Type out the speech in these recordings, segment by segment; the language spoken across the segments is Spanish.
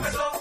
Vamos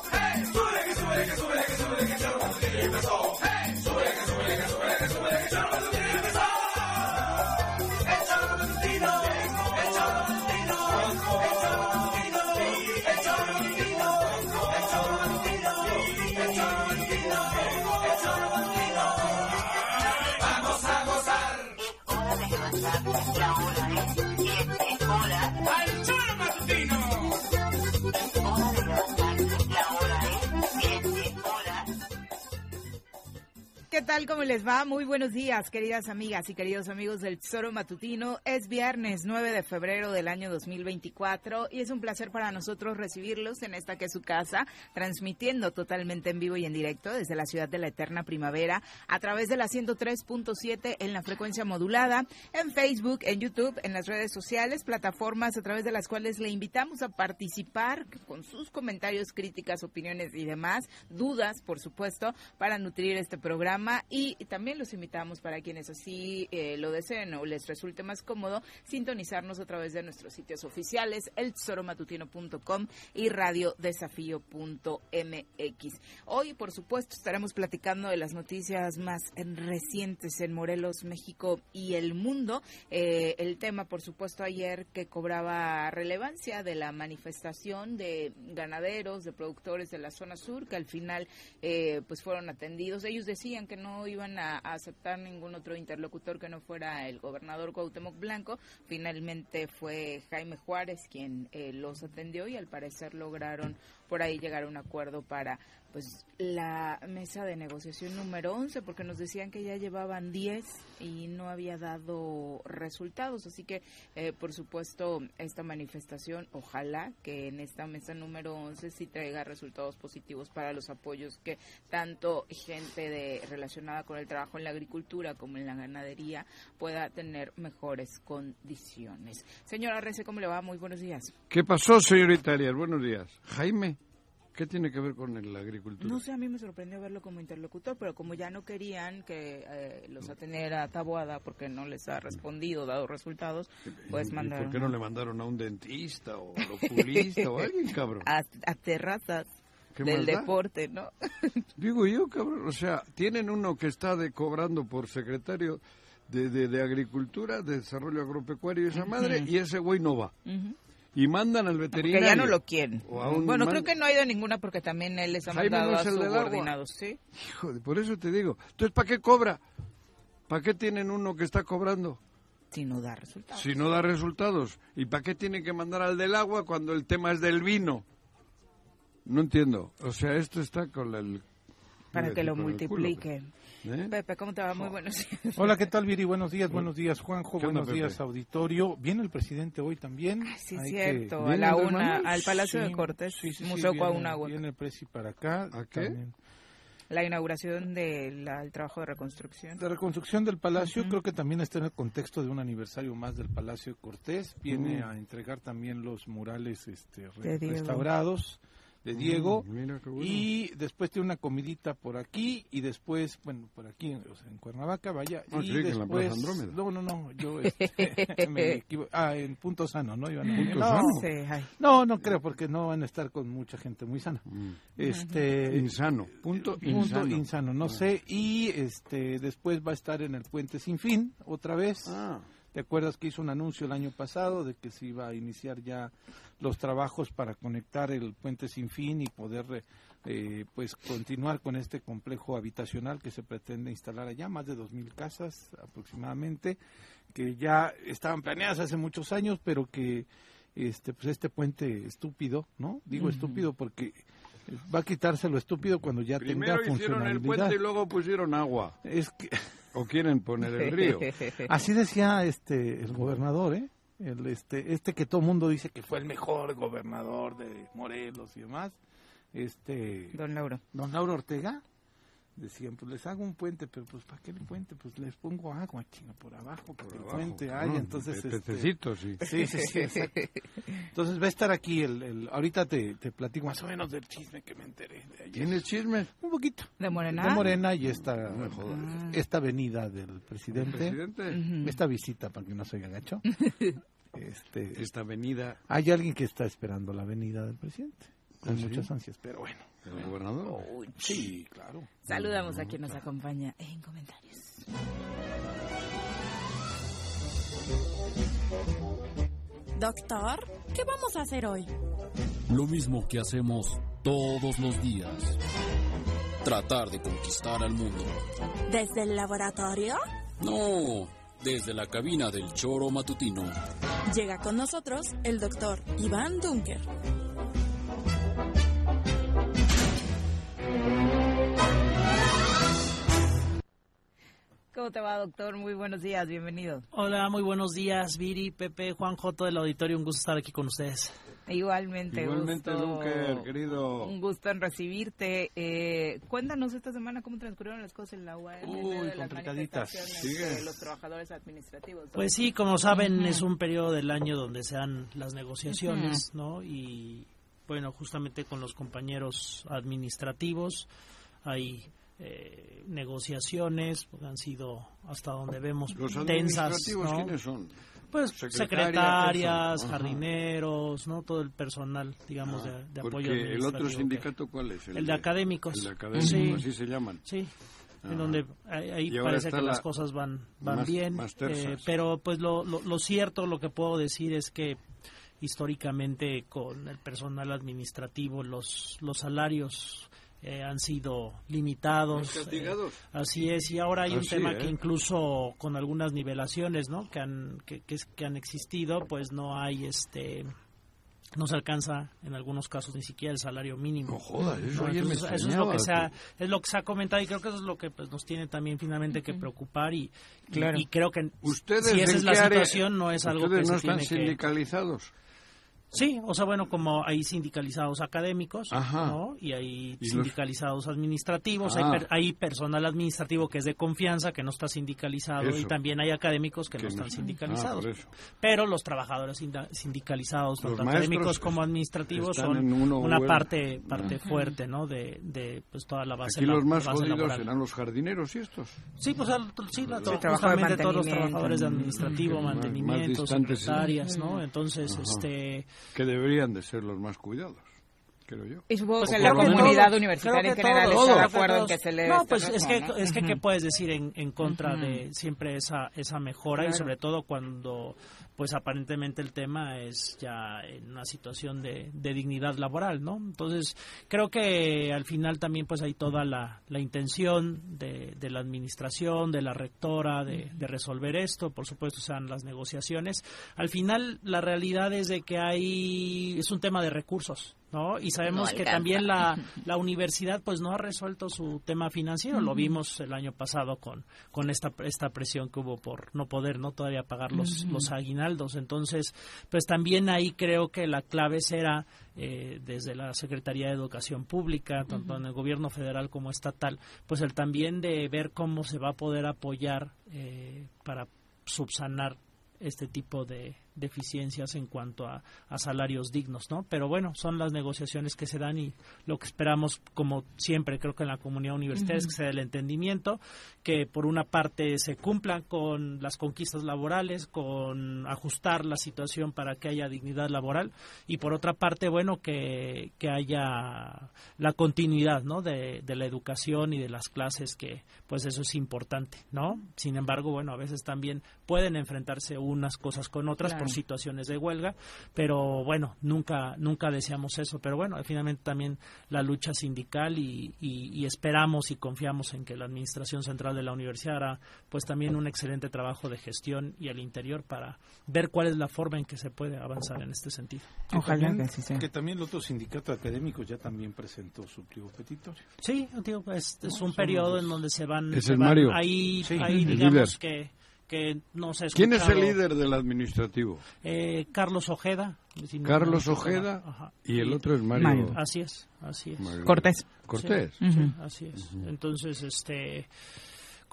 tal? ¿Cómo les va? Muy buenos días, queridas amigas y queridos amigos del Tesoro Matutino. Es viernes 9 de febrero del año 2024 y es un placer para nosotros recibirlos en esta que es su casa, transmitiendo totalmente en vivo y en directo desde la ciudad de la eterna primavera a través de la 103.7 en la frecuencia modulada, en Facebook, en YouTube, en las redes sociales, plataformas a través de las cuales le invitamos a participar con sus comentarios, críticas, opiniones y demás, dudas, por supuesto, para nutrir este programa y también los invitamos para quienes así eh, lo deseen o les resulte más cómodo sintonizarnos a través de nuestros sitios oficiales, eltesoromatutino.com y radiodesafío.mx. Hoy, por supuesto, estaremos platicando de las noticias más recientes en Morelos, México y el mundo. Eh, el tema, por supuesto, ayer que cobraba relevancia de la manifestación de ganaderos, de productores de la zona sur, que al final eh, pues fueron atendidos. Ellos decían que no iban a, a aceptar ningún otro interlocutor que no fuera el gobernador Cuauhtémoc Blanco. Finalmente fue Jaime Juárez quien eh, los atendió y al parecer lograron por ahí llegar a un acuerdo para pues la mesa de negociación número 11 porque nos decían que ya llevaban 10 y no había dado resultados así que eh, por supuesto esta manifestación ojalá que en esta mesa número 11 sí traiga resultados positivos para los apoyos que tanto gente de relacionada con el trabajo en la agricultura como en la ganadería pueda tener mejores condiciones. Señora Rece, ¿cómo le va? Muy buenos días. ¿Qué pasó, señorita Arias? Buenos días. Jaime, ¿qué tiene que ver con la agricultura? No sé, a mí me sorprendió verlo como interlocutor, pero como ya no querían que eh, los atendiera a Taboada porque no les ha respondido, dado resultados, pues ¿Y mandaron ¿Por qué no le mandaron a un dentista o al oculista o a alguien, cabrón? a, a terrazas ¿Qué del deporte, ¿no? Digo yo, cabrón, o sea, tienen uno que está de cobrando por secretario de, de, de Agricultura, de Desarrollo Agropecuario y esa madre, y ese güey no va. Ujú. Y mandan al veterinario. ya no lo quieren. A Bueno, creo que no ha ido ninguna porque también él les ha Jaime mandado no a subordinados, ¿sí? Hijo por eso te digo. Entonces, ¿para qué cobra? ¿Para qué tienen uno que está cobrando? Si no da resultados. Si no da resultados. ¿Y para qué tienen que mandar al del agua cuando el tema es del vino? No entiendo. O sea, esto está con el... Para a que lo con el culo, multiplique. ¿Eh? Pepe, ¿cómo te va? Muy buenos días. Hola, ¿qué tal, Viri? Buenos días, buenos días, Juanjo. ¿Qué onda, Buenos días, auditorio. Viene el presidente hoy también. Ah, Sí, Hay cierto. que- A ¿Viene la una, al Palacio de Sí, Cortes, sí, sí, Museo viene- Cuauhnáhuac. Viene el presi para acá. ¿A qué? también. La inauguración del trabajo de reconstrucción. La reconstrucción del Palacio Ujú. creo que también está en el contexto de un aniversario más del Palacio de Cortés. Viene Mm. a entregar también los murales este, re- De Diego. De Diego. Mm, mira qué bueno. Y después tiene una comidita por aquí y después, bueno, por aquí o sea, en Cuernavaca, vaya. Ah, y que en la después, Plaza Andrómeda. no, no, no, yo este, me equivo- Ah, en Punto Sano, ¿no? Iban a- Punto no, Sano. No, no creo, porque no van a estar con mucha gente muy sana. Mm. Este, Insano. Punto punto insano. insano, no sé. Y este, después va a estar en el Puente Sin Fin, otra vez. Ah, ¿Te acuerdas que hizo un anuncio el año pasado de que se iba a iniciar ya los trabajos para conectar el puente sin fin y poder eh, pues continuar con este complejo habitacional que se pretende instalar allá, más de 2.000 casas aproximadamente, que ya estaban planeadas hace muchos años, pero que este pues este puente estúpido, ¿no? Digo estúpido porque va a quitarse lo estúpido cuando ya primero tenga hicieron el funcionalidad. puente y luego pusieron agua. Es que O quieren poner el río. Así decía este el gobernador, ¿eh? El, este, este que todo el mundo dice que fue el mejor gobernador de Morelos y demás, este, Don Lauro. don Lauro Ortega, decían, pues les hago un puente, pero pues ¿para qué el puente? Pues les pongo agua, chinga, por abajo, que Por el abajo, puente cabrón, haya, entonces... pe- este, Pececitos, sí. Sí, sí, sí, exacto. Entonces va a estar aquí, el, el- ahorita te, te platico más o menos del chisme que me enteré de ayer. ¿Tienes chismes? Un poquito. ¿De Morena? De Morena y esta, jodas. esta venida del presidente. Presidente, esta visita para que no se oiga gacho. este, esta avenida hay alguien que está esperando la venida del presidente con ¿Ah, sí? muchas ansias, pero bueno. Del gobernador. Sí, claro. Saludamos a quien nos acompaña en comentarios. Doctor, ¿qué vamos a hacer hoy? Lo mismo que hacemos todos los días. Tratar de conquistar al mundo. ¿Desde el laboratorio? No, desde la cabina del choro matutino. Llega con nosotros el doctor Iván Dunker. ¿Cómo te va, doctor? Muy buenos días, bienvenido. Hola, muy buenos días, Viri, Pepe, Juan Joto del auditorio. Un gusto estar aquí con ustedes. Igualmente, Igualmente, gusto- Dunker, querido. Un gusto en recibirte. Eh, cuéntanos esta semana cómo transcurrieron las cosas en la UAM Uy, de complicaditas. de los trabajadores administrativos. Pues sí, como saben, es un periodo del año donde se dan las negociaciones, ¿no? Y bueno, justamente con los compañeros administrativos hay eh, negociaciones, pues, han sido hasta donde vemos Los tensas, administrativos, ¿no? ¿quiénes son? Pues Secretaria, secretarias, jardineros, ¿no? Todo el personal, digamos, de, de Porque apoyo el otro sindicato, ¿cuál es? El de académicos. El de académicos, Sí. así se llaman. Sí, en donde ahí, parece que la- las cosas van van más- bien, más eh, pero pues lo, lo, lo cierto, lo que puedo decir es que históricamente con el personal administrativo los los salarios eh, han sido limitados. Eh, así es, y ahora hay un Así, tema ¿eh? que incluso con algunas nivelaciones, ¿no? Que han que, que, es- que han existido, pues no hay este no se alcanza en algunos casos ni siquiera el salario mínimo. No jodas, eso ¿no? ayer me Entonces, eso es lo que se ha, es lo que se ha comentado y creo que eso es lo que pues, nos tiene también finalmente que preocupar y, Claro. y, creo que ¿Ustedes si esa es la área- situación no es algo que Ustedes no se están tiene que sindicalizados. Sí, o sea, bueno, como hay sindicalizados académicos, Ajá. ¿no? Y hay Y los- sindicalizados administrativos, Ah. hay, per- hay personal administrativo que es de confianza, que no está sindicalizado, y también hay académicos que, Que no están sindicalizados. Ah, eso. Pero los trabajadores sindicalizados, tanto académicos como administrativos, son una parte parte fuerte, ¿no? De, de pues toda la base Aquí la- los más base jodidos laboral. serán los jardineros y estos. Sí, pues al- sí, la, Sí, justamente todos los trabajadores de administrativo, Más- más mantenimiento, secretarias, ¿no? Entonces, Ajá. este Que deberían de ser los más cuidados, creo yo. Y supongo Pues que la comunidad universitaria en general todos, está de acuerdo en que se le No, pues es que, ¿no? es que, ¿qué puedes decir en, en contra Ujú. de siempre esa, esa mejora y Claro. sobre todo cuando pues aparentemente el tema es ya en una situación de, de dignidad laboral, ¿no? Entonces creo que al final también pues hay toda la, la intención de, de la administración, de la rectora de, de resolver esto, por supuesto sean las negociaciones. Al final la realidad es de que hay, es un tema de recursos, ¿no? Y sabemos No que también la, la universidad pues no ha resuelto su tema financiero, lo vimos el año pasado con, con esta, esta presión que hubo por no poder no todavía pagar los, los aguinaldos. Entonces, pues también ahí creo que la clave será eh, desde la Secretaría de Educación Pública, tanto en el gobierno federal como estatal, pues el también de ver cómo se va a poder apoyar eh, para subsanar este tipo de, deficiencias en cuanto a, a salarios dignos, ¿no? Pero bueno, son las negociaciones que se dan y lo que esperamos, como siempre, creo que en la comunidad universitaria es que se dé el entendimiento, que por una parte se cumplan con las conquistas laborales, con ajustar la situación para que haya dignidad laboral y por otra parte, bueno, que, que haya la continuidad, ¿no? De, de la educación y de las clases, que pues eso es importante, ¿no? Sin embargo, bueno, a veces también pueden enfrentarse unas cosas con otras Claro. Por situaciones de huelga, pero bueno, nunca nunca deseamos eso, pero bueno, finalmente también la lucha sindical y, y- y esperamos y confiamos en que la administración central de la universidad hará pues también un excelente trabajo de gestión y al interior para ver cuál es la forma en que se puede avanzar en este sentido. Ojalá también, que así sea. que también el otro sindicato académico ya también presentó su pliego petitorio. Sí, digo, pues, es un periodo los- en donde se van, Es se el van- Mario. ahí, Sí, ahí el digamos líder. que que no se ¿Quién es el líder del administrativo? Eh, Carlos Ojeda. si no Carlos. Ojeda Ajá. y el otro es Mario, Mario. Así es, así es. Mario Cortés. Cortés. Sí, sí, Ujú. así es. Entonces, este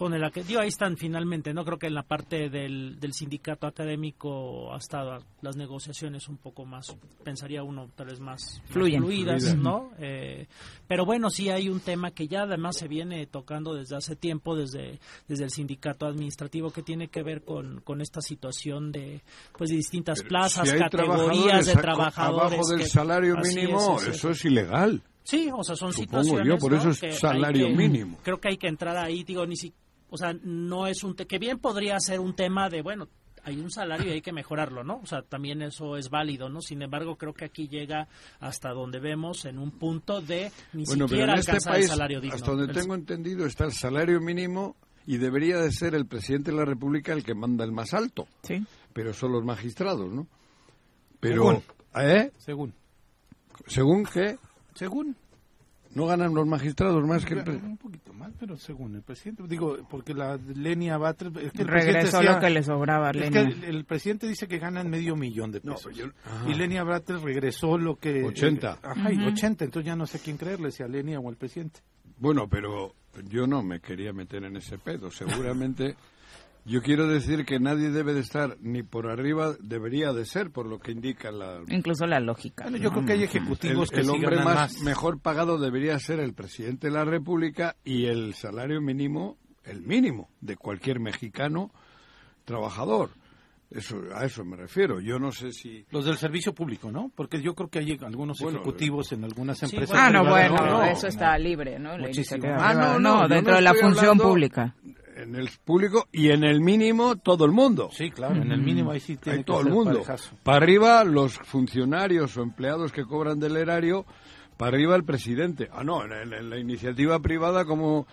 con el que digo, ahí están finalmente, no creo que en la parte del, del sindicato académico hasta las negociaciones un poco más, pensaría uno tal vez más, Fluyen. fluidas, Fluidas. ¿no? Eh, pero bueno, sí hay un tema que ya además se viene tocando desde hace tiempo, desde, desde el sindicato administrativo, que tiene que ver con, con esta situación de, pues, de distintas plazas, Si categorías de a- trabajadores. abajo del que- salario mínimo, es. eso es ilegal. Sí, o sea, son Supongo situaciones. yo, por ¿no? eso es que salario que- mínimo. Creo que hay que entrar ahí, digo, ni si, o sea, no es un te- que bien podría ser un tema de, bueno, hay un salario y hay que mejorarlo, ¿no? O sea, también eso es válido, ¿no? Sin embargo, creo que aquí llega hasta donde vemos en un punto de ni Bueno, pero siquiera en este alcanzar país, el salario digno. hasta donde El- tengo entendido, está el salario mínimo y debería de ser el presidente de la República el que manda el más alto. Sí. Pero son los magistrados, ¿no? Pero, Según. ¿eh? Según. ¿Según qué? Según. ¿No ganan los magistrados más que el pre- Un poquito mal, pero según el presidente. Digo, porque la Lenia Batres... Es que el presidente Regresó decía- lo que le sobraba a Es que Lenia. el, el presidente dice que ganan medio millón de No, pesos. yo- ajá. y Lenia Batres regresó lo que... 80. eh, ajá, y Ujú. 80. Entonces ya no sé quién creerle, si a Lenia o al presidente. Bueno, pero yo no me quería meter en ese pedo. Seguramente yo quiero decir que nadie debe de estar ni por arriba, debería de ser, por lo que indica la... Incluso la lógica. Bueno, yo creo que hay El, ejecutivos que el hombre más, más. mejor pagado debería ser el presidente de la República y el salario mínimo, el mínimo de cualquier mexicano trabajador. Eso, a eso me refiero. Yo no sé si... Los del servicio público, ¿no? Porque yo creo que hay algunos Bueno, ejecutivos en algunas Sí, empresas. Ah, no, bueno, no, no, eso está libre, ¿no? La Ah, no, no, dentro no de la función hablando- pública. En el público y en el mínimo todo el mundo. Sí, claro, en el mínimo ahí sí tiene Hay que todo el mundo. parejazo. Para arriba los funcionarios o empleados que cobran del erario, para arriba el presidente. Ah, no, en la iniciativa privada como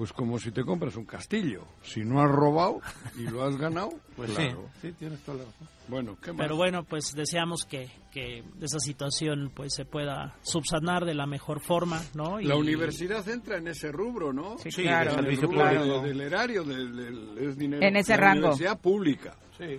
pues como si te compras un castillo. Si no has robado y lo has ganado, Pues claro. sí, sí, tienes toda la razón. Bueno, ¿qué más? Pero bueno, pues deseamos que, que esa situación pues se pueda subsanar de la mejor forma, ¿no? Y- La universidad entra en ese rubro, ¿no? Sí, Sí, claro. el En el rubro de- del erario, del, del- es dinero. En ese la rango. Universidad pública. Sí.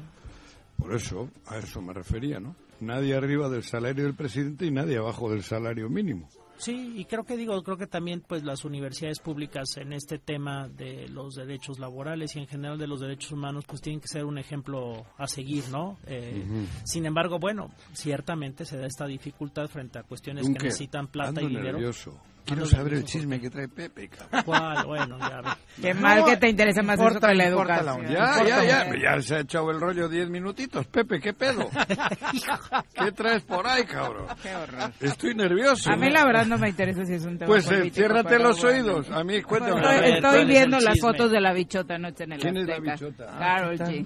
Por eso, a eso me refería, ¿no? Nadie arriba del salario del presidente y nadie abajo del salario mínimo. Sí, y creo que digo, creo que también pues las universidades públicas en este tema de los derechos laborales y en general de los derechos humanos pues tienen que ser un ejemplo a seguir, ¿no? Eh, Sin embargo, bueno, ciertamente se da esta dificultad frente a cuestiones que necesitan plata y dinero. nervioso. Quiero saber el chisme que trae Pepe, cabrón. ¿Cuál? Bueno, ya. Qué mal que te interesa más eso importa- que la educación. Ya, Importa ya, ya, ya se ha echado el rollo diez minutitos. Pepe, ¿qué pedo? ¿Qué traes por ahí, cabrón? Qué horror. Estoy nervioso. A mí la verdad no me interesa si es un tema Pues eh, político, ciérrate los bueno. oídos. A mí, cuéntame. Estoy, estoy ¿cuál es viendo las fotos de la bichota anoche en el ¿Quién es la Azteca. bichota? Carol Ah, G.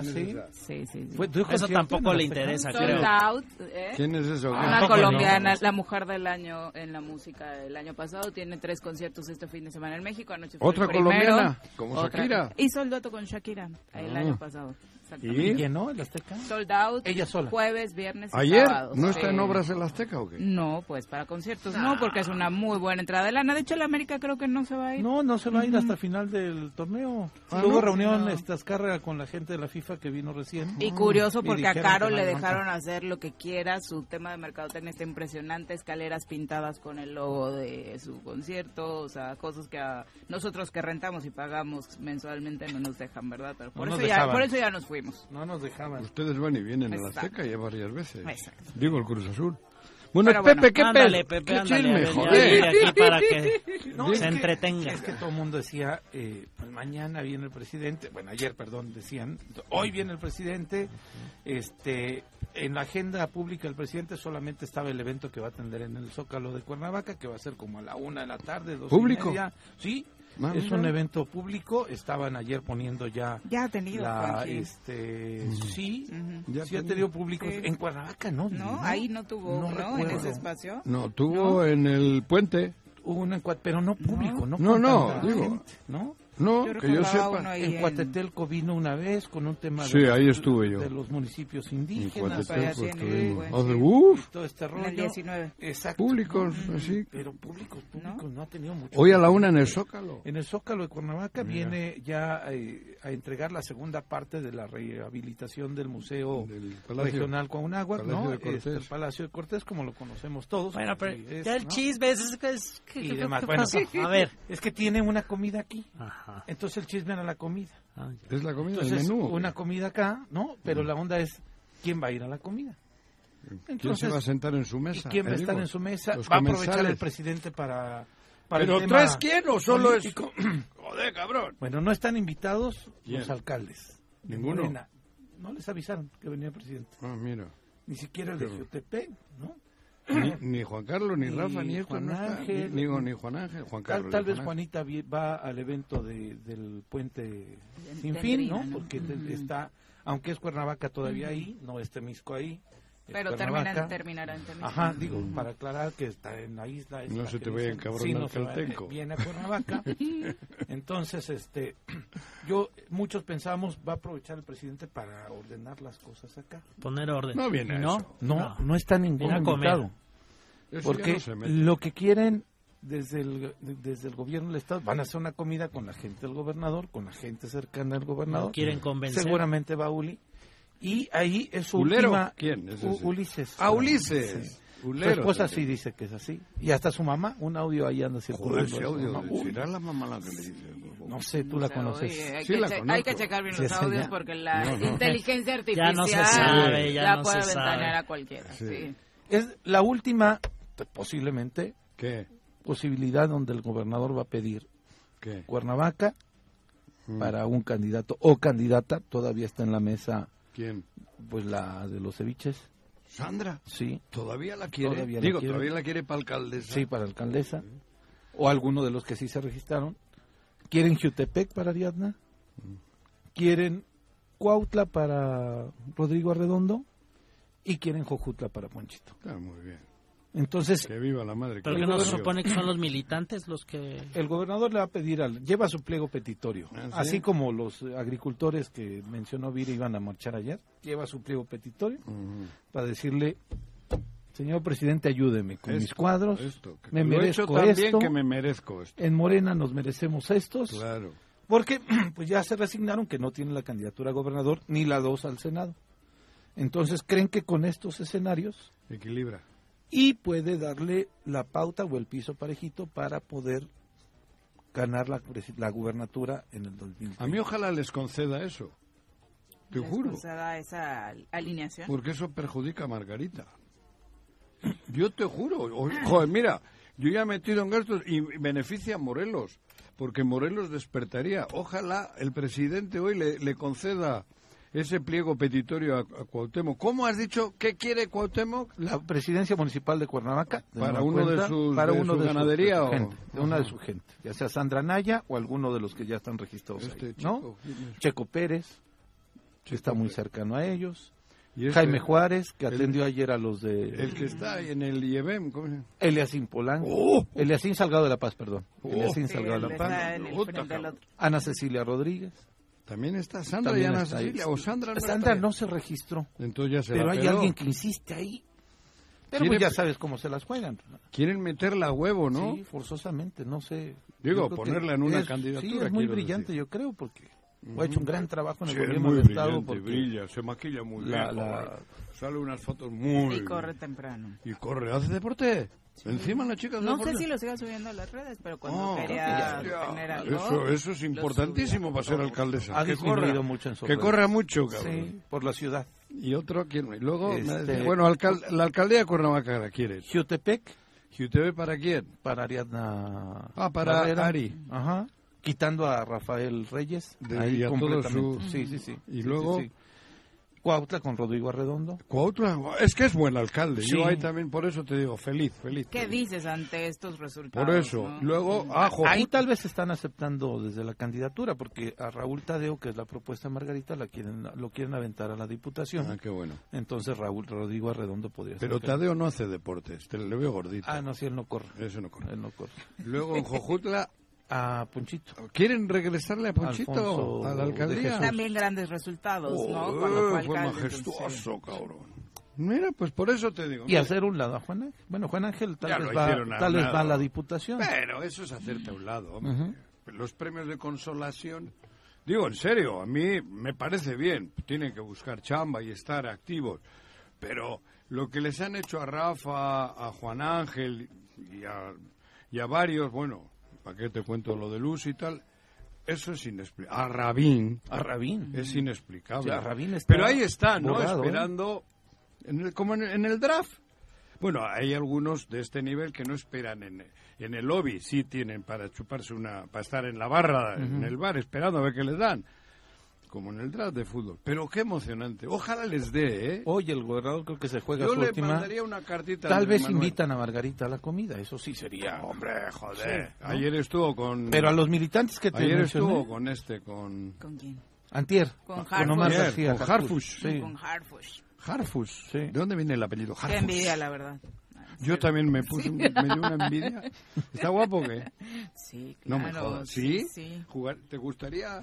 ¿Quién es ¿Sí? esa? Sí, sí, sí. Fue- ¿tú Eso tampoco le interesa, Sold creo. out, ¿eh? ¿Quién es eso? Una Tampoco colombiana, no. la mujer del año en la música el año pasado, tiene tres conciertos este fin de semana en México. Anoche fue ¿Otra el colombiana? ¿Como Otra- Shakira? Hizo el dueto con Shakira el Ah. año pasado. ¿Y? Exactamente. ¿Llenó el Azteca? Sold out. Ella sola. Jueves, viernes y ¿Ayer? sábado. ¿No está en Obras del Azteca o qué? No, pues para conciertos no, porque es una muy buena entrada de lana. De hecho, la América creo que no se va a ir. No, no se va a ir hasta final del torneo. Ah, Tuvo ¿no? reunión No. esta Azcárraga con la gente de la FIFA. Que vino recién. Y curioso Y porque a Caro le dejaron hacer lo que quiera, su tema de mercadotecnia está impresionante, escaleras pintadas con el logo de su concierto, o sea, cosas que a nosotros que rentamos y pagamos mensualmente no nos dejan, ¿verdad? Pero por, No nos eso, ya, por eso ya nos fuimos. No nos dejaban. Ustedes van y vienen a la Exacto. Azteca ya varias veces. Exacto. Digo, el Cruz Azul. Bueno, Pero Pepe, bueno, ¿qué ándale, pedo? Pepe, ¿Qué ándale, chisme, joder? aquí para que No, se es que- entretenga. Es que todo el mundo decía, eh, pues mañana viene el presidente, bueno, ayer, perdón, decían, hoy viene el presidente, este, en la agenda pública del presidente solamente estaba el evento que va a atender en el Zócalo de Cuernavaca, que va a ser como a la una de la tarde, dos y ¿Público? media. Sí, Es un evento público, estaban ayer poniendo ya Ya ha tenido, la, este, sí, Ujú. Ya sí ha tenido público, Sí. en Cuernavaca no, No, ¿no? ahí no tuvo, No ¿no? En ese espacio. No, tuvo en el puente. Hubo una pero no público, no, No, no, digo. gente, ¿no? No, Yo que yo sepa. En en- Cuatetelco vino una vez con un tema Sí, de, ahí estuve yo. de los municipios En indígenas. En sí. uf, todo este En rollo. el 19. Exacto. públicos, así. Pero públicos, públicos, no, ha tenido mucho. Hoy a la una en el Zócalo. En el Zócalo de Cuernavaca Mira. viene ya eh, a entregar la segunda parte de la rehabilitación del Museo Del Palacio. Regional Palacio ¿no? Este, el Palacio de Cortés, como lo conocemos todos. Bueno, pero es, ya el ¿no? chisme es, es, es- ¿qué- Y demás. Bueno? A ver. Es que tiene una comida aquí. Ajá. Entonces el chisme era la comida. Ah. Es la comida, el Entonces, menú. una comida acá, ¿no? Pero la onda es, ¿quién va a ir a la comida? ¿Quién Entonces, se va a sentar en su ¿Y mesa? quién va a estar digo, en su mesa? los ¿Va a aprovechar comensales. el presidente para, para ¿Pero el tema quién o solo es...? Joder, cabrón. Bueno, no están invitados ¿Quién? los alcaldes. de Ninguno. Morena. No les avisaron que venía el presidente. Ah, mira. Ni siquiera el de Jutepec, ¿no? Ni, ni Juan Carlos, ni, Ni Rafa, ni esto Juan no está. Ángel, ni, digo, ni- ni Juan Ángel, Juan Tal, Carlos. tal ni vez Juan Juanita va al evento de, del puente sin fin, ¿no? Porque está, aunque es Cuernavaca todavía ahí, no es Temisco ahí. Es Pero terminarán también. Ajá, digo, para aclarar que está en la isla. es No la se te vaya encabronar sí, no Caltenco. Viene a Cuernavaca. Entonces, este, yo, muchos pensamos, va a aprovechar el presidente para ordenar las cosas acá. Poner orden. No viene ¿Y a no? eso. No, no, está ningún invitado. Porque no lo que quieren desde el, de- desde el gobierno del Estado, van a hacer una comida con la gente del gobernador, con la gente cercana al gobernador. No quieren convencer. Seguramente va Uli. Y ahí es su ¿Ulero? última... ¿Quién es U- ese? Ulises. Ah, Ulises. Sí. Su Ulero esposa sí dice que es así. Y hasta su mamá, un audio ahí anda circulando. Joder, ese audio. ¿Será la mamá la que le dice? no sé, tú la conoces. oye, hay, Sí que la hay que checar bien Sí, los audios ya. porque la No, no. inteligencia Ya artificial no se sabe, ya la no puede se ventanear sabe. a cualquiera. Sí. sí. Es la última, posiblemente, ¿Qué? posibilidad donde el gobernador va a pedir ¿Qué? Cuernavaca Mm. para un candidato o candidata. Todavía está en la mesa, ¿Quién? pues la de los ceviches. ¿Sandra? Sí, ¿Todavía la quiere? Todavía la Digo, quiere. ¿todavía la quiere para alcaldesa? sí, para alcaldesa. O alguno de los que sí se registraron. ¿Quieren Jutepec para Ariadna? ¿Quieren Cuautla para Rodrigo Arredondo? Y quieren Jojutla para Ponchito. Está muy bien. Entonces, Que viva la madre. Pero que que lo no se supone que son los militantes los que... el gobernador le va a pedir al... Lleva su pliego petitorio. ¿Ah, sí? Así como los agricultores que mencionó Viri iban a marchar ayer. Lleva su pliego petitorio para decirle, señor presidente, ayúdeme con mis cuadros. Esto, que me lo he hecho merezco bien esto. que me merezco esto. En Morena nos merecemos estos. Claro. Porque pues ya se resignaron que no tienen la candidatura a gobernador ni la dos al Senado. Entonces creen que con estos escenarios Equilibra. Y puede darle la pauta o el piso parejito para poder ganar la, la gubernatura en el 2020. A mí ojalá les conceda eso. Te Les juro. conceda esa alineación. Porque eso perjudica a Margarita. Yo te juro. O- Joder, mira, yo ya he metido en gastos y beneficia a Morelos. Porque Morelos despertaría. Ojalá el presidente hoy le, le conceda ese pliego petitorio a, a Cuauhtémoc. ¿Cómo has dicho? ¿Qué quiere Cuauhtémoc? La presidencia municipal de Cuernavaca. de Para uno de sus- para de uno su de ganadería de su o- gente, de una de su gente, ya sea Sandra Naya o alguno de los que ya están registrados Este ahí, chico, ¿no? Checo Pérez, que está muy Pérez. cercano a ellos. Y este- Jaime Juárez, que el- atendió ayer a los de El que está en el IEBM. ¿cómo se llama? Eliasín Polanco. ¡Oh! Eliasín Salgado de la Paz, perdón. Oh. Eliasín Sí, Salgado de la Paz. el. Ana Cecilia Rodríguez. También está Sandra También y Ana está ahí. Cecilia. O Sandra no Sandra no se registró, Entonces ya se pero la hay peló. alguien que insiste ahí. Pero pues ya sabes cómo se las juegan. Quieren meterla a huevo, ¿no? Sí, forzosamente, no sé. Digo, ponerla en una es- candidatura, Sí, es muy brillante, decir. yo creo, porque Ha hecho un gran trabajo en el Sí, es gobierno muy del Estado. Porque brilla, se maquilla muy la- bien. la-. Sale unas fotos muy... Y corre temprano. Y corre, hace deporte. Encima la chica No sé si lo siga subiendo a las redes, pero cuando Oh, quería ya, tener algo... Eso, eso es importantísimo subía. para ser alcaldesa. ha que corra, mucho en su que corra mucho, cabrón. Sí, por la ciudad. Y otro, ¿quién? Y luego, Este- bueno, alcal- la alcaldía de Cuernavaca la quiere. Jutepec ¿UTV para quién? para Ariadna Ah, para Barrera. Ari. Ajá. Quitando a Rafael Reyes. De- ahí y a todo completamente. su- Sí, sí, sí. Y Sí, luego- sí, sí. Cuautla con Rodrigo Arredondo. Cuautla, es que es buen alcalde. Sí. Yo ahí también, por eso te digo, feliz, feliz. ¿Qué feliz. dices ante estos resultados? Por eso. no? Luego, ah, Jojutla. Ahí tal vez están aceptando desde la candidatura, porque a Raúl Tadeo, que es la propuesta de Margarita, la quieren, lo quieren aventar a la diputación. Ah, qué bueno. Entonces Raúl Rodrigo Arredondo podría Pero ser. Tadeo no hace deportes, te le veo gordito. Ah, no, sí, él no corre. Eso no corre. Él no corre. Luego en Jojutla, A Ponchito. ¿quieren regresarle a Ponchito Alfonso a la alcaldía? También grandes resultados, ¿no? Oh, Cuando fue fue alcalde, majestuoso, cabrón. Mira, pues por eso te digo. Y mira. hacer un lado a Juan Ángel. Bueno, Juan Ángel tal vez va, tal vez va a la diputación. Pero eso es hacerte a un lado, hombre. Ujú. Los premios de consolación, digo, en serio, a mí me parece bien. Tienen que buscar chamba y estar activos. Pero lo que les han hecho a Rafa, a Juan Ángel y a, y a varios, bueno, ¿para qué te cuento lo de Luz y tal? Eso es inexplicable. A Rabín. A Rabín. Es inexplicable. Ya, Rabín está Pero ahí está, ¿no? borrado, ¿eh? Esperando, en el- como en, en el draft. Bueno, hay algunos de este nivel que no esperan en, en el lobby, sí tienen para chuparse una, para estar en la barra, en el bar, esperando a ver qué les dan. Como en el draft de fútbol. Pero qué emocionante. Ojalá les dé, ¿eh? Hoy el gobernador creo que se juega Yo su le última. mandaría una cartita. Tal a vez Manuel. invitan a Margarita a la comida, eso sí sería. Hombre, joder. Sí, ¿no? Ayer estuvo con... Pero a los militantes que te Ayer mencioné, estuvo con este, con... ¿Con quién? Antier, Con con Omar Harfush. García. Con Harfush. Sí. Con Harfush. Harfus. Sí. ¿De dónde viene el apellido? Qué Harfush. envidia, la verdad. Yo también me puse, me dio una envidia. ¿Está guapo o qué? Sí, No claro. me jodas. ¿Sí? Sí. Jugar, ¿Te gustaría?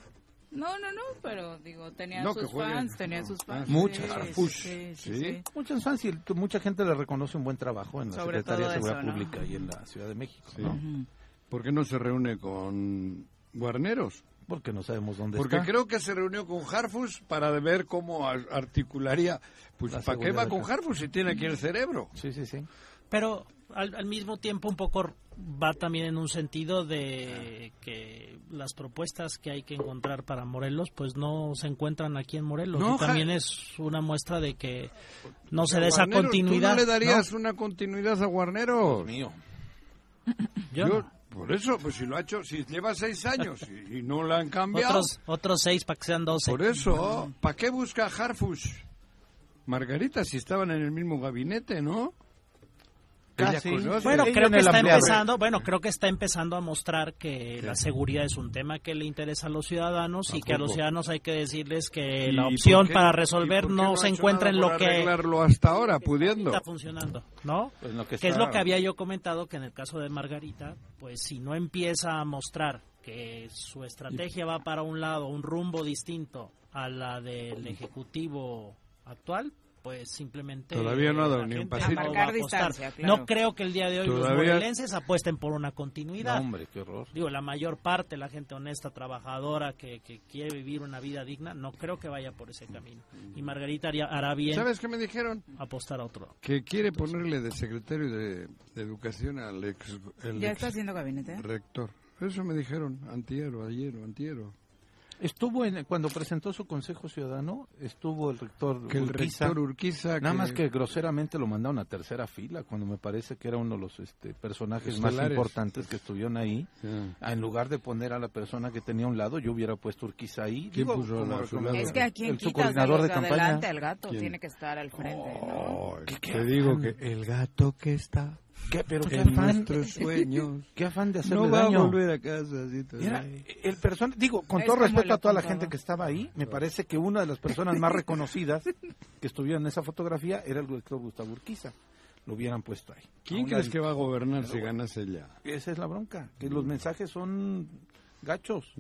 No, no, no, pero digo, tenía No, que sus fans, tenía No. sus fans. Muchas. Sí. Sí, sí. Muchos fans y mucha gente le reconoce un buen trabajo en la Sobre Secretaría de Seguridad eso, ¿no? Pública y en la Ciudad de México, Sí. ¿no? Ujú. ¿Por qué no se reúne con Guarneros? Porque no sabemos dónde Porque está. creo que se reunió con Harfus para ver cómo ar- articularía. Pues, ¿para qué va con. Harfus si tiene aquí el cerebro? Sí, sí, sí. Pero al, al mismo tiempo un poco va también en un sentido de que las propuestas que hay que encontrar para Morelos pues no se encuentran aquí en Morelos No, y también ja- es una muestra de que no se da esa continuidad. ¿Tú no le darías ¿no? una continuidad a Guarneros? Mío. Yo Yo, no. por eso, pues si lo ha hecho, si lleva seis años y, y no la han cambiado. otros otros seis para que sean doce. Por eso, ¿para qué busca Harfush? Margarita, si estaban en el mismo gabinete, ¿no? Casi. Conoce- Bueno, creo que está empezando, bueno, creo que está empezando a mostrar que la seguridad es un tema que le interesa a los ciudadanos y que a los ciudadanos hay que decirles que ¿Y la opción para resolver no se encuentra en lo que arreglarlo hasta ahora, pudiendo. está funcionando, ¿no? Pues lo que que es lo que había yo comentado que en el caso de Margarita, pues si no empieza a mostrar que su estrategia va para un lado, un rumbo distinto a la del ejecutivo actual, pues simplemente Todavía no ha dado ni un pasito. no Marcar distancia, claro. No creo que el día de hoy los morelenses apuesten por una No, continuidad. hombre, qué horror. Digo, la mayor parte, la gente honesta, trabajadora, que, que quiere vivir una vida digna, no creo que vaya por ese camino. Y Margarita hará bien ¿Sabes qué me dijeron? apostar a otro. Que quiere ponerle de secretario de, de Educación al ex, el Ya ex está haciendo gabinete. ¿eh? rector. Eso me dijeron, antiero, ayer o antiero. Estuvo en, cuando presentó su Consejo Ciudadano, estuvo el rector Que el Urquiza. rector Urquiza... Nada más que groseramente lo mandaron a tercera fila, cuando me parece que era uno de los este, personajes más importantes que estuvieron ahí. Ah, En lugar de poner a la persona que tenía a un lado, yo hubiera puesto Urquiza ahí. ¿Quién Digo, puso como- a su como- lado? Es que a quien el subcoordinador los de de campaña. adelante, el gato ¿Quién? tiene que estar al frente, ¿no? Oh, ¿Qué- qué te digo que el gato que está ¿Qué, pero qué en afán, nuestros sueños qué afán de hacerle no va daño. a volver a casa. Así. Era el person digo, con Es todo respeto a toda la gente que estaba ahí, me parece que una de las personas más reconocidas que estuvieron en esa fotografía era el doctor Gustavo Urquiza. Lo hubieran puesto ahí. ¿Quién crees que va a gobernar si ganase ya? Esa es la bronca, que los mensajes son gachos.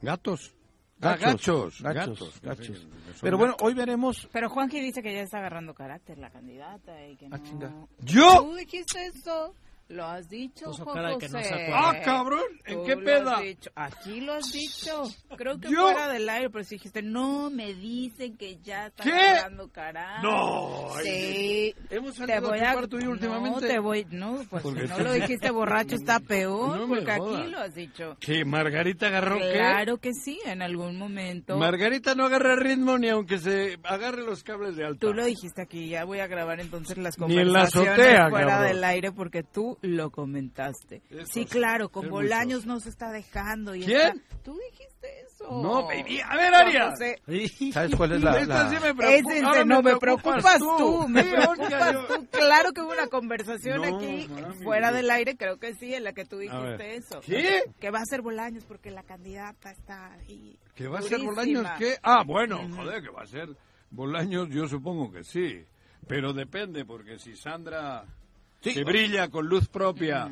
¿Gatos? Ah, gachos. Gachos, gachos. Pero bueno, hoy veremos. Pero Juanji dice que ya está agarrando carácter la candidata y que no... Ah, chinga. ¿Yo? Tú dijiste eso. Lo has dicho, Puso cara de que no se José. ¡Ah, cabrón! ¿En Tú qué lo peda? has dicho. Aquí lo has dicho. Creo que ¿Yo? fuera del aire, pero si dijiste, no, me dicen que ya están ¿Qué? agarrando cara. No, Sí. Hemos Te salido voy a a... chupar tú y yo últimamente. No, te voy... No, pues Porque si no está- lo dijiste borracho está peor, No porque jodas. aquí lo has dicho. ¿Que Margarita agarró qué? Claro que sí, en algún momento. Margarita no agarra ritmo ni aunque se agarre los cables de alta. Tú lo dijiste aquí, ya voy a grabar entonces las Ni en la conversaciones azotea, fuera cabrón. del aire porque tú lo comentaste. Eso sí, es- claro, con Bolaños no se está dejando. Y ¿Quién? está- Tú dijiste eso. No, baby. A ver, Aria. ¿Sabes cuál es la, sí me no, me preocupas tú, me preocupas tú. Claro que hubo una conversación No, aquí, mami, fuera no. del aire, creo que sí, en la que tú dijiste eso. ¿Qué? Que va a ser Bolaños porque la candidata está ahí. ¿Que va a ser. Bolaños qué? Ah, bueno, joder, que va a ser Bolaños, yo supongo que sí. Pero depende, porque si Sandra que brilla con luz propia,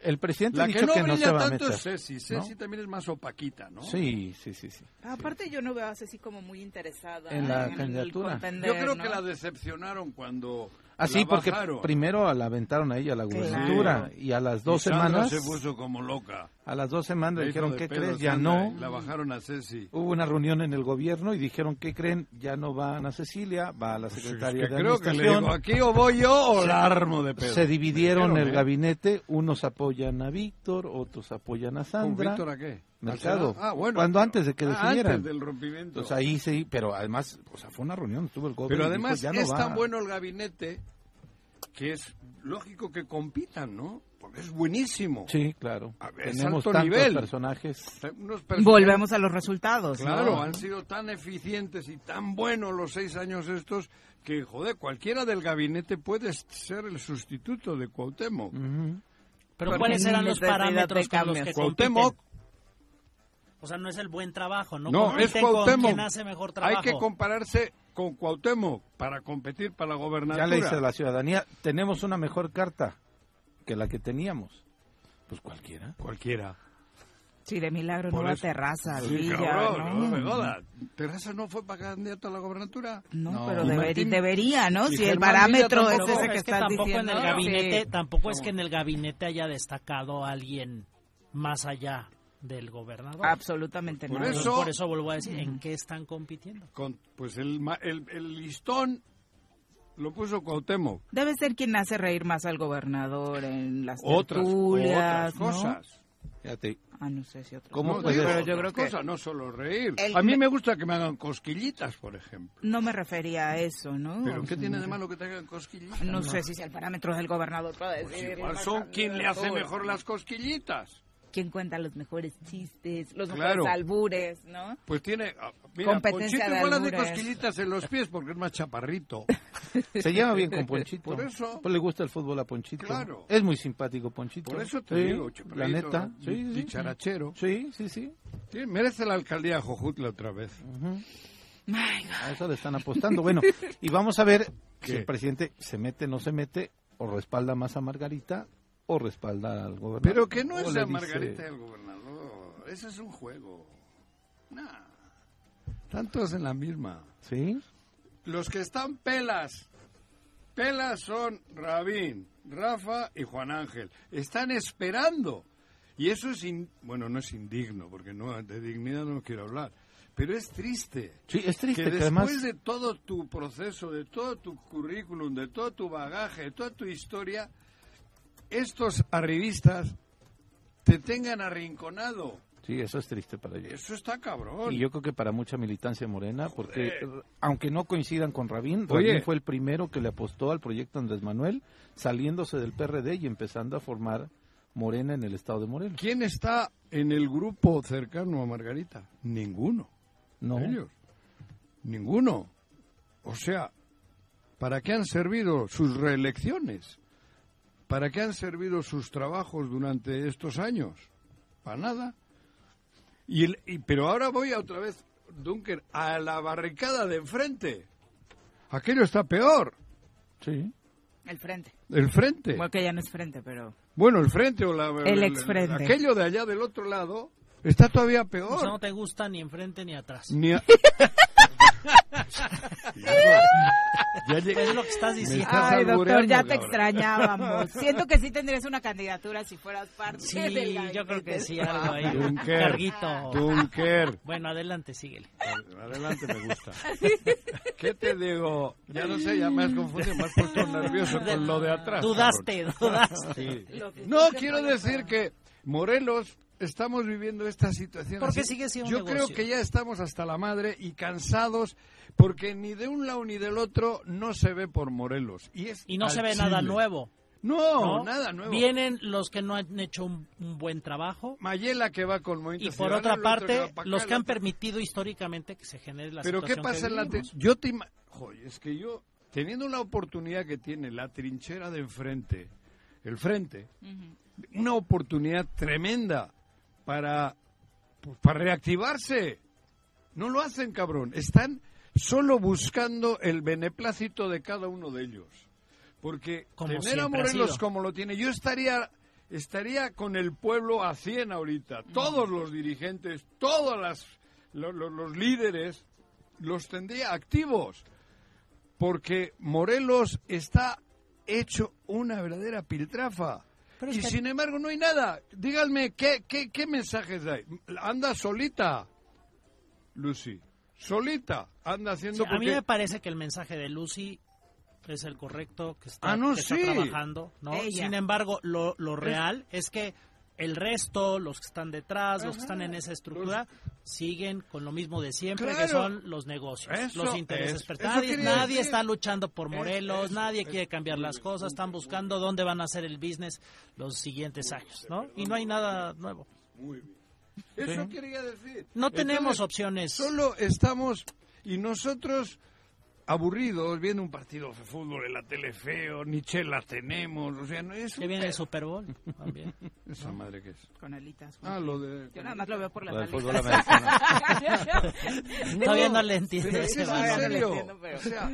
el presidente la ha que dicho no que no brilla se va a tanto meter. es Ceci. Ceci también es más opaquita, ¿no? Sí, sí, sí, sí. Aparte yo no veo a Ceci como muy interesada En la el candidatura. Yo creo ¿no? que la decepcionaron cuando Así Ah, porque bajaron. primero la aventaron a ella a la gubernatura Claro. y a las dos semanas se puso como loca. a las dos semanas Le dijeron ¿qué crees? Ya no. y La bajaron a Ceci. Hubo una reunión en el gobierno y dijeron ¿qué creen? Ya no va Ana Cecilia, va a la secretaria Es que de creo que le administración. digo, aquí o voy yo o la armo de pedo. Se dividieron Dijeron, el ¿eh? gabinete, unos apoyan a Víctor, otros apoyan a ¿Con Sandra. Víctor a qué? Mercado. Ah, bueno. Cuando antes de que decidieran. antes del rompimiento. Entonces ahí sí, pero además, o sea, fue una reunión, estuvo el gobierno. Pero dijo, además ya no es va. tan bueno el gabinete que es lógico que compitan, ¿no? Porque es buenísimo. Sí, claro. A ver, es Tenemos tantos nivel. personajes. Unos personajes- Volvemos a los resultados. ¿no? Claro, han sido tan eficientes y tan buenos los seis años estos que, joder, cualquiera del gabinete puede ser el sustituto de Cuauhtémoc. Pero ¿cuáles eran los parámetros con los que Cuauhtémoc, compiten? O sea, no es el buen trabajo, no, no, es Cuauhtémoc. quien hace mejor trabajo. Hay que compararse con Cuauhtémoc para competir para la Ya gobernatura. le dice a la ciudadanía, tenemos una mejor carta que la que teníamos. Pues cualquiera. Cualquiera. Sí, de milagro Por no va Terraza, Sí, Villa, cabrón, ¿no? no me. ¿Terraza no fue para candidato a la gobernatura? No, No. pero debería, ¿no? Si el parámetro es ese que es que estás tampoco diciendo. en el gabinete, sí. tampoco es que en el gabinete haya destacado a alguien más allá del gobernador. Absolutamente Por no. Eso- por eso vuelvo a decir, ¿en qué están compitiendo? Con, pues el, ma- el, el listón lo puso Cuauhtémoc. Debe ser quien hace reír más al gobernador en las Otras, tertulias, otras ¿no? cosas. Fíjate, Ah, no sé si otras. ¿Cómo No? Pero yo creo otras que cosas, no solo reír. El- A mí me gusta que me hagan cosquillitas, por ejemplo. no me refería a eso, ¿no? ¿Pero qué tiene de malo que te hagan cosquillitas? No, sé si es el parámetro del gobernador para Pues decir. igual la son quien le hace mejor las cosquillitas. ¿Quién cuenta los mejores chistes, los Claro. mejores albures, no? Pues tiene, ah, mira, Competencia Ponchito de igual albures. cosquillitas en los pies porque es más chaparrito. se lleva bien con Ponchito. Por eso. Pues le gusta el fútbol a Ponchito. Claro. Es muy simpático Ponchito. Por eso te Sí, digo, La neta. Sí, sí, dicharachero. Sí, sí, sí. Sí, merece la alcaldía de Jojutla otra vez. A eso le están apostando. Bueno, y vamos a ver si ¿Qué? el presidente se mete, no se mete, o respalda más a Margarita, o respalda al gobernador. Pero que no es la dice- Margarita del gobernador. Ese es un juego. Nah. Están todos en la misma. ¿Sí? Los que están pelas. Pelas son Rabín, Rafa y Juan Ángel. Están esperando. Y eso es, in- bueno, no es indigno, porque no de dignidad no quiero hablar. Pero es triste. Sí, es triste que que, después además... de todo tu proceso, de todo tu currículum, de todo tu bagaje, de toda tu historia, estos arribistas te tengan arrinconado. Sí, eso es triste para ellos. Eso está cabrón. Y yo creo que para mucha militancia morena, porque eh, aunque no coincidan con Rabín, Oye. Rabín fue el primero que le apostó al proyecto Andrés Manuel, saliéndose del PRD y empezando a formar Morena en el estado de Morelos. ¿Quién está en el grupo cercano a Margarita? Ninguno. No, Ellos. Ninguno. O sea, ¿para qué han servido sus reelecciones? ¿Para qué han servido sus trabajos durante estos años? Para nada. Y el- y- pero ahora voy a otra vez, Dunker, a la barricada de enfrente. Aquello está peor. sí. El frente. El frente. Bueno, que ya no es frente, pero... Bueno, el frente o la... El exfrente. Aquello de allá del otro lado está todavía peor. O sea, no te gusta ni enfrente ni atrás. Ni a- Ya lleg- Pues es lo que estás diciendo. estás Ay, doctor, ya te cabrón. extrañábamos. Siento que sí tendrías una candidatura si fueras parte Sí, del yo creo que sí, algo ahí. Dunker. Carguito. Dunker. Bueno, adelante, síguele. Adelante, me gusta. ¿Qué te digo? Ya no sé, ya me has confundido, me has puesto nervioso con lo de atrás. Dudaste, cabrón. dudaste. Sí. No, quiero decir que Morelos estamos viviendo esta situación. Porque así. sigue siendo Yo un creo que ya estamos hasta la madre y cansados porque ni de un lado ni del otro no se ve por Morelos. Y, es Y no se ve nada nuevo. No, ¿no? nada nuevo. Vienen los que no han hecho un, un buen trabajo. Mayela que va con Movimiento Y por Ciudadano, otra que parte, los que han permitido históricamente que se genere la Pero ¿qué situación pasa que en la... Yo te... Joder, es que yo, teniendo la oportunidad que tiene la trinchera de enfrente, el frente, una oportunidad tremenda para, para reactivarse. No lo hacen, cabrón. Están solo buscando el beneplácito de cada uno de ellos. Porque Como tener a Morelos como lo tiene, yo estaría estaría con el pueblo a 100 ahorita. Todos los dirigentes, todos las, lo- lo- los líderes, los tendría activos. Porque Morelos está hecho una verdadera piltrafa. Pero y que- sin embargo no hay nada. Díganme, ¿qué, qué, qué mensajes hay? Anda solita, Lucy. Solita. Anda haciendo... Sí, a mí me parece que el mensaje de Lucy es el correcto, que está, Ah, no, que está sí. trabajando. ¿no? Ella. Sin embargo, lo, lo real es que el resto, los que están detrás, los que están en esa estructura, siguen con lo mismo de siempre, Claro. que son los negocios, Eso los intereses. es- nadie está luchando por Morelos, nadie es- quiere cambiar las cosas, están buscando dónde van a hacer el business los siguientes años, ¿no? Y no hay nada nuevo. Muy bien. Eso quería decir. No tenemos Entonces, opciones. Solo estamos y nosotros aburridos viendo un partido de fútbol en la tele feo, ni chelas tenemos, o sea, no es Que viene el pe- Super Bowl también. esa madre que es. Con alitas. Ah, lo de Yo nada más lo veo por las Lo del alitas. fútbol americano. Todavía no le Pero entiendes. es en no serio. entiendo, pero- O sea,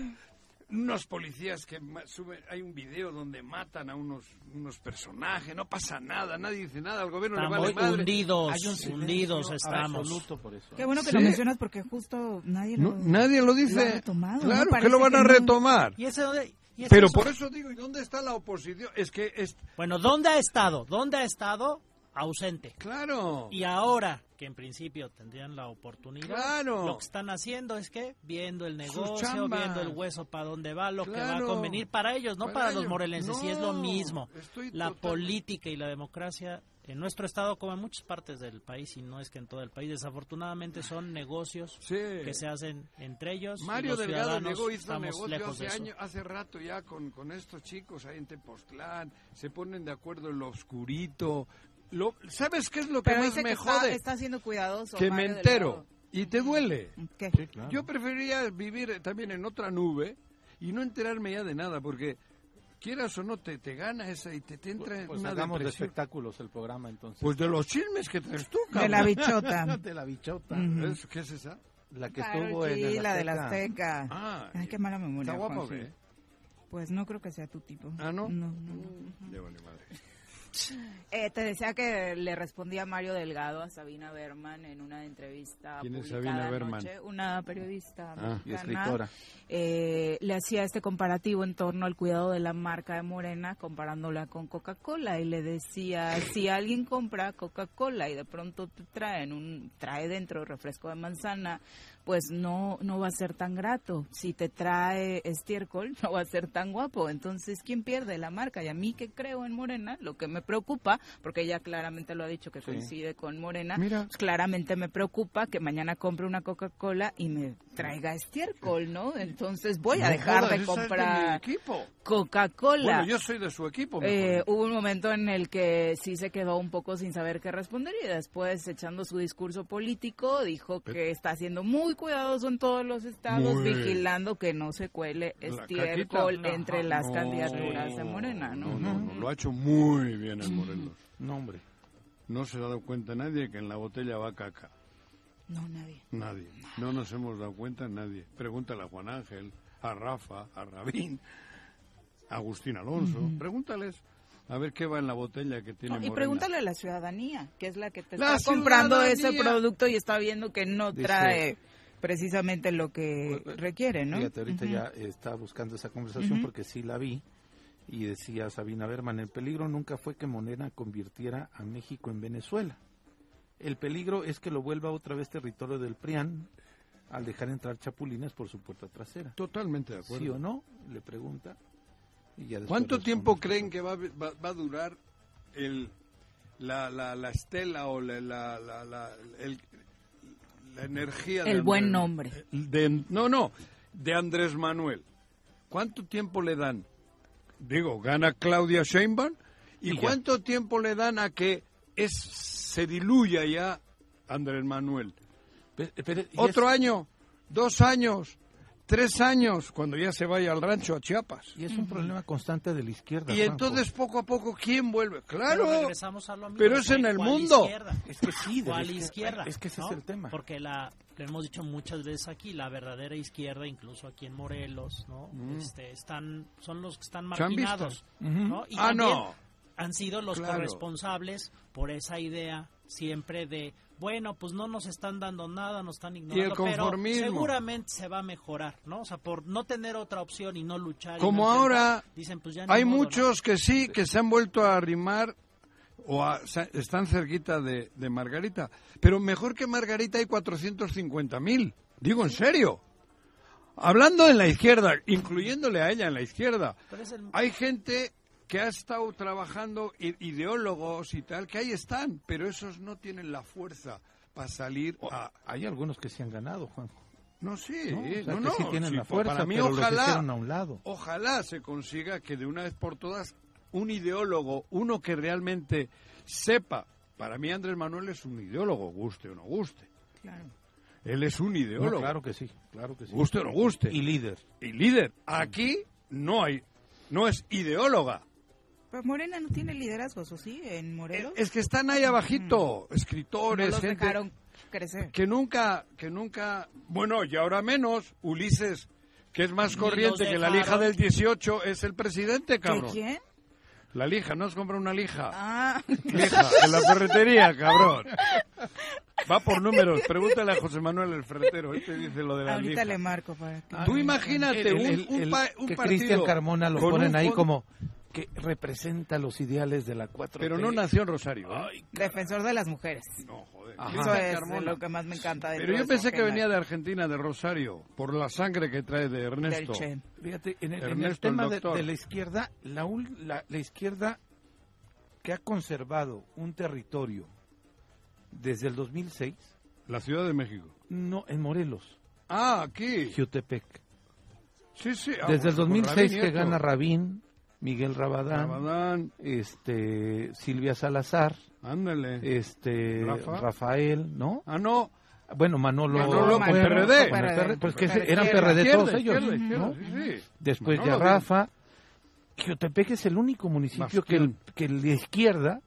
unos policías que suben, hay un video donde matan a unos unos personajes, no pasa nada, nadie dice nada, al gobierno le vale Estamos madre. hundidos, Hay un silencio hundidos estamos. absoluto por eso. Qué bueno que Sí. lo mencionas porque justo nadie lo, No, nadie lo lo dice. ha retomado. claro, ¿no? que lo van a no. retomar. ¿Y ese dónde- y es Pero eso? por eso digo, ¿y dónde está la oposición? Es que es Bueno, ¿dónde ha estado? ¿Dónde ha estado? Ausente. claro. Y ahora, que en principio tendrían la oportunidad, Claro. lo que están haciendo es que viendo el negocio, viendo el hueso para dónde va, lo que va a convenir para ellos, no Para para, los morelenses. y es lo No, mismo. La política y la democracia en nuestro estado, como en muchas partes del país, y no es que en todo el país, desafortunadamente son negocios Sí. que se hacen entre ellos. y Mario los Delgado hizo negocio hace año, hace rato ya con, con estos chicos ahí en Tepoztlán, se ponen de acuerdo en lo oscurito. Lo, ¿Sabes qué es lo que Pero más dice me que está, jode? está siendo cuidadoso. que me Mario entero y te duele. Delgado. ¿Qué? Sí, claro. Yo preferiría vivir eh, también en otra nube y no enterarme ya de nada, porque quieras o no te, te gana esa y te, te entra Pues una hagamos de depresión. espectáculos el programa entonces. Pues de los chismes que traes tú, De la cabrón. bichota. de la bichota. Ujú. ¿Es- ¿Qué es esa? La que Claro, estuvo en sí, el la de la Azteca. Ah, Ay, qué mala memoria. Está guapa, Juanji. ¿ve? Pues no creo que sea tu tipo. Ah, ¿no? No, no. Ya vale madre. Eh, te decía que le respondía Mario Delgado a Sabina Berman en una entrevista ¿Quién es publicada Sabina Berman? una periodista Ah. Y escritora. Eh, le hacía este comparativo en torno al cuidado de la marca de Morena comparándola con Coca-Cola y le decía si alguien compra Coca-Cola y de pronto te traen un trae dentro refresco de manzana pues no no va a ser tan grato si te trae estiércol no va a ser tan guapo entonces quién pierde la marca y a mí que creo en Morena lo que me preocupa porque ella claramente lo ha dicho que Sí. coincide con Morena Mira. pues claramente me preocupa que mañana compre una Coca-Cola y me traiga estiércol, ¿no? Entonces voy a dejar de comprar. Coca-Cola. Bueno, yo soy de su equipo. Eh, hubo un momento en el que sí se quedó un poco sin saber qué responder y después, echando su discurso político, dijo que está siendo muy cuidadoso en todos los estados, Muy. vigilando que no se cuele estiércol entre las No, candidaturas de Morena, ¿no? No, no, no, lo ha hecho muy bien en Morelos. No, hombre. No se ha dado cuenta nadie que en la botella va caca. No, nadie. Nadie. No nos hemos dado cuenta nadie. Pregúntale a Juan Ángel, a Rafa, a Rabín, a Agustín Alonso. Pregúntales a ver qué va en la botella que tiene No, y Morena. pregúntale a la ciudadanía, que es la que te La está comprando ese producto y está viendo que no Dice- trae precisamente lo que Pues, requiere, ¿no? Fíjate, ahorita Ujú. ya está buscando esa conversación porque sí la vi y decía Sabina Berman, el peligro nunca fue que Morena convirtiera a México en Venezuela. El peligro es que lo vuelva otra vez territorio del PRIAN al dejar entrar chapulines por su puerta trasera. Totalmente de acuerdo. ¿Sí o no? Le pregunta. Y ya después ¿Cuánto tiempo creen que va, va- va a durar el, la, la, la estela o la, la, la, la- el- la energía de El buen Andrés- nombre. de- no, no, de Andrés Manuel? ¿Cuánto tiempo le dan? Digo, gana Claudia Sheinbaum. ¿Y, Y ya. cuánto tiempo le dan a que es, se diluya ya Andrés Manuel? Pero- y ¿Otro es- año? ¿Dos años? ¿Tres años? Cuando ya se vaya al rancho a Chiapas. Y es un problema constante de la izquierda. Y entonces poco a poco, ¿quién vuelve? Pero Claro, regresamos a lo mismo, pero es en ¿cuál el mundo. izquierda? Es que sí, de la ¿Cuál izquierda. izquierda? Es que ese ¿no? es el tema. Porque la, lo hemos dicho muchas veces aquí, la verdadera izquierda, incluso aquí en Morelos, ¿no? Este, están, son los que están marginados. Y Ah, también no. Han sido los Claro. corresponsables por esa idea siempre de, bueno, pues no nos están dando nada, nos están ignorando, pero conformismo. seguramente se va a mejorar, ¿no? O sea, por no tener otra opción y no luchar. Como no ahora dicen, pues ya hay modo, ¿no? muchos que sí, que se han vuelto a arrimar o a- están cerquita de, de Margarita. Pero mejor que Margarita hay 450 mil. Digo en serio. Hablando en la izquierda, incluyéndole a ella en la izquierda, el- hay gente que ha estado trabajando, ideólogos y tal, que ahí están, pero esos no tienen la fuerza para salir O- a... Hay algunos que se han ganado, Juanjo. No, sí, ¿no? O sea, no, que no, sí tienen sí, la fuerza, para mí pero ojalá, a un lado. ojalá se consiga que de una vez por todas un ideólogo, uno que realmente sepa, para mí Andrés Manuel es un ideólogo, guste o no guste. Claro. Él es un ideólogo, No, claro que sí, claro que sí. guste o no guste. Y líder. y líder. Aquí no hay, no es ideóloga. Pues Morena no tiene liderazgos, ¿o sí? En Morelos. Es que están ahí abajito, no escritores, los gente dejaron crecer. que nunca, que nunca, bueno, y ahora menos, Ulises, que es más corriente que la lija del 18, es el presidente, ¿De cabrón. quién? La lija, no has comprado una lija. Ah, Lija, en la ferretería, cabrón. Va por números, pregúntale a José Manuel el ferretero, él te dice lo de la ahorita lija. le marco para que... Tú imagínate El- un, el- un el- pa- un que partido Cristian Carmona lo ponen un ahí como que representa los ideales de la 4 Pero no nació en Rosario. ¿eh? Defensor de las mujeres. No, joder. Ajá. Eso es Carmona. lo que más me encanta. Pero yo pensé que venía de Argentina, de Rosario, por la sangre que trae de Ernesto. Fíjate, en el, en el Ernesto, el tema de, de la izquierda, la, ul- la, la izquierda que ha conservado un territorio desde el 2006, La Ciudad de México. no en Morelos, Ah, aquí. Jiotepec. Sí, sí. ah, Desde el bueno, con 2006 Rabín que gana Rabín, Miguel Rabadán, Rabadán, este Silvia Salazar, ándale. este Rafa. Rafael, ¿no? Ah, no. Bueno, Manolo, Manolo con bueno, PRD. con el PRD. Pues que PRD. eran PRD todos ellos, izquierda, ¿no? izquierda, sí, sí. Después Manolo, ya Rafa. Jiotepec es el único municipio que, el, que la izquierda,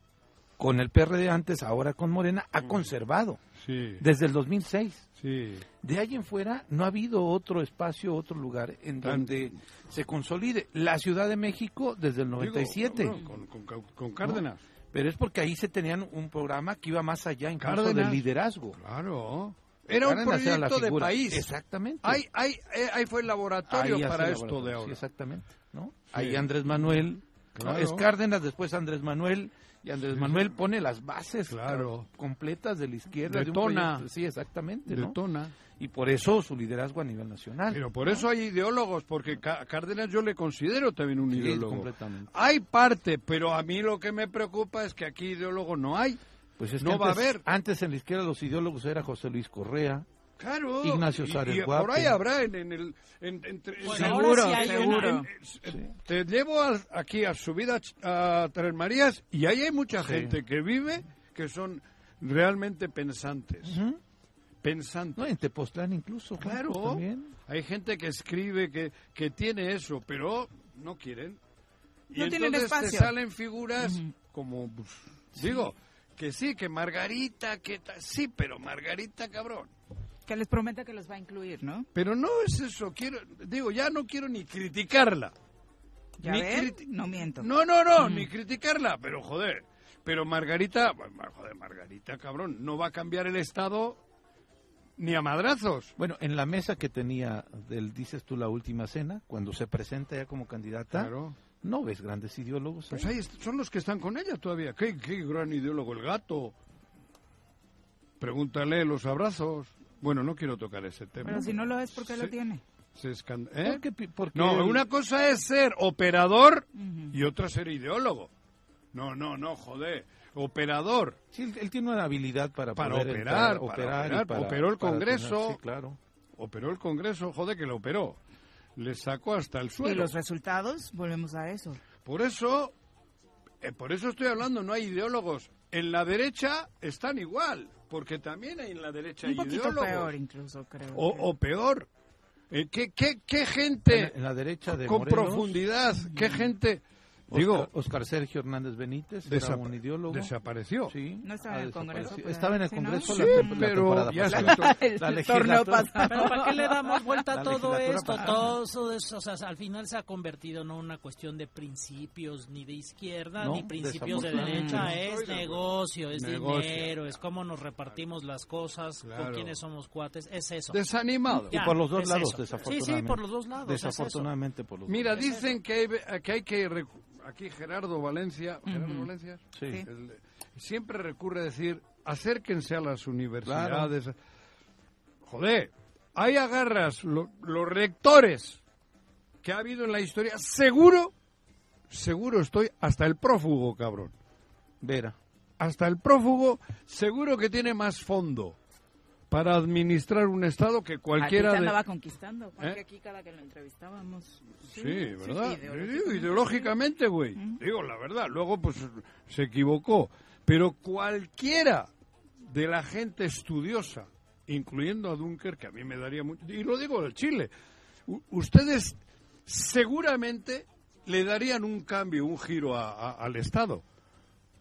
con el PRD antes, ahora con Morena, ha conservado Sí, desde el 2006. Sí. De ahí en fuera no ha habido otro espacio, otro lugar en Tan- donde se consolide. La Ciudad de México desde el 97. Digo, cabrón, con, con, con Cárdenas. Pero es porque ahí se tenían un programa que iba más allá incluso Cárdenas. del liderazgo. Claro. Era un proyecto de país. Exactamente. Ahí, ahí, eh, ahí fue el laboratorio Ahí para esto de ahora. Sí, exactamente. ¿no? Sí. Ahí Andrés Manuel. ¿no? Es Cárdenas, después Andrés Manuel. Y Andrés Manuel pone las bases Claro. completas de la izquierda. de un proyecto. Sí, exactamente. ¿no? Detona. Y por eso su liderazgo a nivel nacional. Pero por eso hay ideólogos, porque Cá- Cárdenas yo le considero también un Sí, ideólogo. completamente. Hay parte, pero a mí lo que me preocupa es que aquí ideólogo no hay. Pues es que No va a haber. Antes en la izquierda los ideólogos era José Luis Correa. Claro. Ignacio por ahí habrá en, en el... en- entre- en- sí hay seguro. en- Te llevo al- aquí a subida a Tres Marías y ahí hay mucha Sí. gente que vive que son realmente pensantes. Pensantes. No, en Tepoztlán incluso. Claro. También. Hay gente que escribe, que, que tiene eso, pero no quieren. Y No tienen entonces te espacio. salen figuras como, pues, digo, que sí, que Margarita, que sí, pero Margarita, cabrón. Que les promete que los va a incluir, ¿no? Pero no es eso, quiero, digo, ya no quiero ni criticarla. ¿Ya Ni ven? criti- No miento. No, no, no, ni criticarla, pero joder. Pero Margarita, bueno, joder, Margarita, cabrón, no va a cambiar el Estado ni a madrazos. Bueno, en la mesa que tenía del, dices tú, la última cena, cuando se presenta ya como candidata, Claro. no ves grandes ideólogos. Pues ahí. son los que están con ella todavía. ¿Qué, qué gran ideólogo el gato. Pregúntale los abrazos. Bueno, no quiero tocar ese tema. Pero si no lo es, ¿por qué lo tiene? Se escan- ¿eh? No, el- una cosa es ser operador y otra ser ideólogo. No, no, no, joder. Operador. Sí, él, él tiene una habilidad para, Para poder operar, entrar, para operar, y operar. para- Operó el Congreso. tener- sí, claro. Operó el Congreso, joder, que lo operó. Le sacó hasta el Y suelo. los resultados, volvemos a eso. Por eso, eh, por eso estoy hablando, no hay ideólogos. En la derecha están igual, porque también hay en la derecha Un poquito ideólogos. peor incluso, creo. O, o peor. Eh, ¿qué, qué, qué gente En la, en la derecha de con Morelos, profundidad? ¿Qué gente? Oscar, Digo, Oscar Sergio Hernández Benítez era un ideólogo. desapareció. Sí, No estaba en el Congreso, Estaba en el. Congreso Sí, la, pero temporada ya pasada. se- El La torneo legislatura- pasado. Pero ¿para qué le damos vuelta a todo esto? pasada. Todo eso, es- o sea, al final se ha convertido no en una cuestión de principios ni de izquierda No, ni principios de derecha, es negocio, es Negocio. dinero, es cómo nos repartimos las cosas, Claro. con quiénes somos cuates, es eso. Desanimado. Y Ya, por los dos es lados, eso. desafortunadamente. Sí, sí, por los dos lados, es. Desafortunadamente por los Mira, dos. dicen que hay, que hay que aquí Gerardo Valencia, Gerardo Valencia, Sí. el- siempre recurre a decir, acérquense a las universidades. Joder, ahí agarras lo- los rectores que ha habido en la historia, seguro, seguro estoy hasta el prófugo, cabrón. Vera. Hasta el prófugo seguro que tiene más fondo para administrar un estado que cualquiera Aquí se de... andaba conquistando, porque ¿Eh? aquí cada que lo entrevistábamos... Sí, ¿verdad? sí, ideológicamente, güey. Digo, la verdad. Luego, pues, se equivocó. Pero cualquiera de la gente estudiosa, incluyendo a Dunker, que a mí me daría mucho... Y lo digo del Chile. u- ustedes seguramente le darían un cambio, un giro a- a- al Estado.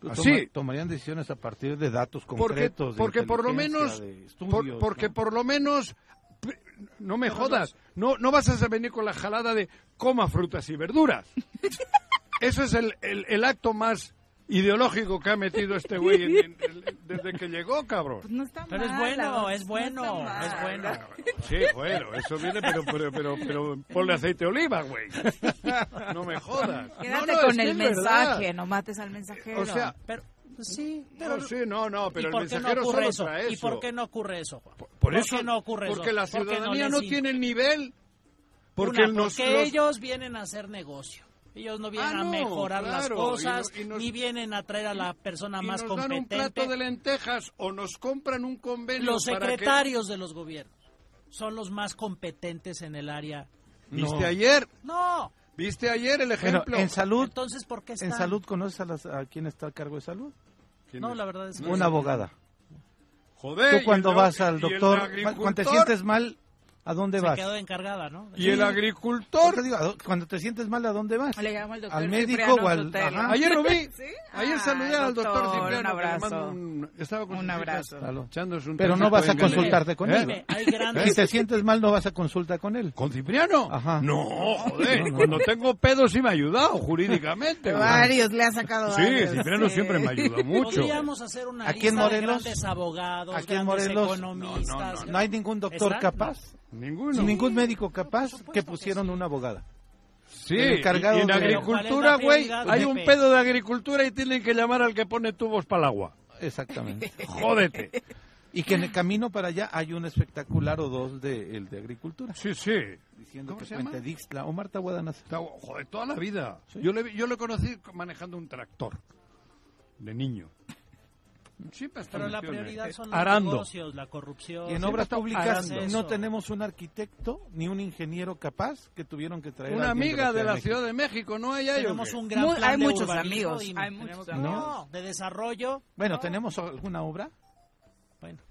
Toma- Así. tomarían decisiones a partir de datos Porque, concretos. de porque por lo menos, por- porque ¿no? por lo menos, no me jodas, no, no vas a venir con la jalada de coma frutas y verduras. Eso es el, el- el acto más ideológico que ha metido este güey en- en- en- desde que llegó, cabrón. Pues no está Pero es mal, bueno, es no bueno, mal. es bueno. Sí, bueno, eso viene, pero, pero, pero, pero ponle aceite de oliva, güey. No me jodas. Quédate No, no, es con que el es verdad. mensaje, no mates al mensajero. O sea, Pero pues sí, pero no, sí, no, no, pero ¿Y el por qué no mensajero ocurre solo eso? trae ¿Y eso. por qué no ocurre eso, Juan? Por eso, qué no ocurre eso? porque la ¿Por qué no ciudadanía les no, in- tiene el nivel. Porque, Una, nos- porque los- ellos vienen a hacer negocio. Ellos no vienen Ah, a no, mejorar las cosas, y no- y nos- ni vienen a traer a la persona y más nos dan un competente. plato de lentejas o nos compran un convenio Los para que- secretarios de los gobiernos son los más competentes en el área. ¿Viste No. ayer? No. ¿Viste ayer el Bueno, ejemplo? en salud, Entonces, ¿por qué en salud conoces a, las- a quién está a cargo de salud. ¿Quién No, es? la verdad es que Una abogada. Joder, Tú cuando el- vas al doctor, cuando te sientes mal, ¿a dónde se vas? quedó encargada, ¿no? Y el agricultor. Te digo, ¿a dó- cuando te sientes mal, ¿a dónde vas? Le llamo al doctor Al médico Cipriano o al- ajá. Ayer lo vi. ¿Sí? Ayer Ah, saludé al doctor doctor, Cipriano. un abrazo. mando un- estaba con Un abrazo. un Pero no vas a consultarte con él. Dime, hay grandes... Si te sientes mal, no vas a consulta con él. ¿Con Cipriano? Ajá. No, joder, No, no, cuando no. tengo pedos sí me ha ayudado jurídicamente. Varios le ha sacado Sí, varios, Cipriano sí. siempre me ayuda mucho. Podríamos hacer una lista de Morelos- grandes abogados, grandes economistas. No hay ningún doctor capaz, Ninguno. ningún médico capaz que que pusieron sí. una abogada. Sí, encargado y en de- agricultura, ¿Cuál es la güey, hay un pedo de agricultura y tienen que llamar al que pone tubos para el agua. Exactamente. Jódete. y que en el camino para allá hay un espectacular o dos de el de agricultura. Sí, sí. Diciendo ¿Cómo que se llama? Puente Dixtla o Marta. Está- Joder, toda la vida. Yo, le, yo le conocí manejando un tractor de niño. Siempre está Pero la prioridad son los Arando. negocios, la corrupción. Y en obras está públicas arando. no tenemos un arquitecto ni un ingeniero capaz que tuvieron que traer Una amiga de la México. Ciudad de México, ¿no hay Tenemos un gran Muy- plan hay de muchos amigos, hay muchos amigos. No, de desarrollo. Bueno, no. ¿tenemos alguna obra?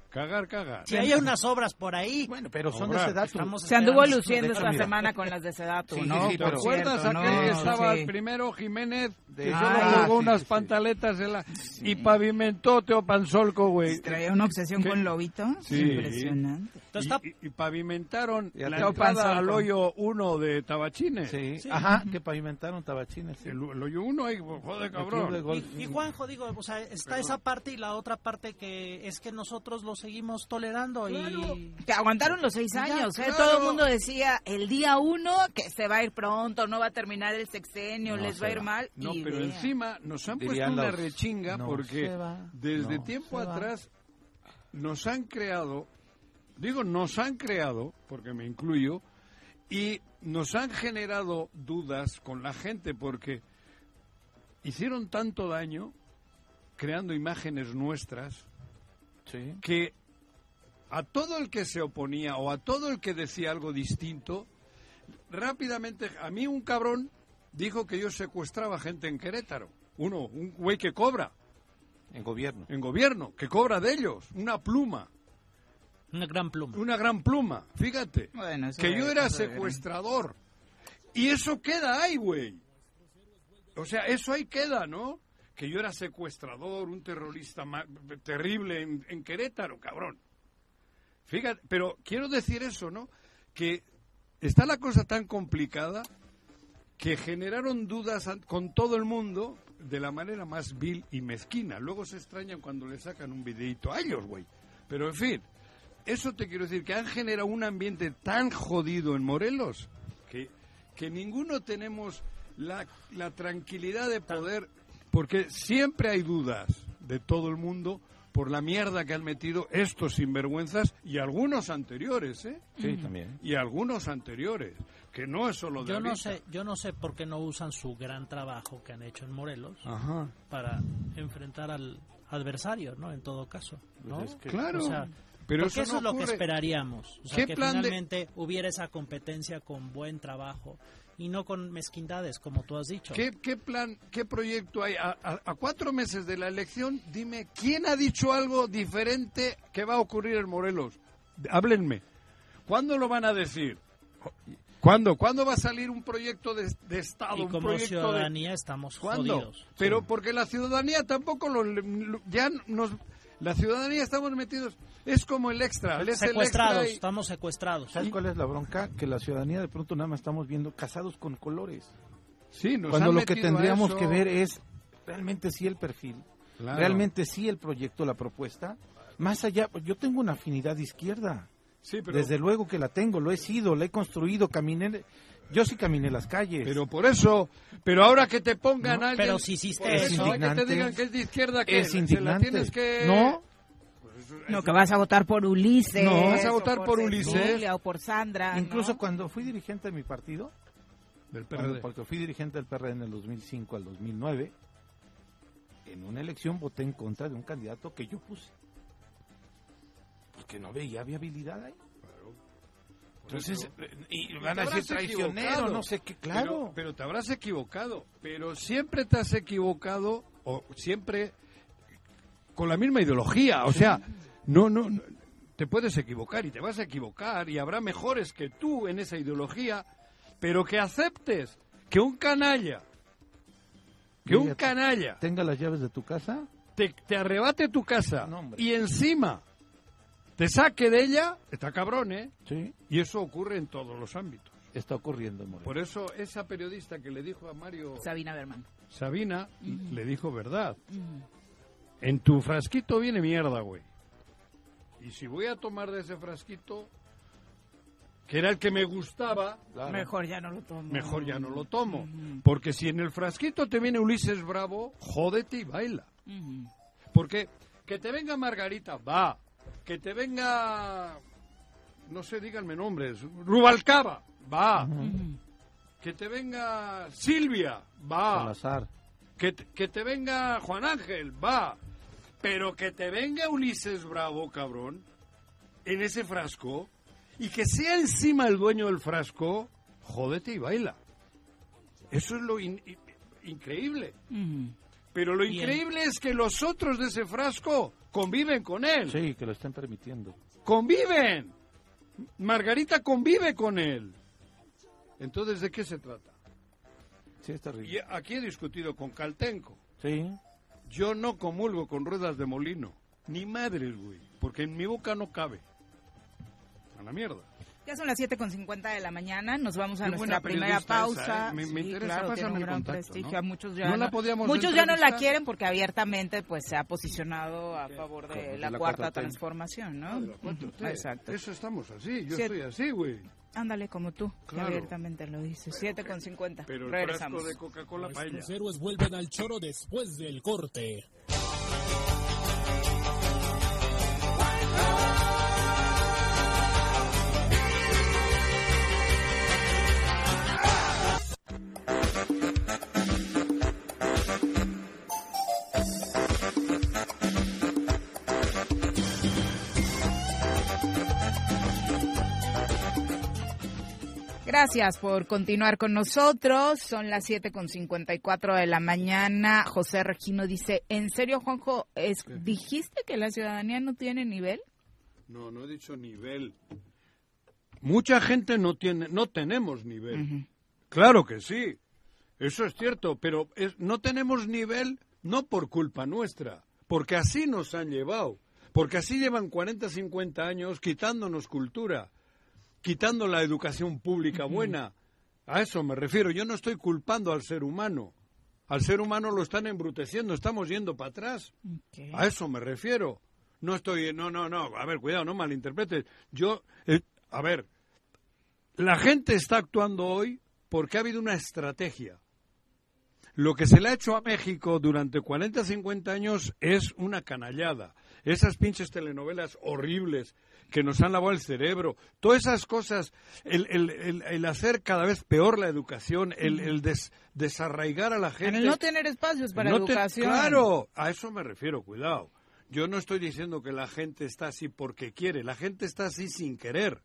Cagar, cagar. si hay unas obras por ahí, Bueno, pero son Obra. de Sedatu. Se anduvo luciendo esta mira. semana con las de Sedatu, Sí, ¿no? sí, ¿Te por acuerdas cierto, aquel no, que estaba sí. el primero Jiménez? De- que Ah, solo colgó sí, unas sí, sí. pantaletas en la... y pavimentó Teopanzolco, güey. Traía una obsesión ¿Qué? con Lobito. Sí. Impresionante. Entonces y, y- y pavimentaron Y la entrada al con- hoyo 1 de Tabachines. Sí. Sí. Ajá, que pavimentaron tabachines. sí. El, el hoyo 1 ahí, joder, cabrón. golf. Y, y Juanjo, digo, o sea, está esa parte y la otra parte que es que nosotros lo seguimos tolerando Claro. y... Que aguantaron los seis Ya, años, ¿eh? claro. Todo el mundo decía el día uno que se va a ir pronto, no va a terminar el sexenio, No les va a ir mal. No, y pero encima nos han Dirían puesto una rechinga no porque desde no tiempo atrás nos han creado, digo nos han creado, porque me incluyo, y nos han generado dudas con la gente porque hicieron tanto daño creando imágenes nuestras Sí. que a todo el que se oponía o a todo el que decía algo distinto, rápidamente, a mí un cabrón dijo que yo secuestraba gente en Querétaro. Uno, un güey que cobra En gobierno. en gobierno, que cobra de ellos, una pluma, Una gran pluma. una gran pluma, fíjate, Bueno, que yo era secuestrador. Y eso queda ahí, güey. O sea, eso ahí queda, ¿no? Que yo era secuestrador, un terrorista ma- terrible en, en Querétaro, cabrón. Fíjate, pero quiero decir eso, ¿no? Que está la cosa tan complicada que generaron dudas con todo el mundo de la manera más vil y mezquina. Luego se extrañan cuando le sacan un videito a ellos, güey. Pero en fin, eso te quiero decir, que han generado un ambiente tan jodido en Morelos que, que ninguno tenemos la, la tranquilidad de poder, porque siempre hay dudas de todo el mundo por la mierda que han metido estos sinvergüenzas y algunos anteriores, ¿eh? Sí, también. Y algunos anteriores, que no es solo de Yo no sé, yo no sé por qué no usan su gran trabajo que han hecho en Morelos Ajá. para enfrentar al adversario, ¿no? En todo caso, ¿no? Pues es que- Claro. O sea, pero porque eso, eso, no es lo que esperaríamos. O sea, ¿Qué que plan de- finalmente hubiera esa competencia con buen trabajo y no con mezquindades, como tú has dicho. ¿Qué, qué plan, qué proyecto hay? A, a- a cuatro meses de la elección, dime, ¿quién ha dicho algo diferente que va a ocurrir en Morelos? Háblenme. ¿Cuándo lo van a decir? ¿Cuándo? ¿Cuándo va a salir un proyecto de, de Estado? y un como proyecto de- ciudadanía estamos ¿Cuándo? jodidos. Pero porque la ciudadanía tampoco lo- ya nos la ciudadanía estamos metidos es como el extra, es el Secuestrados, extra y- estamos secuestrados. ¿Sabes cuál es la bronca? Que la ciudadanía de pronto nada más estamos viendo casados con colores. sí, nos Cuando han lo que tendríamos que ver es realmente sí el perfil, Claro. realmente sí el proyecto, la propuesta. Más allá, pues, yo tengo una afinidad izquierda. Sí, pero, Desde luego que la tengo, lo he sido, la he construido, caminé. Yo sí caminé las calles. pero por eso, pero ahora que te pongan No, alguien pero si hiciste por eso- ahora que te indignante. digan que es de izquierda que es se la indignante. tienes que No, No, que vas a votar por Ulises. No. ¿Vas a votar por Ulises? Cecilia, o por Sandra. incluso ¿no? cuando fui dirigente de mi partido, del cuando- PRD. porque fui dirigente del PRD en el 2005 al 2009, en una elección voté en contra de un candidato que yo puse. Porque no veía viabilidad ahí. Entonces, eh, y van a decir traicionero, no sé qué, claro. Pero, pero te habrás equivocado. Pero siempre te has equivocado, o siempre con la misma ideología. O sea, no, no, no, te puedes equivocar y te vas a equivocar y habrá mejores que tú en esa ideología, pero que aceptes que un canalla, que un canalla Tenga las llaves de tu casa, te, te arrebate tu casa No, y encima te saque de ella, está cabrón, ¿eh? sí, Y eso ocurre en todos los ámbitos. está ocurriendo en Morelos. Por eso esa periodista que le dijo a Mario Sabina Berman. Sabina le dijo verdad. En tu frasquito viene mierda, güey. Y si voy a tomar de ese frasquito, que era el que me gustaba, Claro. Mejor ya no lo tomo. mejor ya no lo tomo. Porque si en el frasquito te viene Ulises Bravo, jódete y baila. Porque que te venga Margarita, va. Que te venga, no sé, díganme nombres, Rubalcaba, va. Que te venga Silvia, va. Salazar. Que, te- que te venga Juan Ángel, va. Pero que te venga Ulises Bravo, cabrón, en ese frasco, y que sea encima el dueño del frasco, jódete y baila. Eso es lo in- in- increíble. Pero lo Bien. increíble es que los otros de ese frasco conviven con él. Sí, que lo estén permitiendo. Conviven. Margarita convive con él. Entonces, ¿de qué se trata? Sí, está Y aquí he discutido con Caltenco. Sí, Yo no comulgo con ruedas de molino. Ni madres, güey. Porque en mi boca no cabe. a la mierda. Ya son las 7.50 de la mañana, nos vamos a Qué nuestra primera pausa. esa, ¿eh? Me- me Sí, interesa, claro, tiene un gran contacto, prestigio. ¿no? A muchos ya No la podíamos muchos ya no la quieren porque abiertamente pues se ha posicionado a favor de de la, la cuarta cuarta transformación, ¿no? Ah, de la. Exacto. Eso estamos así, yo Siete- estoy así, güey. Ándale como tú, que Claro. abiertamente lo dices. 7.50. Pero el Regresamos. de Coca-Cola. Los héroes vuelven al choro después del corte. Gracias por continuar con nosotros. Son las 7.54 de la mañana. José Regino dice, ¿en serio, Juanjo, es, dijiste que la ciudadanía no tiene nivel? No, no he dicho nivel. Mucha gente no tiene, no tenemos nivel. Claro que sí, eso es cierto, pero es- no tenemos nivel no por culpa nuestra, porque así nos han llevado, porque así llevan 40, 50 años quitándonos cultura, quitando la educación pública buena. A eso me refiero, yo no estoy culpando al ser humano. Al ser humano lo están embruteciendo, estamos yendo para atrás. A eso me refiero. No estoy, no, no, no, a ver, cuidado, no malinterpretes. Yo, eh, a ver, la gente está actuando hoy porque ha habido una estrategia. Lo que se le ha hecho a México durante 40, 50 años es una canallada. Esas pinches telenovelas horribles que nos han lavado el cerebro, todas esas cosas, el, el- el- el hacer cada vez peor la educación, el, el des- desarraigar a la gente. El no tener espacios para No te- educación. claro, a eso me refiero, cuidado. Yo no estoy diciendo que la gente está así porque quiere, la gente está así sin querer.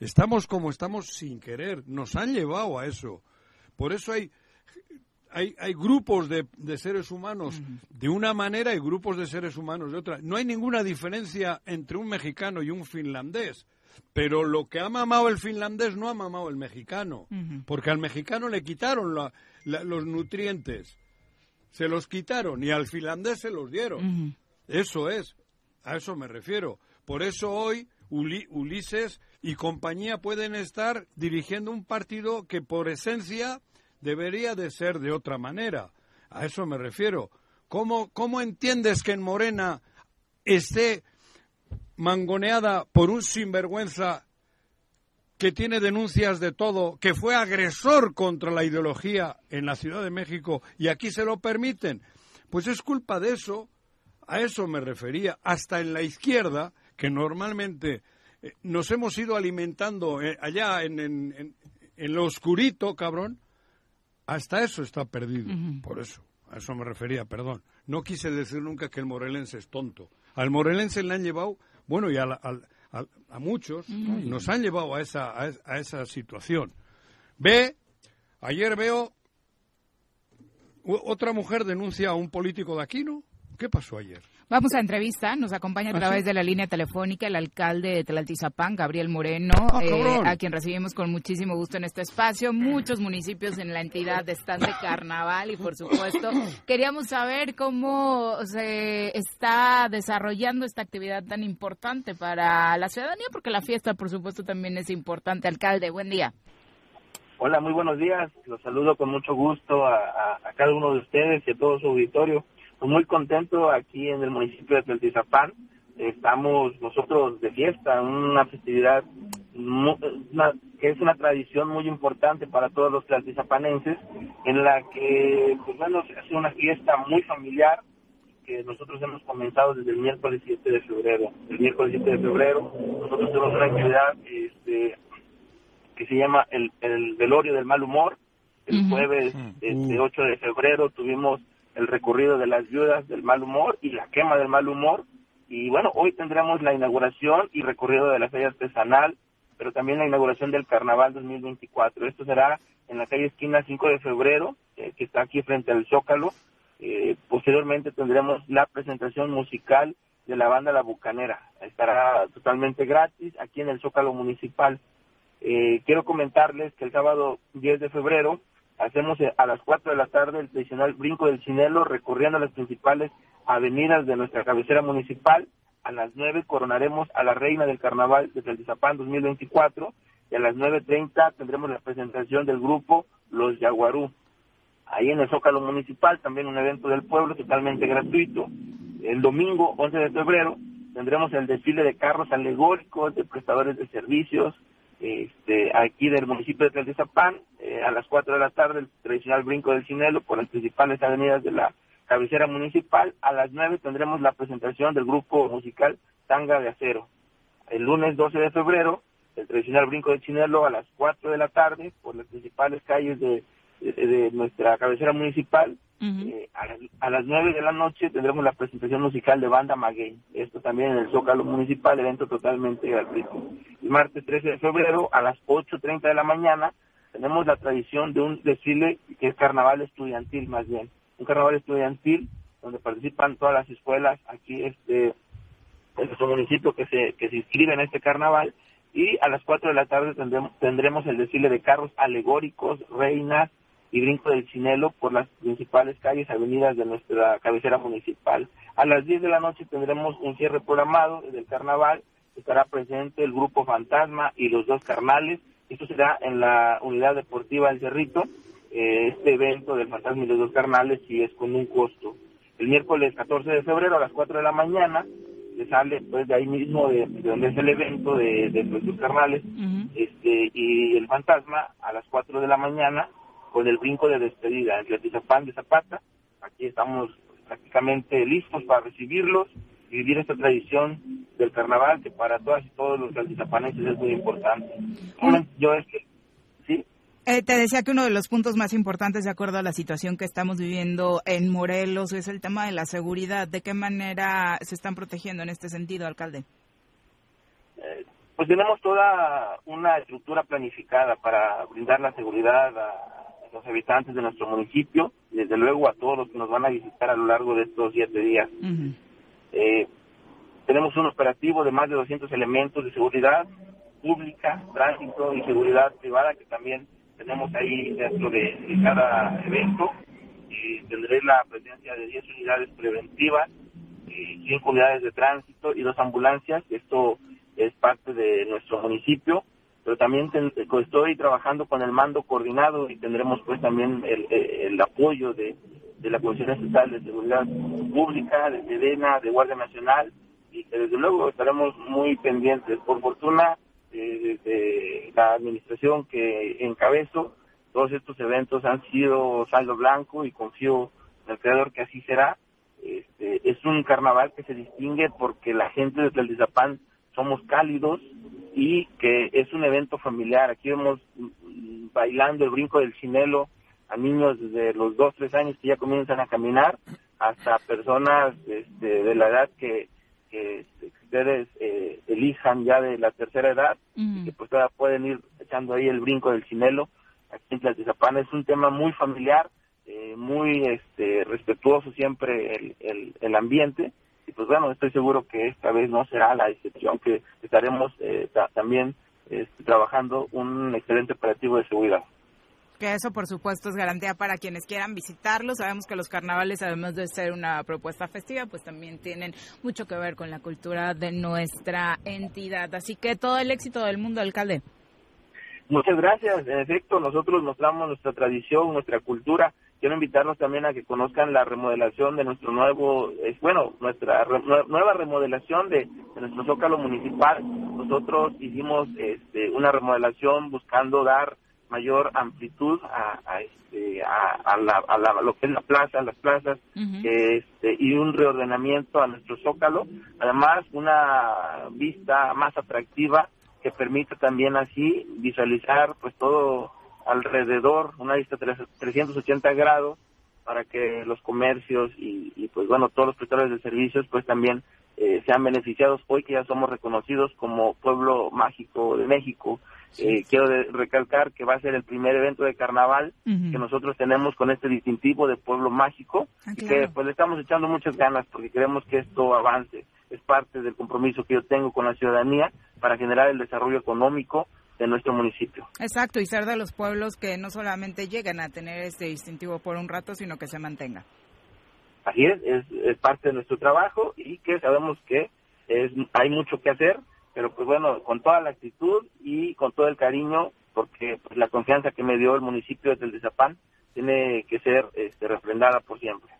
Estamos como estamos sin querer, nos han llevado a eso. Por eso hay, hay, hay grupos de, de seres humanos de una manera y grupos de seres humanos de otra. No hay ninguna diferencia entre un mexicano y un finlandés. Pero lo que ha mamado el finlandés no ha mamado el mexicano. Porque al mexicano le quitaron la- la- los nutrientes. Se los quitaron y al finlandés se los dieron. Eso es. A eso me refiero. Por eso hoy Uli- Ulises y compañía pueden estar dirigiendo un partido que por esencia debería de ser de otra manera. A eso me refiero. ¿Cómo, cómo entiendes que en Morena esté mangoneada por un sinvergüenza que tiene denuncias de todo, que fue agresor contra la ideología en la Ciudad de México y aquí se lo permiten? Pues es culpa de eso. A eso me refería. Hasta en la izquierda, que normalmente eh, nos hemos ido alimentando eh, allá en, en, en- en lo oscurito, cabrón, hasta eso está perdido. Por eso, a eso me refería, perdón. No quise decir nunca que el morelense es tonto. Al morelense le han llevado, bueno, y a, la- muchos, nos han llevado a esa, a, es- a esa situación. Ve, ayer veo, otra mujer denuncia a un político de aquí, ¿no? ¿Qué pasó ayer? Vamos a entrevista, nos acompaña a ¿Ah, través de la línea telefónica el alcalde de Tlaltizapán, Gabriel Moreno, Ah, eh, a quien recibimos con muchísimo gusto en este espacio. Muchos municipios en la entidad están de carnaval y, por supuesto, queríamos saber cómo se está desarrollando esta actividad tan importante para la ciudadanía, porque la fiesta, por supuesto, también es importante. Alcalde, buen día. Hola, muy buenos días. Los saludo con mucho gusto a, a- a cada uno de ustedes y a todo su auditorio. Pues muy contento aquí en el municipio de Tlaltizapán. Estamos nosotros de fiesta, una festividad mu- una- que es una tradición muy importante para todos los tlaltizapanenses, en la que, pues bueno, se hace una fiesta muy familiar que nosotros hemos comenzado desde el miércoles 7 de febrero. El miércoles 7 de febrero nosotros tenemos una actividad este, que se llama el, el velorio del mal humor. El jueves este, 8 de febrero tuvimos el recorrido de las viudas del mal humor y la quema del mal humor. Y bueno, hoy tendremos la inauguración y recorrido de la feria artesanal, pero también la inauguración del carnaval 2024. Esto será en la calle esquina 5 de febrero, eh, que está aquí frente al Zócalo. Eh, posteriormente tendremos la presentación musical de la banda La Bucanera. Estará totalmente gratis aquí en el Zócalo Municipal. Eh, quiero comentarles que el sábado 10 de febrero hacemos eh, a las 4 de la tarde el tradicional brinco del Cinelo recorriendo las principales avenidas de nuestra cabecera municipal a las 9 coronaremos a la reina del carnaval de Tlaltizapán 2024 y a las 9.30 tendremos la presentación del grupo Los Yaguarú. Ahí en el Zócalo Municipal, también un evento del pueblo totalmente gratuito. El domingo 11 de febrero tendremos el desfile de carros alegóricos de prestadores de servicios este, aquí del municipio de Tlaltizapán, eh, a las 4 de la tarde el tradicional brinco del Cinelo por las principales avenidas de la cabecera municipal. A las 9 tendremos la presentación del grupo musical Tanga de Acero. El lunes 12 de febrero, el tradicional brinco del Chinelo a las 4 de la tarde por las principales calles de, de, nuestra cabecera municipal. Eh, a, las, a las 9 de la noche tendremos la presentación musical de Banda Maguey. Esto también en el Zócalo Municipal, evento totalmente gratuito. El martes 13 de febrero a las 8.30 de la mañana tenemos la tradición de un desfile que es carnaval estudiantil más bien. Un carnaval estudiantil donde participan todas las escuelas aquí este en nuestro municipio que se, que se inscriben en este carnaval y a las 4 de la tarde tendremos, tendremos el desfile de carros alegóricos, reinas y brinco del Chinelo por las principales calles, avenidas de nuestra cabecera municipal. A las 10 de la noche tendremos un cierre programado del carnaval, estará presente el grupo Fantasma y los dos carnales, esto será en la unidad deportiva El Cerrito, eh, este evento del Fantasma y los dos carnales y es con un costo. El miércoles 14 de febrero a las 4 de la mañana se sale pues de ahí mismo de, de donde es el evento de, de nuestros carnales. Este y el fantasma a las 4 de la mañana con el brinco de despedida en Tlatizapán de Zapata. Aquí estamos prácticamente listos para recibirlos y vivir esta tradición del carnaval que para todas y todos los tlatizapanenses es muy importante. Bueno, yo es que, ¿sí? Eh, te decía que uno de los puntos más importantes de acuerdo a la situación que estamos viviendo en Morelos es el tema de la seguridad. ¿De qué manera se están protegiendo en este sentido, alcalde? Eh, pues tenemos toda una estructura planificada para brindar la seguridad a los habitantes de nuestro municipio y desde luego a todos los que nos van a visitar a lo largo de estos siete días. Eh, tenemos un operativo de más de 200 elementos de seguridad pública, tránsito y seguridad privada que también tenemos ahí dentro de, de cada evento. Y tendré la presencia de 10 unidades preventivas, y 5 unidades de tránsito y dos ambulancias. Esto es parte de nuestro municipio pero también ten- estoy trabajando con el mando coordinado y tendremos pues también el, el apoyo de, de la Comisión Estatal de Seguridad Pública, de SEDENA, de Guardia Nacional y que desde luego estaremos muy pendientes. Por fortuna, eh, de la administración que encabezo, todos estos eventos han sido saldo blanco y confío en el creador que así será. Este, es un carnaval que se distingue porque la gente de Tlaltizapán somos cálidos y que es un evento familiar. Aquí vemos bailando el brinco del chinelo a niños desde los dos, tres años que ya comienzan a caminar hasta personas este, de la edad que, que, este, ustedes eh, elijan ya de la tercera edad y que pues todavía pueden ir echando ahí el brinco del chinelo aquí en Tlaltizapán. Es un tema muy familiar, eh, muy este, respetuoso siempre el, el, el ambiente y pues bueno, estoy seguro que esta vez no será la excepción, que estaremos eh, ta- también este, trabajando un excelente operativo de seguridad. Que eso, por supuesto, es garantía para quienes quieran visitarlo. Sabemos que los carnavales, además de ser una propuesta festiva, pues también tienen mucho que ver con la cultura de nuestra entidad. Así que todo el éxito del mundo, alcalde. Muchas gracias. En efecto, nosotros mostramos nuestra tradición, nuestra cultura. Quiero invitarlos también a que conozcan la remodelación de nuestro nuevo, es bueno, nuestra re- nue- nueva remodelación de, de nuestro zócalo municipal. Nosotros hicimos este, una remodelación buscando dar mayor amplitud a, a, este, a, a la, a la- lo que es la plaza, las plazas, este, y un reordenamiento a nuestro zócalo. Además, una vista más atractiva que permite también así visualizar pues todo alrededor, una vista tres- 380 grados para que los comercios y, y, pues bueno, todos los prestadores de servicios pues también eh, sean beneficiados hoy que ya somos reconocidos como pueblo mágico de México. Eh, quiero de- recalcar que va a ser el primer evento de carnaval que nosotros tenemos con este distintivo de pueblo mágico Ah, y que pues le estamos echando muchas ganas porque queremos que esto avance. Es parte del compromiso que yo tengo con la ciudadanía para generar el desarrollo económico de nuestro municipio. Exacto, y ser de los pueblos que no solamente llegan a tener este distintivo por un rato, sino que se mantenga. Así es, es, es parte de nuestro trabajo y que sabemos que es, hay mucho que hacer, pero pues bueno, con toda la actitud y con todo el cariño, porque pues, la confianza que me dio el municipio de Teldizapán tiene que ser este, refrendada por siempre.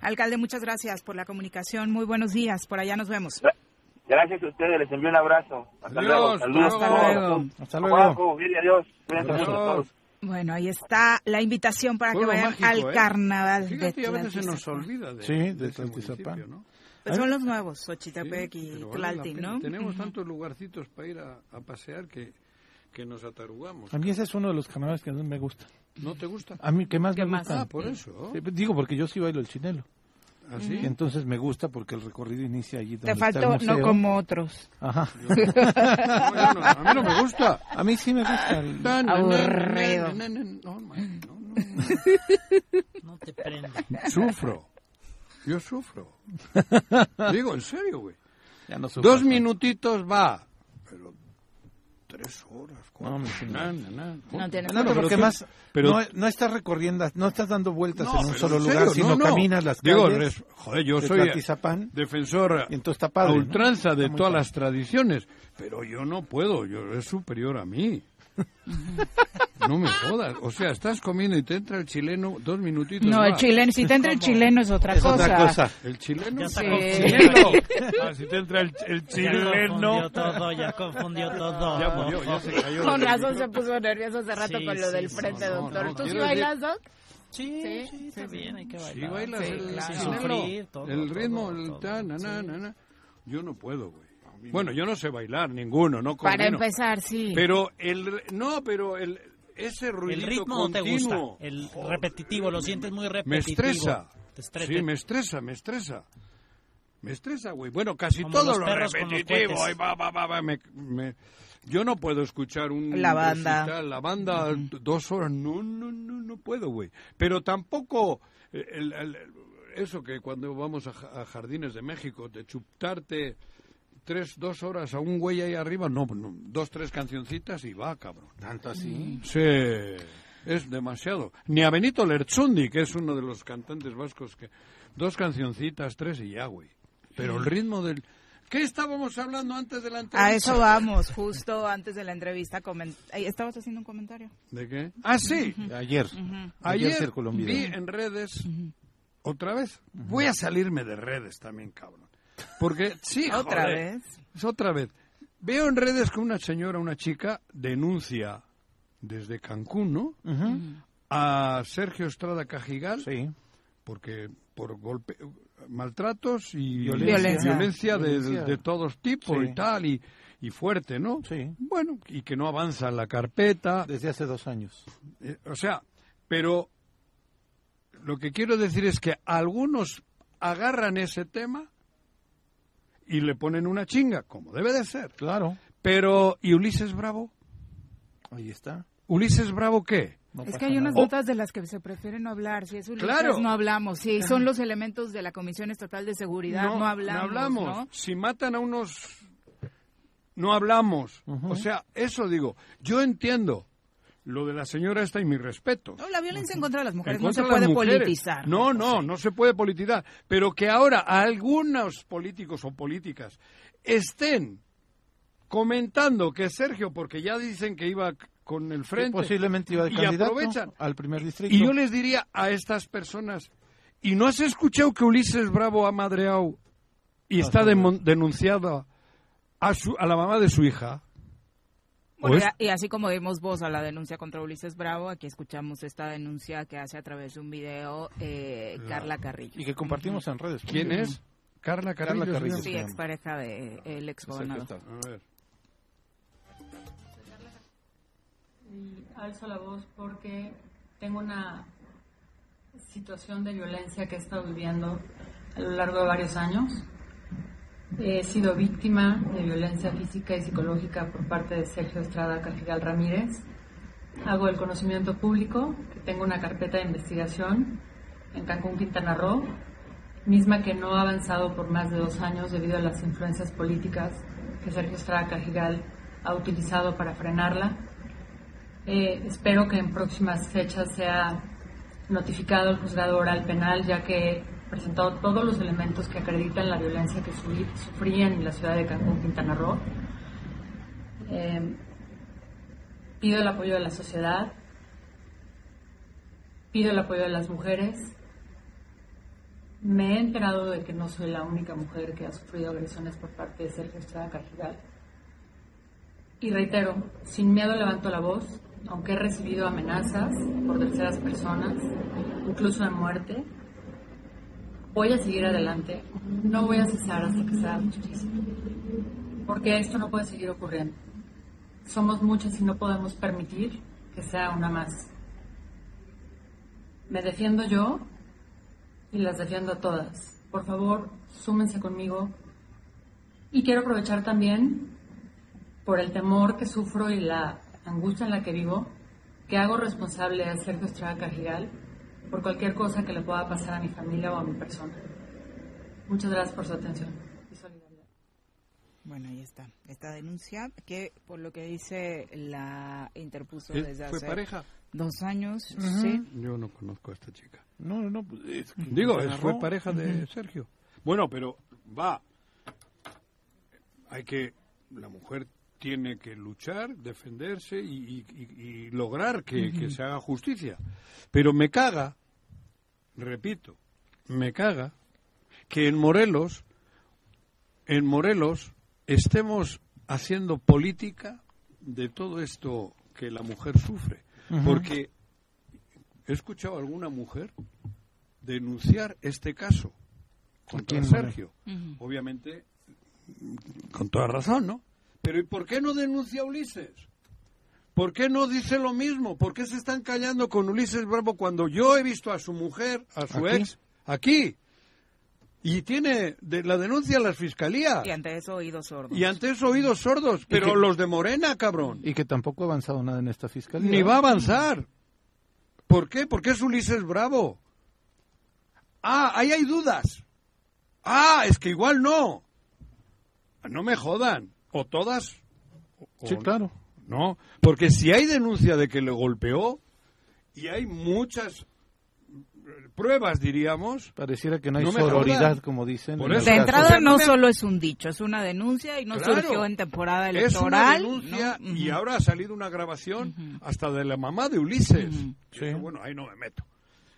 Alcalde, muchas gracias por la comunicación. Muy buenos días. Por allá nos vemos. Gracias a ustedes, les envío un abrazo. Hasta Adiós, luego. Saludos. hasta luego. Hasta Abajo, luego. bien y adiós. Cuídense mucho todos. Bueno, ahí está la invitación para Pueblo que vayan mágico, al ¿eh? carnaval Fíjate, de a veces se nos olvida de, Sí, de ese Tlaltizapán. ¿no? Pues son los nuevos, Xochitepec Sí, y vale Tlalti, pena. ¿no? Tenemos Ujú. tantos lugarcitos para ir a, a pasear que, que nos atarugamos. A mí ese es uno de los carnavales que más me gusta. ¿No te gusta? A mí, ¿qué más ¿Qué me más? gusta? Ah, por eso. Sí, digo, porque yo sí bailo el chinelo. ¿Así? Y entonces me gusta porque el recorrido inicia allí donde Te está el faltó, no como otros. Ajá. No, yo no, a mí no me gusta. A mí sí me gusta. el- Aburrido. No, no, no, No te prende. no. Sufro. Yo sufro. Digo, en serio, güey. Ya no sufro Dos minutitos va. Pero tres horas. cuatro. No. No tienes No, Bueno, porque tú- más pero- no, no estás recorriendo, no estás dando vueltas No, en un pero solo en lugar, sino no, no. caminas las Digo, calles. res- joder, yo de soy defensor y entonces está padre, a ¿no? ultranza de todas padre. las tradiciones, pero yo no puedo, yo es superior a mí. No me jodas, o sea, estás comiendo y te entra el chileno dos minutitos. No, el chileno, si te entra el sí es otra Es cosa. otra cosa. El chileno. Ya Sí. confundido. Ah, si te entra el, el Ya chileno. confundió todo, ya confundió todo. Ya murió, ya se cayó. Con razón se puso nervioso hace rato Sí, con lo sí, del frente, no, doctor. no, ¿Tú sí bailas, Doc? Sí, Sí, sí, está bien, hay que bailar. Sí, bailas Sí, el, claro. el chileno. sufrir, todo, el ritmo, todo, el ta, na, na, Sí. na, na. Yo no puedo, güey. Bueno, yo no sé bailar ninguno, no Para coordino. empezar, sí. Pero el no, pero el ese El ruidito ritmo no te gusta, continuo el repetitivo, lo sientes muy me repetitivo. estresa. Te estresa. Sí, me estresa, me estresa. Me estresa, güey. Bueno, casi Como todo los lo repetitivo. ahí va, va, va, va, me- me- Yo no puedo escuchar un La banda. recital, la banda dos horas. No, no, no, no puedo, güey. Pero tampoco el- el- el- eso que cuando vamos a, a Jardines de México, de chuptarte tres, dos horas a un güey ahí arriba, no, no, dos, tres cancioncitas y va, cabrón. Tanto así. Sí, es demasiado. Ni a Benito Lerchundi, que es uno de los cantantes vascos, que dos cancioncitas, tres y ya, güey. Pero el ritmo del... ¿Qué estábamos hablando antes de la entrevista? A eso vamos, justo antes de la entrevista. comen- Ay, ¿Estabas haciendo un comentario? ¿De qué? Ah, sí. Ayer. Ujú. Ayer circuló un vi en redes, otra vez, voy a salirme de redes también, cabrón. Porque, sí, ¿Otra joder, vez? es otra vez. Veo en redes que una señora, una chica, denuncia desde Cancún, ¿no? A Sergio Estrada Cajigal, Sí. porque por golpe, maltratos y Violencia. violencia, de, Violencia. de todos tipos Sí. y tal, y, y fuerte, ¿no? Sí. Bueno, y que no avanza la carpeta. Desde hace dos años. Eh, o sea, pero lo que quiero decir es que algunos agarran ese tema y le ponen una chinga, como debe de ser. Claro. Pero, ¿y Ulises Bravo? Ahí está. ¿Ulises Bravo qué? No Es que hay unas nada. notas de las que se prefiere no hablar. Si es Ulises, Claro. no hablamos. Si son los elementos de la Comisión Estatal de Seguridad, no, hablamos. hablamos. ¿no? Si matan a unos, no hablamos. O sea, eso digo. Yo entiendo lo de la señora esta y mi respeto. No, la violencia en contra de las mujeres no se puede mujeres. politizar. No, no, no se puede politizar. Pero que ahora algunos políticos o políticas estén comentando que Sergio, porque ya dicen que iba con el frente, posiblemente iba de y candidato aprovechan. al primer distrito. Y yo les diría a estas personas, ¿y no has escuchado que Ulises Bravo ha madreado y Ah, está denunciada a, su, a la mamá de su hija? Bueno, ¿O es- y así como dimos voz a la denuncia contra Ulises Bravo, aquí escuchamos esta denuncia que hace a través de un video eh, Carla Carrillo. Y que compartimos en redes. ¿Quién es? Carla Carrillo. Carla Carrillo. Sí, expareja del de, el ex gobernador. Sergio A ver. Y alzo la voz porque tengo una situación de violencia que he estado viviendo a lo largo de varios años. He sido víctima de violencia física y psicológica por parte de Sergio Estrada Cajigal Ramírez. Hago el conocimiento público que tengo una carpeta de investigación en Cancún, Quintana Roo, misma que no ha avanzado por más de dos años debido a las influencias políticas que Sergio Estrada Cajigal ha utilizado para frenarla. Eh, espero que en próximas fechas sea notificado el juzgado oral penal, ya que presentado todos los elementos que acreditan la violencia que sufrían en la ciudad de Cancún, Quintana Roo. Eh, pido el apoyo de la sociedad, pido el apoyo de las mujeres. Me he enterado de que no soy la única mujer que ha sufrido agresiones por parte de Sergio Estrada Cargigal. Y reitero, sin miedo levanto la voz, aunque he recibido amenazas por terceras personas, incluso de muerte. Voy a seguir adelante, no voy a cesar hasta que sea justicia, porque esto no puede seguir ocurriendo. Somos muchas y no podemos permitir que sea una más. Me defiendo yo y las defiendo a todas. Por favor, súmense conmigo. Y quiero aprovechar también, por el temor que sufro y la angustia en la que vivo, que hago responsable a Sergio Estrada Cajigal por cualquier cosa que le pueda pasar a mi familia o a mi persona. Muchas gracias por su atención y solidaridad. Bueno, ahí está. Esta denuncia que, por lo que dice, la interpuso ¿Eh? desde ¿Fue hace pareja? dos años. Sí. Yo no conozco a esta chica. No, no, no. pues, es que Digo, es- fue pareja de. Sergio. Bueno, pero va. Hay que. La mujer tiene que luchar, defenderse y, y- y- y lograr que, se haga justicia. Pero me caga, repito, me caga que en Morelos, en Morelos, estemos haciendo política de todo esto que la mujer sufre. Porque he escuchado a alguna mujer denunciar este caso contra Sergio. Obviamente, con toda razón, ¿no? Pero ¿y por qué no denuncia a Ulises? ¿Por qué no dice lo mismo? ¿Por qué se están callando con Ulises Bravo cuando yo he visto a su mujer, a su ¿Aquí? ex, aquí? Y tiene de la denuncia a la fiscalía. Y ante eso, oídos sordos. Y ante eso oídos sordos. Pero que- los de Morena, cabrón. Y que tampoco ha avanzado nada en esta fiscalía. Ni va a avanzar. ¿Por qué? Porque es Ulises Bravo. Ah, ahí hay dudas. Ah, es que igual no. No me jodan. O todas. o- Sí, claro. No, porque si hay denuncia de que le golpeó y hay muchas eh, pruebas, diríamos. Pareciera que no hay No sororidad, como dicen. En. De entrada no me- solo es un dicho, es una denuncia y no Claro. surgió en temporada Es una electoral. denuncia ¿no? y ahora ha salido una grabación hasta de la mamá de Ulises. Sí. Bueno, ahí no me meto.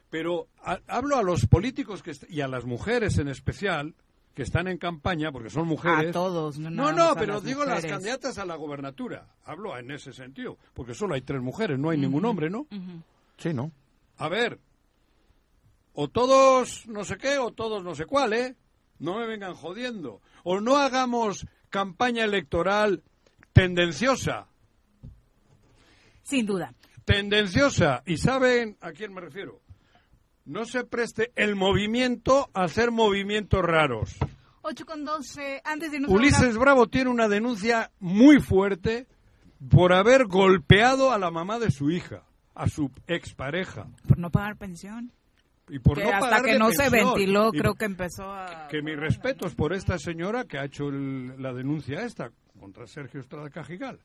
Pero a- hablo a los políticos que y a las mujeres en especial que están en campaña, porque son mujeres. A todos, no No, no, pero las digo las candidatas a la gobernatura. Hablo en ese sentido, porque solo hay tres mujeres, no hay ningún hombre, ¿no? Sí, ¿no? A ver, o todos no sé qué o todos no sé cuál, ¿eh? No me vengan jodiendo. O no hagamos campaña electoral tendenciosa. Sin duda. Tendenciosa. ¿Y saben a quién me refiero? No se preste el movimiento a hacer movimientos raros. 8 con 12. Antes de Ulises Bravo tiene una denuncia muy fuerte por haber golpeado a la mamá de su hija, a su expareja. Por no pagar pensión. Y por que no hasta que no se ventiló, Y creo que empezó a... que mis respetos por esta señora que ha hecho el- la denuncia esta contra Sergio Estrada Cajigal.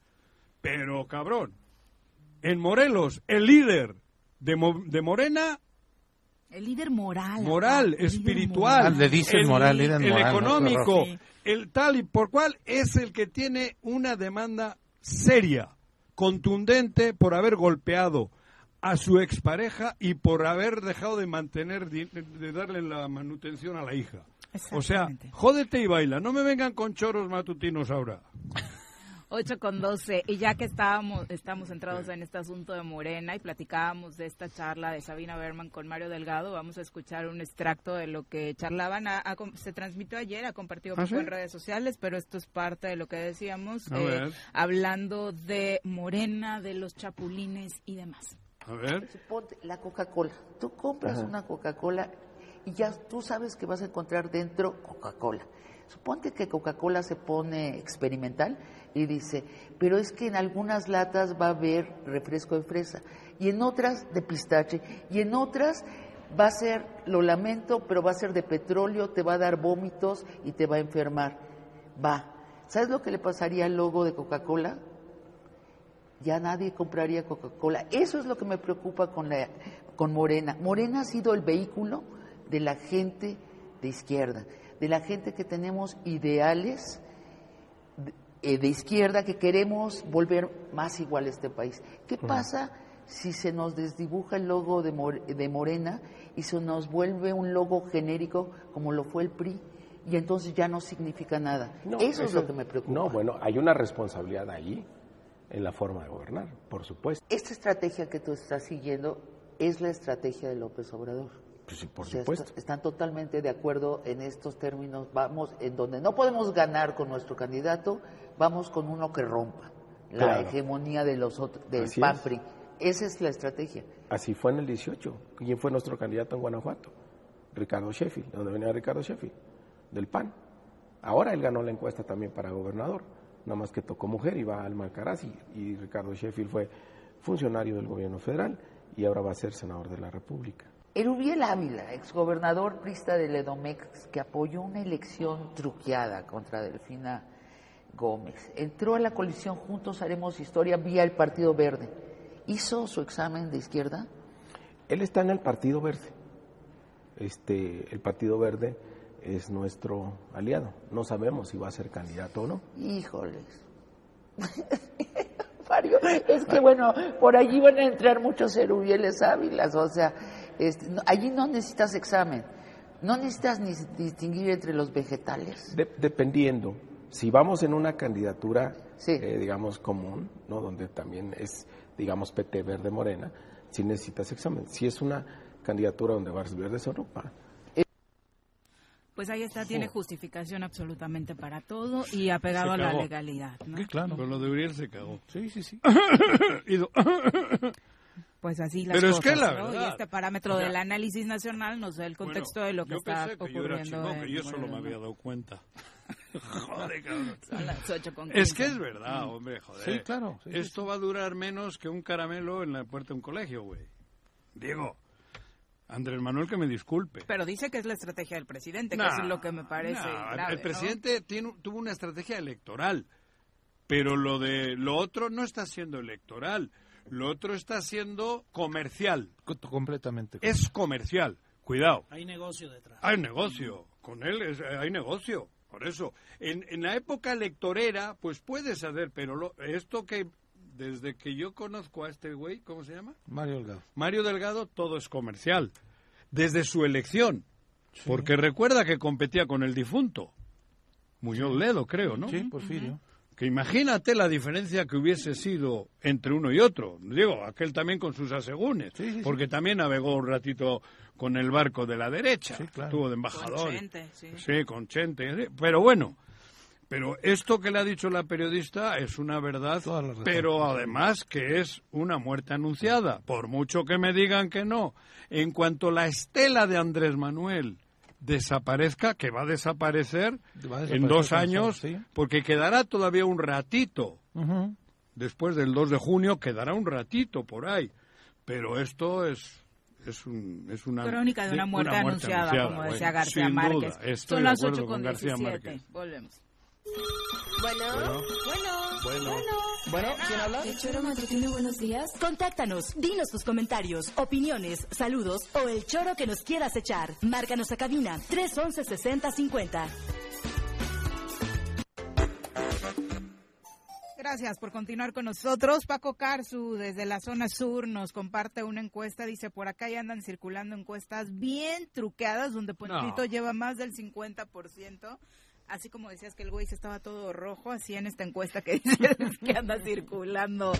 Pero, cabrón, en Morelos, el líder de, Mo- de Morena, El líder moral. moral, el espiritual, moral. Le dicen el, moral, líder el moral, ¿no? económico, Sí. el tal y por cual es el que tiene una demanda seria, contundente por haber golpeado a su expareja y por haber dejado de mantener, de darle la manutención a la hija. O sea, jódete y baila, no me vengan con choros matutinos ahora. 8 con 12. Y ya que estábamos, estamos centrados en este asunto de Morena y platicábamos de esta charla de Sabina Berman con Mario Delgado, vamos a escuchar un extracto de lo que charlaban. A- a- se transmitió ayer, ha compartido ¿Ah, poco sí? en redes sociales, pero esto es parte de lo que decíamos, eh, hablando de Morena, de los chapulines y demás. A ver. Suponte la Coca-Cola. Tú compras Ajá. una Coca-Cola y ya tú sabes que vas a encontrar dentro Coca-Cola. Suponte que Coca-Cola se pone experimental y dice, pero es que en algunas latas va a haber refresco de fresa y en otras de pistache y en otras va a ser, lo lamento, pero va a ser de petróleo, te va a dar vómitos y te va a enfermar. Va. ¿Sabes lo que le pasaría al logo de Coca-Cola? ya nadie compraría Coca-Cola. Eso es lo que me preocupa con, la, con Morena. Morena ha sido el vehículo de la gente de izquierda, de la gente que tenemos ideales de, eh, de izquierda, que queremos volver más igual a este país. ¿Qué pasa si se nos desdibuja el logo de, de Morena y se nos vuelve un logo genérico como lo fue el PRI? Y entonces ya no significa nada. No, eso, es lo que me preocupa. No, bueno, hay una responsabilidad ahí en la forma de gobernar, por supuesto. Esta estrategia que tú estás siguiendo es la estrategia de López Obrador. Pues sí, por O sea, supuesto. est- están totalmente de acuerdo en estos términos. Vamos, en donde no podemos ganar con nuestro candidato, vamos con uno que rompa la hegemonía de los otros, del PAN es. Esa es la estrategia. Así fue en el 18. ¿Quién fue nuestro candidato en Guanajuato? Ricardo Sheffield, ¿de dónde venía Ricardo Sheffield? Del PAN. Ahora él ganó la encuesta también para gobernador, nada más que tocó mujer y va al Alcaraz y, y Ricardo Sheffield fue funcionario del gobierno federal y ahora va a ser senador de la República. Erubiel Ávila, exgobernador prista del Edomex, que apoyó una elección truqueada contra Delfina Gómez, entró a la coalición Juntos Haremos Historia vía el Partido Verde. ¿Hizo su examen de izquierda? Él está en el Partido Verde. Este, el Partido Verde es nuestro aliado. No sabemos si va a ser candidato o no. Híjoles. Mario, es que bueno, por allí van a entrar muchos Erubieles Ávilas, o sea, este, no- allí no necesitas examen, no necesitas ni distinguir entre los vegetales. De- dependiendo, si vamos en una candidatura, eh, digamos, común, ¿no? donde también es, digamos, PT Verde Morena, si necesitas examen. Si es una candidatura donde vas no, va. Pues ahí está, tiene justificación absolutamente para todo y apegado Se a la legalidad. ¿no? Con lo de Uriel se cagó. Sí, sí, sí. Pues así las Pero es que la ¿no? verdad, Y este parámetro o sea, del análisis nacional nos da el contexto Bueno, de lo que yo está que yo era ocurriendo. chingón, que yo solo me había dado cuenta. Joder, cabrón. Son las ocho con Es que es verdad, hombre, joder. Sí, claro, sí, sí, Esto va a durar menos que un caramelo en la puerta de un colegio, güey. Diego, Andrés Manuel que me disculpe. Pero dice que es la estrategia del presidente, Nah, que es lo que me parece nah, grave, el ¿no? presidente tiene, tuvo una estrategia electoral, pero lo de lo otro no está siendo electoral, lo otro está siendo comercial. Completamente. Es comercial, cuidado. Hay negocio detrás. Hay negocio, con él es- hay negocio, por eso. En, en la época electorera, pues puedes hacer, pero lo- esto que desde que yo conozco a este güey, ¿cómo se llama? Mario Delgado. Mario Delgado, todo es comercial. Desde su elección. Porque recuerda que competía con el difunto. Muñoz Ledo, creo, ¿no? Sí, Porfirio. Que imagínate la diferencia que hubiese sido entre uno y otro. Digo, aquel también con sus asegúnes. porque también navegó un ratito con el barco de la derecha. Estuvo de embajador. Con Chente, sí. Sí, con Chente. Pero bueno, pero esto que le ha dicho la periodista es una verdad, pero además que es una muerte anunciada. Por mucho que me digan que no. En cuanto la estela de Andrés Manuel desaparezca, que va a desaparecer, Va a en dos años, sí. porque quedará todavía un ratito. Después del 2 de junio quedará un ratito por ahí. Pero esto es es, un, es una Crónica de una muerte, anunciada, como decía García sin Márquez. duda, estoy Son de las acuerdo 8 con García 17. Márquez. Volvemos. Bueno, Bueno. bueno, Bueno, ¿quién habla? ¿El choro matutino buenos días? Contáctanos, dinos tus comentarios, opiniones, saludos o el choro que nos quieras echar. Márcanos a cabina 311 6050. Gracias por continuar con nosotros. Paco Carzu, desde la zona sur, nos comparte una encuesta. Dice, por acá ya andan circulando encuestas bien truqueadas, donde Ponchito No. lleva más del 50%. Así como decías que el güey se estaba todo rojo, así en esta encuesta que dices que anda circulando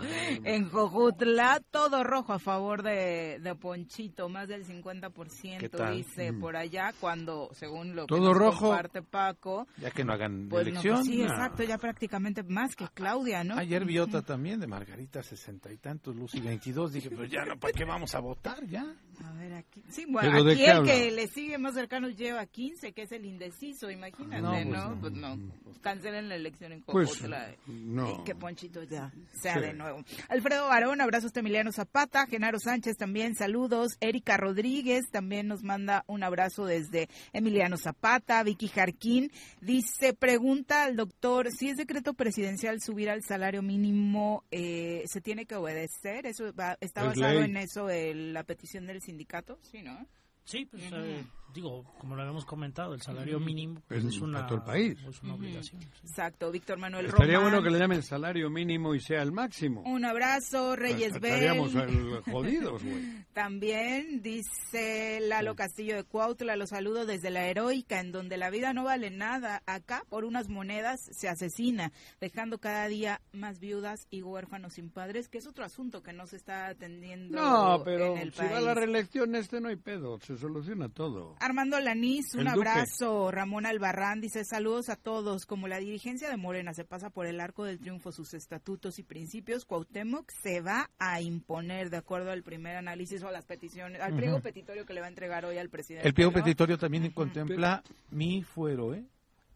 en Jojutla, todo rojo a favor de, de Ponchito, más del 50%, ¿Qué tal? dice Mm. por allá, cuando, según lo que Todo nos rojo. comparte Paco, Ya que no hagan pues no, elección. pues sí, No. exacto, ya prácticamente más que Claudia, ¿no? Ayer vi otra también de Margarita, sesenta y tantos, Lucy, 22. Dije, pues ya no, ¿para qué vamos a votar ya? A ver, aquí. Sí, bueno, ¿Pero de aquí el habla? que le sigue más cercano lleva 15, que es el indeciso, imagínate, No, pues ¿no? no. Pues no, cancelen la elección en Pues, Cojutla. no. Y que Ponchito ya sea Sí. de nuevo. Alfredo Barón, abrazos de Emiliano Zapata, Genaro Sánchez también, saludos. Erika Rodríguez también nos manda un abrazo desde Emiliano Zapata. Vicky Jarquín dice, pregunta al doctor, si es decreto presidencial subir al salario mínimo, eh, ¿se tiene que obedecer? ¿Eso va- ¿Está Es basado en eso el- la petición del sindicato? Sí, ¿no? Sí, pues eh, digo, como lo habíamos comentado, el salario mínimo pues, Es es, una, para todo el país. es una obligación. Exacto, Víctor Manuel Estaría Román. bueno que le llamen salario mínimo y sea el máximo. Un abrazo, Reyes Estaríamos Bell. el- jodidos, güey. También dice Lalo Castillo de Cuautla, los saludo desde la heroica, en donde la vida no vale nada. Acá, por unas monedas, se asesina, dejando cada día más viudas y huérfanos sin padres, que es otro asunto que no se está atendiendo No, pero en el si va a la reelección este no hay pedo, se soluciona todo. Armando Lanís, un El Duque. abrazo. Ramón Albarrán dice saludos a todos. Como la dirigencia de Morena se pasa por el arco del triunfo sus estatutos y principios, Cuauhtémoc se va a imponer de acuerdo al primer análisis o a las peticiones, al pliego petitorio que le va a entregar hoy al presidente. El pliego ¿no? petitorio también contempla mi fuero, ¿eh?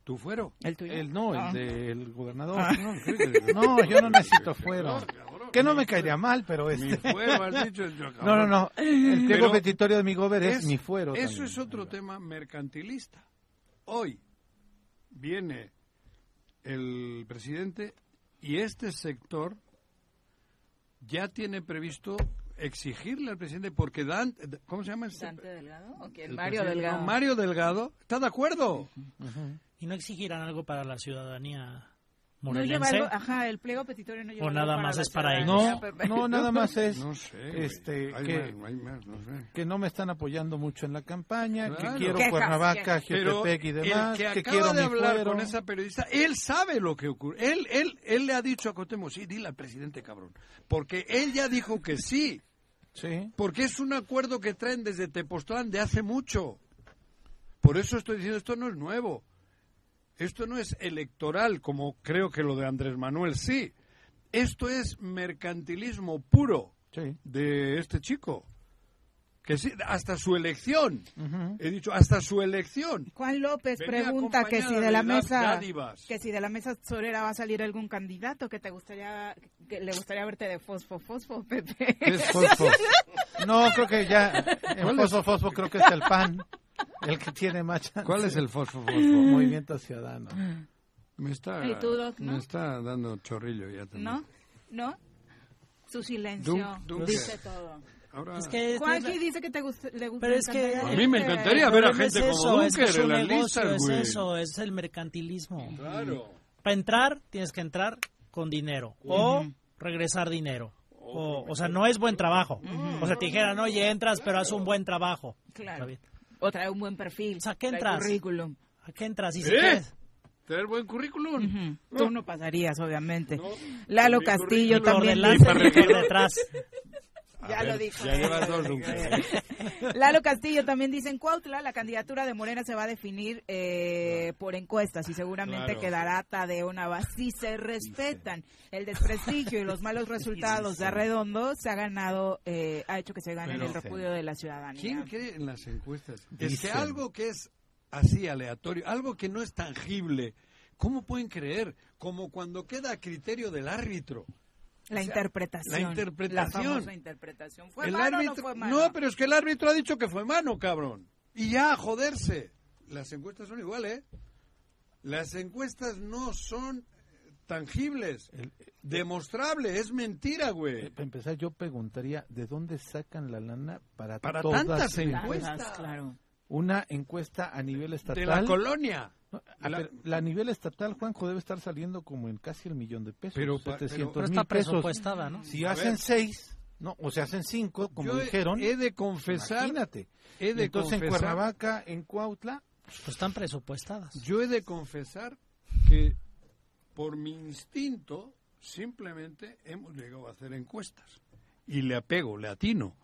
¿Tu fuero? ¿El tuyo? El, no, Ah. el del gobernador. Ah. No, no, yo no necesito fuero. Que no me caería mal, pero este... Mi fuero, has dicho, yo, No, no, no. El pliego Pero petitorio de mi gober es, mi fuero. Eso también. es otro tema mercantilista. Hoy viene el presidente y este sector ya tiene previsto exigirle al presidente porque Dan, ¿cómo se llama? este? Dante Delgado, ¿o quién? Mario Delgado. no, Mario Delgado está de acuerdo. ¿Y no exigirán algo para la ciudadanía No lleva algo, ajá, el pliego petitorio no lleva O nada más es para ellos. No, no, nada más es No sé, güey. este, Hay que, más, hay más, no sé. que no me están apoyando mucho en la campaña, Claro. que quiero Quejas, Cuernavaca, Jiotepec y demás, el que que, acaba quiero de mi hablar fuero. con esa periodista, él sabe lo que ocurre. Él, él, él le ha dicho a Cotemo, sí, dile al presidente cabrón. Porque él ya dijo que sí. Sí. Porque es un acuerdo que traen desde Tepoztlán de hace mucho. Por eso estoy diciendo, esto no es nuevo. Esto no es electoral, como creo que lo de Andrés Manuel sí. Esto es mercantilismo puro Sí. de este chico. Que sí, hasta su elección. He dicho, hasta su elección. Juan López Venía pregunta que si de la mesa dádivas. que si de la mesa tesorera va a salir algún candidato que te gustaría que le gustaría verte de fosfo fosfo Pepe. Es fosfo. No, creo que ya en fosfo, fosfo creo que es el PAN, el que tiene más chance. ¿Cuál es el fosfo fosfo? Movimiento Ciudadano. Me está, ¿Y tú, Doc, no? me está dando chorrillo ya también. ¿No? ¿No? Su silencio Dunker. dice todo. Ahora, Es que este- Juanji dice que te gusta, le gusta Pero es que A mí me encantaría ver a problema gente es como eso, es que Dunker su en las negocio listas, es güey. eso, es el mercantilismo. Claro. Para entrar, tienes que entrar con dinero. O regresar dinero. O, o sea, no es buen trabajo. O sea, te dijeran, oye, entras, pero haz un buen trabajo. Está Claro. bien. O trae un buen perfil. O sea, ¿qué entras? currículum. ¿A qué entras? Y si ¿Eh? quieres. Tener buen currículum. Ujú. Tú no pasarías, obviamente. Lalo mi Castillo también por detrás. Ya lo dijo. Ya llevas dos, Dunker. Lalo Castillo también dice en Cuautla, la candidatura de Morena se va a definir eh, por encuestas y seguramente Claro. quedará Tadeo Navas si se respetan. El desprestigio y los malos resultados de Arredondo se ha ganado, eh, ha hecho que se gane Pero- el repudio de la ciudadanía. ¿Quién cree en las encuestas? Es que algo que es así aleatorio, algo que no es tangible, ¿cómo pueden creer? Como cuando queda a criterio del árbitro. La O sea, interpretación. la interpretación. La famosa interpretación. ¿Fue El mano o no árbitro- fue mano? No, pero es que el árbitro ha dicho que fue mano, cabrón. Y ya, a joderse. Las encuestas son iguales, ¿eh? Las encuestas no son eh, tangibles, demostrables, es mentira, güey. Para empezar, yo preguntaría, ¿de dónde sacan la lana para, Para todas tantas encuestas. Claro. Una encuesta a nivel estatal. De la colonia. No, a La- ver, la nivel estatal, Juanjo, debe estar saliendo como en casi el millón de pesos. Pero pa- 700 Pero está pesos. presupuestada, ¿no? Si A hacen ver. seis, no, o se hacen cinco, como Yo dijeron, he de confesar, imagínate. he de Entonces en Cuernavaca, en Cuautla, Pues están presupuestadas. Yo he de confesar que por mi instinto simplemente hemos llegado a hacer encuestas y le apego, le atino.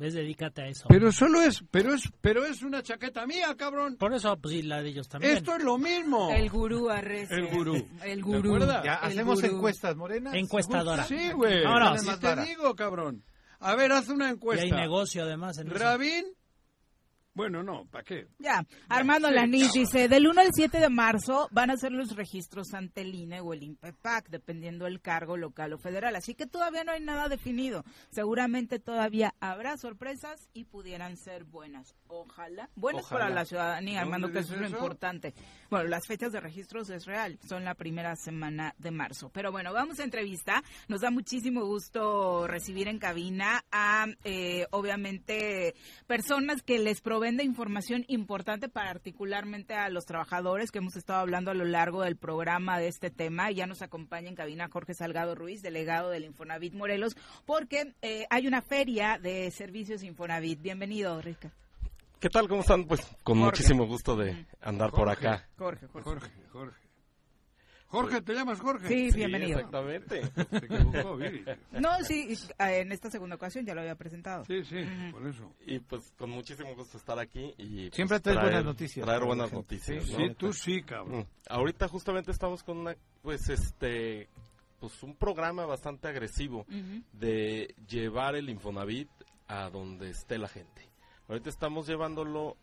¿Ves? Dedícate a eso. Pero solo es, pero es, pero es una chaqueta mía, cabrón. Por eso, pues sí, la de ellos también. Esto es lo mismo. El gurú Arrece. El gurú. El ¿Te gurú. acuerdas? ya El hacemos gurú. encuestas, Morena. Encuestadora. Sí, güey. Vámonos. Si te digo, cabrón. A ver, haz una Y encuesta. hay negocio además en eso. Bueno, no, ¿para qué? Ya, Armando Lanís dice, del 1 al 7 de marzo van a ser los registros ante el INE o el INPEPAC, dependiendo del cargo local o federal. Así que todavía no hay nada definido. Seguramente todavía habrá sorpresas y pudieran ser buenas. Ojalá. Buenas Ojalá. para la ciudadanía, Armando, ¿Dónde que eso es lo importante. Bueno, las fechas de registros es real, son la primera semana de marzo. Pero bueno, vamos a entrevista. Nos da muchísimo gusto recibir en cabina a, eh, obviamente, personas que les proveen de información importante particularmente a los trabajadores que hemos estado hablando a lo largo del programa de este tema. Ya nos acompaña en cabina Jorge Salgado Ruiz, delegado del Infonavit Morelos, porque eh, hay una feria de servicios Infonavit. Bienvenido, Rica. ¿Qué tal? ¿Cómo están? Pues con Jorge. muchísimo gusto de andar por acá. Jorge, Jorge. Jorge, Jorge. Jorge, ¿te llamas Jorge? Sí, bienvenido. Exactamente. Se equivocó, Viri. No, sí, eh, en esta segunda ocasión ya lo había presentado. Sí, sí, por eso. Y pues con muchísimo gusto estar aquí y pues, Siempre traes buenas noticias Traer buenas gente. noticias, Sí, ¿no? sí, tú sí, cabrón. Mm. Ahorita justamente estamos con una pues este pues un programa bastante agresivo de llevar el Infonavit a donde esté la gente. Ahorita estamos llevándolo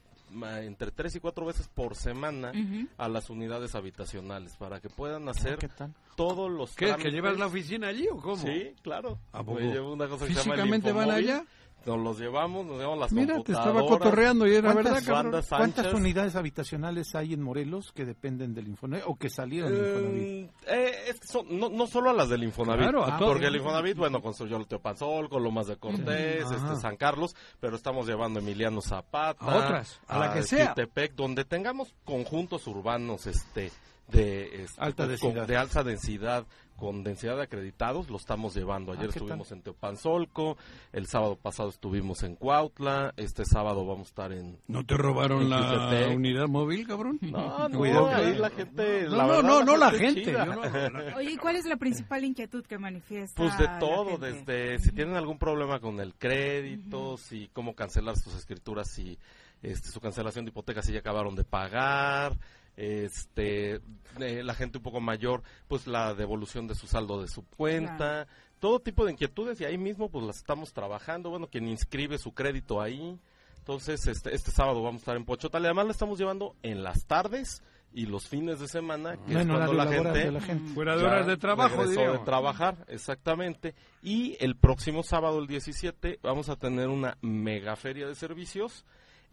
entre tres y cuatro veces por semana a las unidades habitacionales para que puedan hacer Ah, ¿Qué tal? todos los ¿Qué? ¿Que llevas la oficina allí o cómo? Sí, claro. ¿A poco? Me llevo una cosa que se llama el ¿Físicamente van allá? Nos los llevamos, nos llevamos las Mira, te estaba computadoras. cotorreando y era ¿Cuántas, verdad, cabrón. ¿Cuántas unidades habitacionales hay en Morelos que dependen del Infonavit o que salieron del Infonavit? Eh, eh, es que son- no, no solo a las del Infonavit, Claro, a Ah, todos. porque el Infonavit, bueno, construyó el Teopanzolco, Lomas de Cortés, este. San Carlos, pero estamos llevando a Emiliano Zapata, A otras, a la que sea. Jutepec, donde tengamos conjuntos urbanos este, de, este, Alta con- densidad. de alta densidad, con densidad de acreditados, lo estamos llevando. Ayer Ah, ¿qué estuvimos en Teopanzolco, el sábado pasado estuvimos en Cuautla, este sábado vamos a estar en... ¿No te robaron en la unidad móvil, cabrón? No, no, Cuidado, ahí la gente... No, la no, verdad, no, no la gente. chida. yo no- la- Oye, ¿y ¿cuál es la principal inquietud que manifiesta? Pues de la todo, gente? desde si tienen algún problema con el crédito, si cómo cancelar sus escrituras, si este, su cancelación de hipoteca, si ya acabaron de pagar, este, eh, la gente un poco mayor, pues la devolución de su saldo de su cuenta, todo tipo de inquietudes y ahí mismo pues las estamos trabajando, bueno, quien inscribe su crédito ahí, entonces este, este sábado vamos a estar en Pochotal y además la estamos llevando en las tardes y los fines de semana, que No es en cuando la gente, de la gente. Fuera de horas de trabajo, de trabajar, exactamente. Y el próximo sábado, el 17, vamos a tener una mega feria de servicios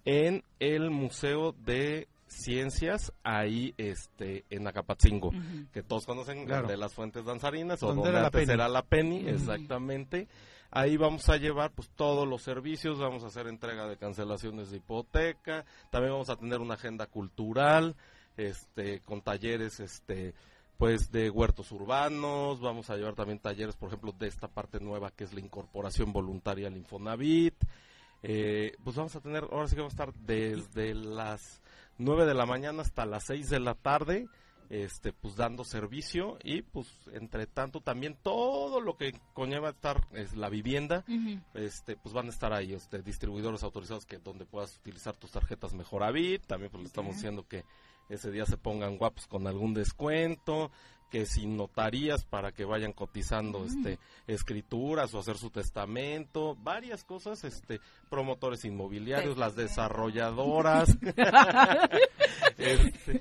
en el Museo de Ciencias, ahí este, en Acapatzingo, que todos conocen Claro. de las fuentes danzarinas, o Donde era la antes Penny. era la Penny, exactamente. Ahí vamos a llevar pues todos los servicios, vamos a hacer entrega de cancelaciones de hipoteca, también vamos a tener una agenda cultural, este, con talleres, este, pues de huertos urbanos, vamos a llevar también talleres, por ejemplo, de esta parte nueva que es la incorporación voluntaria al Infonavit. Eh, pues vamos a tener, ahora sí que vamos a estar desde las 9 de la mañana hasta las 6 de la tarde, este, pues dando servicio y pues entre tanto también todo lo que conlleva estar es la vivienda, este, pues van a estar ahí, este, distribuidores autorizados que donde puedas utilizar tus tarjetas Mejoravit, también pues le estamos diciendo que ese día se pongan guapos con algún descuento, que sin notarías para que vayan cotizando Mm. este escrituras o hacer su testamento, varias cosas, este promotores inmobiliarios, las desarrolladoras. Este,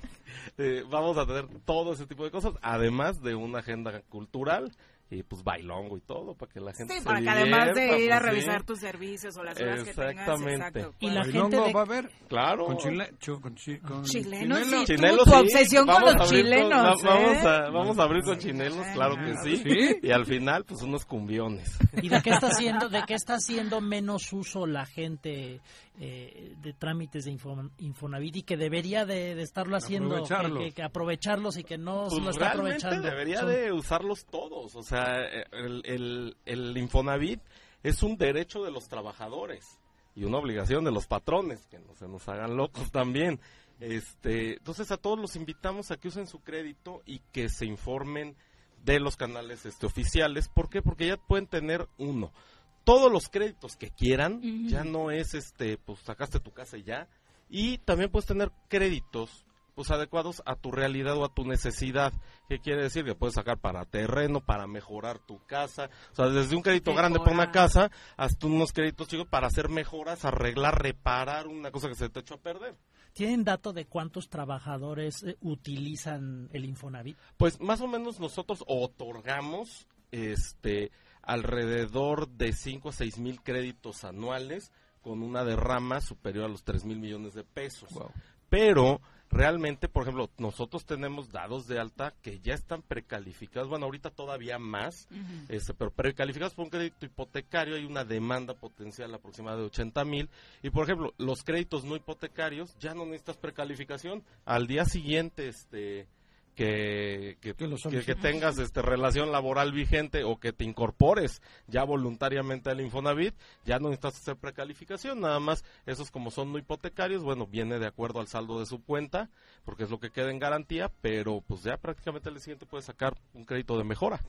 eh, vamos a tener todo ese tipo de cosas, además de una agenda cultural y pues bailongo y todo para que la gente Sí, se para que además de divierta, ir a pues, sí. revisar tus servicios o las horas que tengas, Exactamente. exacto. Y la gente Bailongo de- va a haber Claro. con chile, chu- con, chi- con Chilenos, chinelos. sí. Chinelos, tu sí. obsesión con Vamos los a abrir chilenos, vamos, ¿eh? a, vamos a abrir con chinelos, claro que sí. ¿Sí? Y al final, pues unos cumbiones. ¿Y de qué está haciendo, de qué está haciendo menos uso la gente eh, de trámites de Info- Infonavit y que debería de, de estarlo haciendo, Aprovecharlos. que, que aprovecharlos y que no se Pues lo está aprovechando? debería Son- de usarlos todos. O sea, el, el, el Infonavit es un derecho de los trabajadores y una obligación de los patrones, que no se nos hagan locos también. Este, entonces a todos los invitamos a que usen su crédito y que se informen de los canales este, oficiales. ¿Por qué? Porque ya pueden tener uno. Todos los créditos que quieran, ya no es este, pues sacaste tu casa y ya. Y también puedes tener créditos pues adecuados a tu realidad o a tu necesidad. ¿Qué quiere decir? Que puedes sacar para terreno, para mejorar tu casa, o sea, desde un crédito grande para una casa hasta unos créditos chicos para hacer mejoras, arreglar, reparar una cosa que se te echó a perder. ¿Tienen dato de cuántos trabajadores eh, utilizan el Infonavit? Pues más o menos nosotros otorgamos este alrededor de 5 a 6 mil créditos anuales con una derrama superior a los 3 mil millones de pesos. Pero realmente, por ejemplo, nosotros tenemos dados de alta que ya están precalificados, bueno, ahorita todavía más, este, pero precalificados por un crédito hipotecario hay una demanda potencial aproximada de 80 mil. Y, por ejemplo, los créditos no hipotecarios ya no necesitas precalificación. Al día siguiente, este que, que, que- que tengas este relación laboral vigente o que te incorpores ya voluntariamente al Infonavit, ya no necesitas hacer precalificación, nada más esos como son no hipotecarios, bueno, viene de acuerdo al saldo de su cuenta, porque es lo que queda en garantía, pero pues ya prácticamente el siguiente puede sacar un crédito de mejora.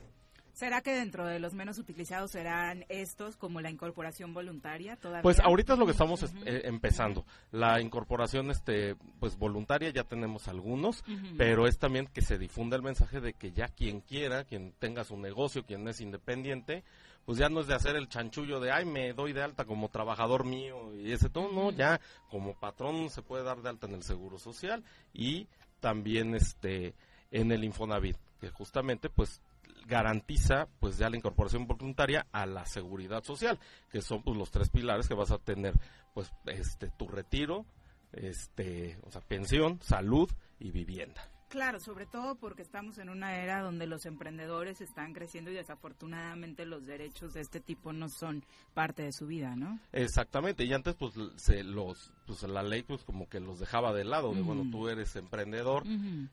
¿Será que dentro de los menos utilizados serán estos como la incorporación voluntaria todavía? Pues ahorita es lo que estamos est- eh, empezando. La incorporación este pues voluntaria ya tenemos algunos, pero es también que se difunda el mensaje de que ya quien quiera, quien tenga su negocio, quien es independiente, pues ya no es de hacer el chanchullo de, ay, me doy de alta como trabajador mío y ese todo, no, ya como patrón se puede dar de alta en el Seguro Social y también este en el Infonavit, que justamente pues garantiza pues ya la incorporación voluntaria a la seguridad social, que son pues los tres pilares que vas a tener pues este tu retiro, este, o sea, pensión, salud y vivienda. Claro, sobre todo porque estamos en una era donde los emprendedores están creciendo y desafortunadamente los derechos de este tipo no son parte de su vida, ¿no? Exactamente, y antes pues se los pues la ley pues como que los dejaba de lado, de bueno, tú eres emprendedor,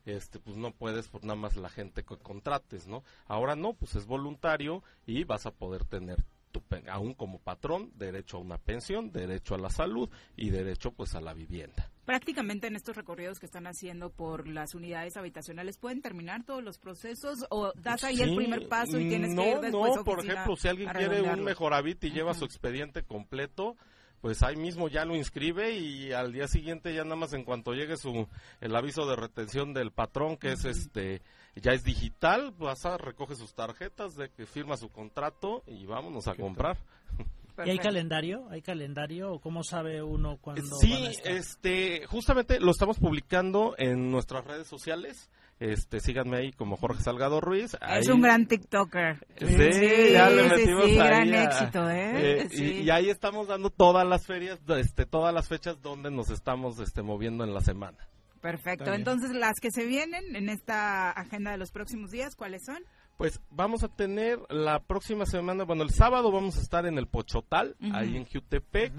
este pues no puedes por nada más la gente que contrates, ¿no? Ahora no, pues es voluntario y vas a poder tener tu aún como patrón derecho a una pensión, derecho a la salud y derecho pues a la vivienda. Prácticamente en estos recorridos que están haciendo por las unidades habitacionales, ¿pueden terminar todos los procesos o das ahí el primer paso y tienes no, que ir después No, a por ejemplo, si alguien quiere un mejoravit y lleva su expediente completo, pues ahí mismo ya lo inscribe y al día siguiente ya nada más en cuanto llegue su el aviso de retención del patrón que es este ya es digital, vas a recoge sus tarjetas de que firma su contrato y vámonos a comprar. ¿Y hay calendario? ¿Hay calendario? ¿O cómo sabe uno cuándo van a Sí, estar? este, justamente lo estamos publicando en nuestras redes sociales. Este, síganme ahí como Jorge Salgado Ruiz. Es un gran TikToker. Sí, ya le sí, metimos sí, ahí gran a- éxito, ¿eh? eh, y- Sí. y, ahí estamos dando todas las ferias, este, todas las fechas donde nos estamos este, moviendo en la semana. Perfecto. Entonces, las que se vienen en esta agenda de los próximos días, ¿cuáles son? Pues vamos a tener la próxima semana, bueno, el sábado vamos a estar en el Pochotal, ahí en Jutepec.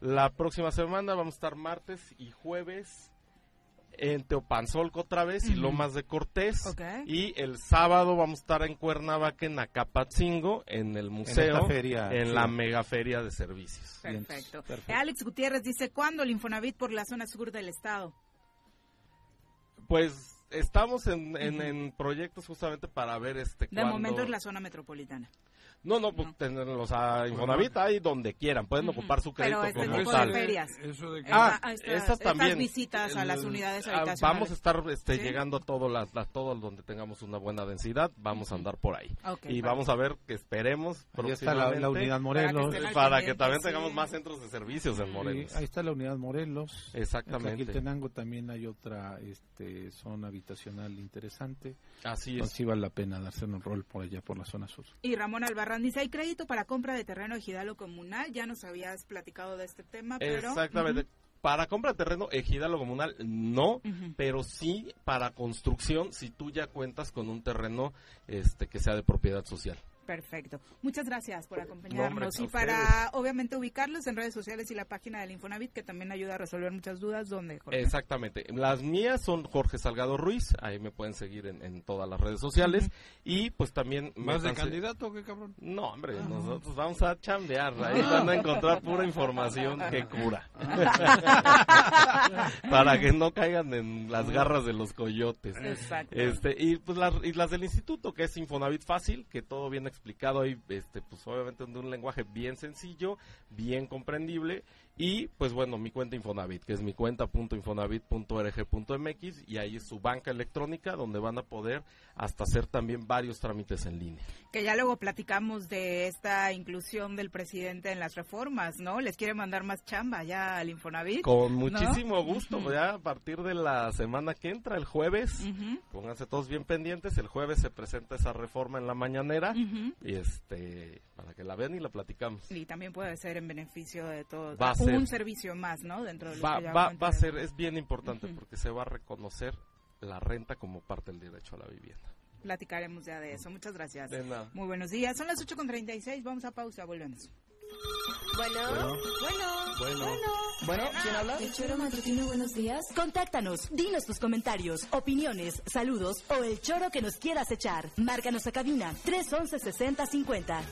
La próxima semana vamos a estar martes y jueves en Teopanzolco otra vez y. Lomas de Cortés. Y el sábado vamos a estar en Cuernavaca, en Acapatzingo, en el museo, feria, en sí. la mega feria de servicios. Perfecto. Alex Gutiérrez dice, ¿cuándo el Infonavit por la zona sur del estado? Pues estamos en, en, en proyectos justamente para ver este De momento es la zona metropolitana. No, no, pues tenerlos a Infonavit ahí donde quieran, pueden ocupar su crédito Pero este como tipo tal. de ferias. Eso de que- Ah, esta- estas también. visitas a las unidades ah, habitacionales. Vamos a estar este, ¿Sí? llegando a todo, las, las- todo donde tengamos una buena densidad, vamos a andar por ahí. Y vamos a ver que esperemos Ahí está la- unidad Morelos. Para que, Para que también sí. tengamos más centros de servicios en Morelos. Sí, ahí está la unidad Morelos. Exactamente. En Tlaquiltenango también hay otra este, zona habitacional interesante. Así es. Entonces sí vale la pena darse un rol por allá, por la zona sur. Y Ramón Dice, ¿hay crédito para compra de terreno ejidalo comunal? Ya nos habías platicado de este tema, pero... Exactamente. Para compra de terreno, ejidalo comunal, no, pero sí para construcción si tú ya cuentas con un terreno este que sea de propiedad social. Perfecto. Muchas gracias por acompañarnos. y ustedes. para, obviamente, ubicarlos en redes sociales y la página del Infonavit, que también ayuda a resolver muchas dudas. ¿Dónde, Jorge? Exactamente. Las mías son Jorge Salgado Ruiz, ahí me pueden seguir en, en todas las redes sociales. Y pues también... ¿Más de candidato qué cabrón? No, hombre, nosotros vamos a chambear. Ahí van a encontrar pura información que cura. Para que no caigan en las garras de los coyotes. Exacto. Este, y pues las, y las del instituto, que es Infonavit Fácil, que todo viene explicado ahí, este, pues obviamente de un lenguaje bien sencillo, bien comprendible y pues bueno, mi cuenta Infonavit, que es mi cuenta.infonavit.org.mx y ahí es su banca electrónica donde van a poder hasta hacer también varios trámites en línea. Que ya luego platicamos de esta inclusión del presidente en las reformas, ¿no? Les quiere mandar más chamba ya al Infonavit. Con ¿no? muchísimo gusto, ya a partir de la semana que entra, el jueves, pónganse todos bien pendientes, el jueves se presenta esa reforma en la mañanera y este para que la vean y la platicamos. Y también puede ser en beneficio de todos. Va ser. Un servicio más, ¿no? Dentro de lo Va, que va, va a ser, es bien importante porque se va a reconocer la renta como parte del derecho a la vivienda. Platicaremos ya de eso. Muchas gracias. De nada. Muy buenos días. Son las 8.36. Vamos a pausa. Volvemos. Bueno, Bueno. bueno, Bueno. Bueno, ¿quién habla? El choro matutino, buenos días. Contáctanos, dinos tus comentarios, opiniones, saludos o el choro que nos quieras echar. Márcanos a cabina 311 6050.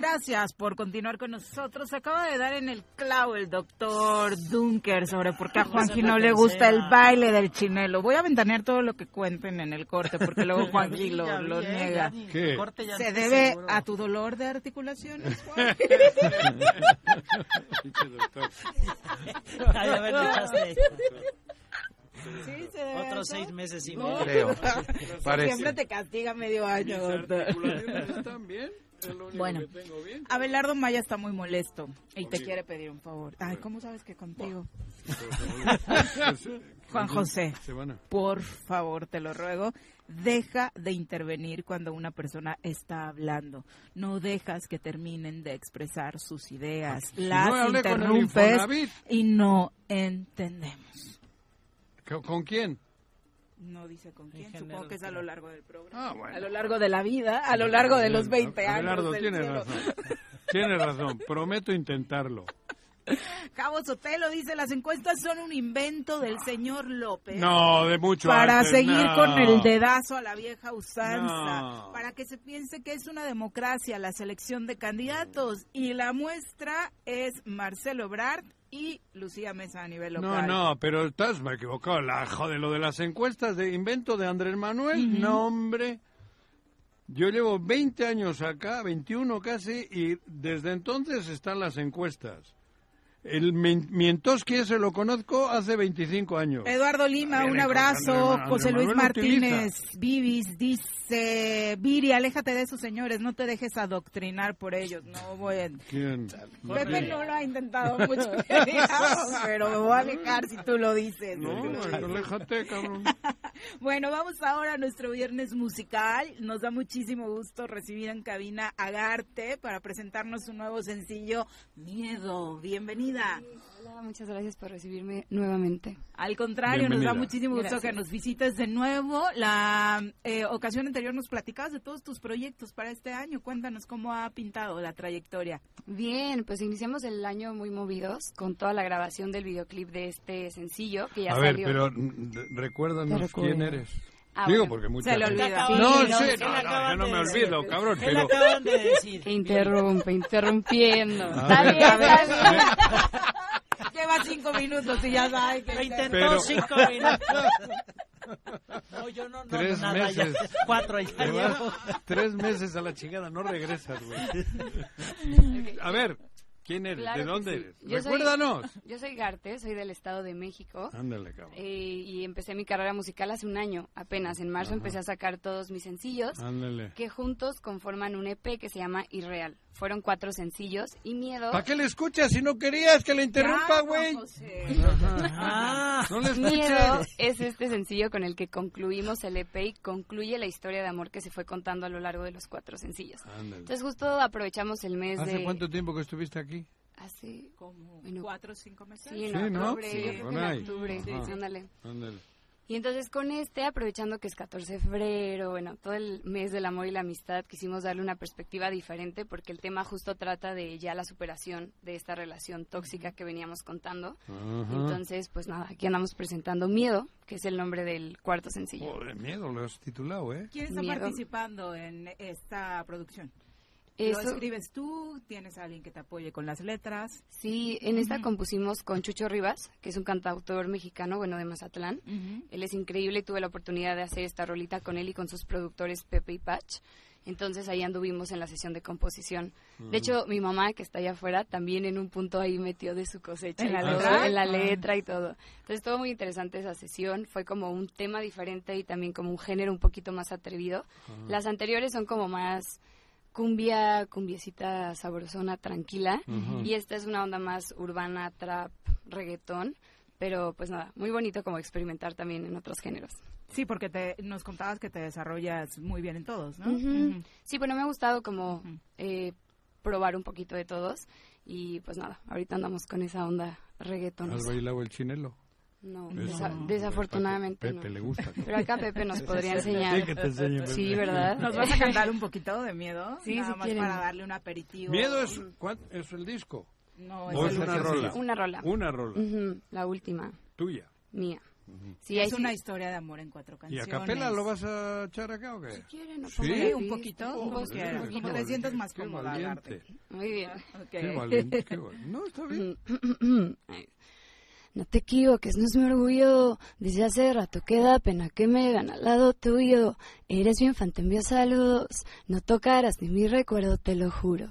Gracias por continuar con nosotros. Acaba de dar en el clavo el doctor Dunker sobre por qué a Juanji no le gusta el baile del chinelo. Voy a ventanear todo lo que cuenten en el corte porque luego Juanji lo, lo niega. ¿Qué? corte ya ¿Se debe a tu dolor de articulaciones, Juanji? Sí, se debe a Otros seis meses y No. medio. Creo. Parece. Siempre te castiga medio año, doctor. ¿Están bien? Es lo único Bueno, que tengo bien. Abelardo Maya está muy molesto y te quiere pedir un favor. Ay, ¿cómo sabes que contigo? Juan José, por favor, te lo ruego, deja de intervenir cuando una persona está hablando. No dejas que terminen de expresar sus ideas. No Las interrumpes y no entendemos. ¿Con- ¿Con quién? No dice con quién, supongo que es a lo largo del programa. Ah, bueno. A lo largo de la vida, a lo largo de los 20 años. Abelardo, tienes cielo. razón. Tienes razón. Prometo intentarlo. Cabo Sotelo dice, las encuestas son un invento del señor López. No, de mucho Para antes, seguir no. con el dedazo a la vieja usanza, No. para que se piense que es una democracia la selección de candidatos. Y la muestra es Marcelo Ebrard y Lucía Mesa a nivel No, local. no, pero estás me equivocado. La joder, lo de las encuestas de invento de Andrés Manuel, no, hombre. Yo llevo 20 años acá, 21 casi, y desde entonces están las encuestas. El Mientoski ese lo conozco hace 25 años. Eduardo Lima, un abrazo. José Luis. Martínez Vivis dice, Viri, aléjate de esos señores, no te dejes adoctrinar por ellos. No voy a... ¿Quién? Pepe no lo ha intentado mucho, pero me voy a alejar si tú lo dices. No, aléjate, cabrón. Bueno, vamos ahora a nuestro viernes musical. Nos da muchísimo gusto recibir en cabina a Garte para presentarnos su nuevo sencillo, Miedo. Bienvenida. Hola, muchas gracias por recibirme nuevamente. Al contrario, nos da muchísimo gusto Gracias. que nos visites de nuevo. La eh, ocasión anterior nos platicabas de todos tus proyectos para este año. Cuéntanos cómo ha pintado la trayectoria. Bien, pues iniciamos el año muy movidos con toda la grabación del videoclip de este sencillo que ya A ver, salió. pero mm, recuérdanos quién eres. Ah, Digo, bueno. porque mucha Se le gente- olvida. Sí, No, no, sí, no, no, yo no de me decir. olvido, cabrón, ¿Qué pero... acaban de decir? Interrumpe, interrumpiendo. A Está ver. bien, está bien. Lleva cinco minutos y ya sabe que... Lo intentó Pero- cinco minutos. No, yo no, no, Tres nada, meses. ya. Cuatro ya Te vas llevo. tres meses a la chingada, no regresas, güey. A ver, ¿quién eres? Claro ¿De dónde sí. eres? Yo soy- Recuérdanos. Yo soy Garte, soy del Estado de México. Ándale, cabrón. eh, y empecé mi carrera musical hace un año, apenas. En marzo Ajá. empecé a sacar todos mis sencillos. Ándale. que juntos conforman un EP que se llama Irreal. Fueron cuatro sencillos y Miedo. ¿Para qué le escuchas si no querías que le interrumpa, güey? Ah, No le Miedo es este sencillo con el que concluimos el EP y concluye la historia de amor que se fue contando a lo largo de los cuatro sencillos. Ándale. Entonces justo aprovechamos el mes ¿Hace de... cuánto tiempo que estuviste aquí? Hace... Como Bueno, cuatro o cinco meses. Sí, en Sí, ¿no? octubre, Sí, yo creo por que en ahí. octubre, Sí, sí. ándale. Ándale. Y entonces con este, aprovechando que es 14 de febrero, bueno, todo el mes del amor y la amistad, quisimos darle una perspectiva diferente porque el tema justo trata de ya la superación de esta relación tóxica que veníamos contando. Entonces, pues nada, aquí andamos presentando Miedo, que es el nombre del cuarto sencillo. Joder, miedo, lo has titulado, ¿eh? ¿Quién está Miedo. participando en esta producción? ¿Lo Eso- escribes tú? ¿Tienes a alguien que te apoye con las letras? Sí, en esta Ujú. compusimos con Chucho Rivas, que es un cantautor mexicano, bueno, de Mazatlán. Él es increíble y tuve la oportunidad de hacer esta rolita con él y con sus productores Pepe y Patch. Entonces ahí anduvimos en la sesión de composición. De hecho, mi mamá, que está allá afuera, también en un punto ahí metió de su cosecha ¿En y la letra? en la Ah. letra y todo. Entonces estuvo muy interesante esa sesión. Fue como un tema diferente y también como un género un poquito más atrevido. Las anteriores son como más cumbia, cumbiecita sabrosona, tranquila. Y esta es una onda más urbana, trap, reggaetón. Pero pues nada, muy bonito como experimentar también en otros géneros. Sí, porque te, nos contabas que te desarrollas muy bien en todos, ¿no? Sí, bueno, me ha gustado como eh, probar un poquito de todos. Y pues nada, ahorita andamos con esa onda reggaetón. ¿Has bailado el chinelo? No, Eso desa- no. desafortunadamente Pepe no. le gusta. Pero acá Pepe nos podría enseñar. Sí, que te enseñe, Pepe. Sí, ¿verdad? ¿Nos vas a cantar un poquito de miedo? Sí, Nada si más quieren. para darle un aperitivo. ¿Miedo es, es el disco? No, ¿O es el- una rola? Una rola. Una rola. Ujú, La última, Tuya. mía. Sí, es ahí sí- una historia de amor en cuatro ¿Y canciones. a capela lo vas a echar acá o qué? Si quieren, no ¿Sí? un poquito, un como poquito, un poquito. como te sientas más. Agarte. Muy bien. Qué valiente, qué valiente. No, está bien. No te equivoques, no es mi orgullo. Desde hace rato que da pena que me gana al lado tuyo. Eres bien fan, te envío saludos. No tocarás ni mi recuerdo, te lo juro.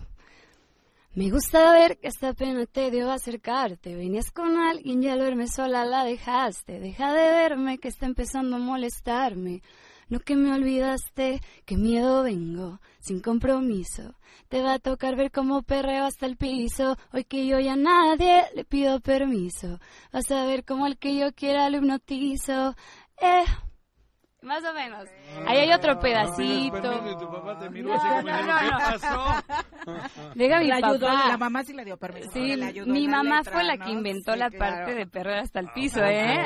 Me gusta ver que esta pena te dio acercarte. Venías con alguien y al verme sola la dejaste. Deja de verme que está empezando a molestarme. No que me olvidaste, que miedo vengo, sin compromiso. Te va a tocar ver cómo perreo hasta el piso. Hoy que yo ya a nadie le pido permiso. Vas a ver cómo el que yo quiera lo hipnotizo. Eh, más o menos. Ahí hay otro pedacito. permiso tu papá te miró No, así como no, diciendo, no, ¿qué no. pasó? Deja mi La ayudó, papá. la mamá sí le dio permiso. Sí, le ayudó mi la mamá letra, fue la ¿no? que inventó Sí, la claro. parte de perrear hasta el piso, Ah, ¿eh?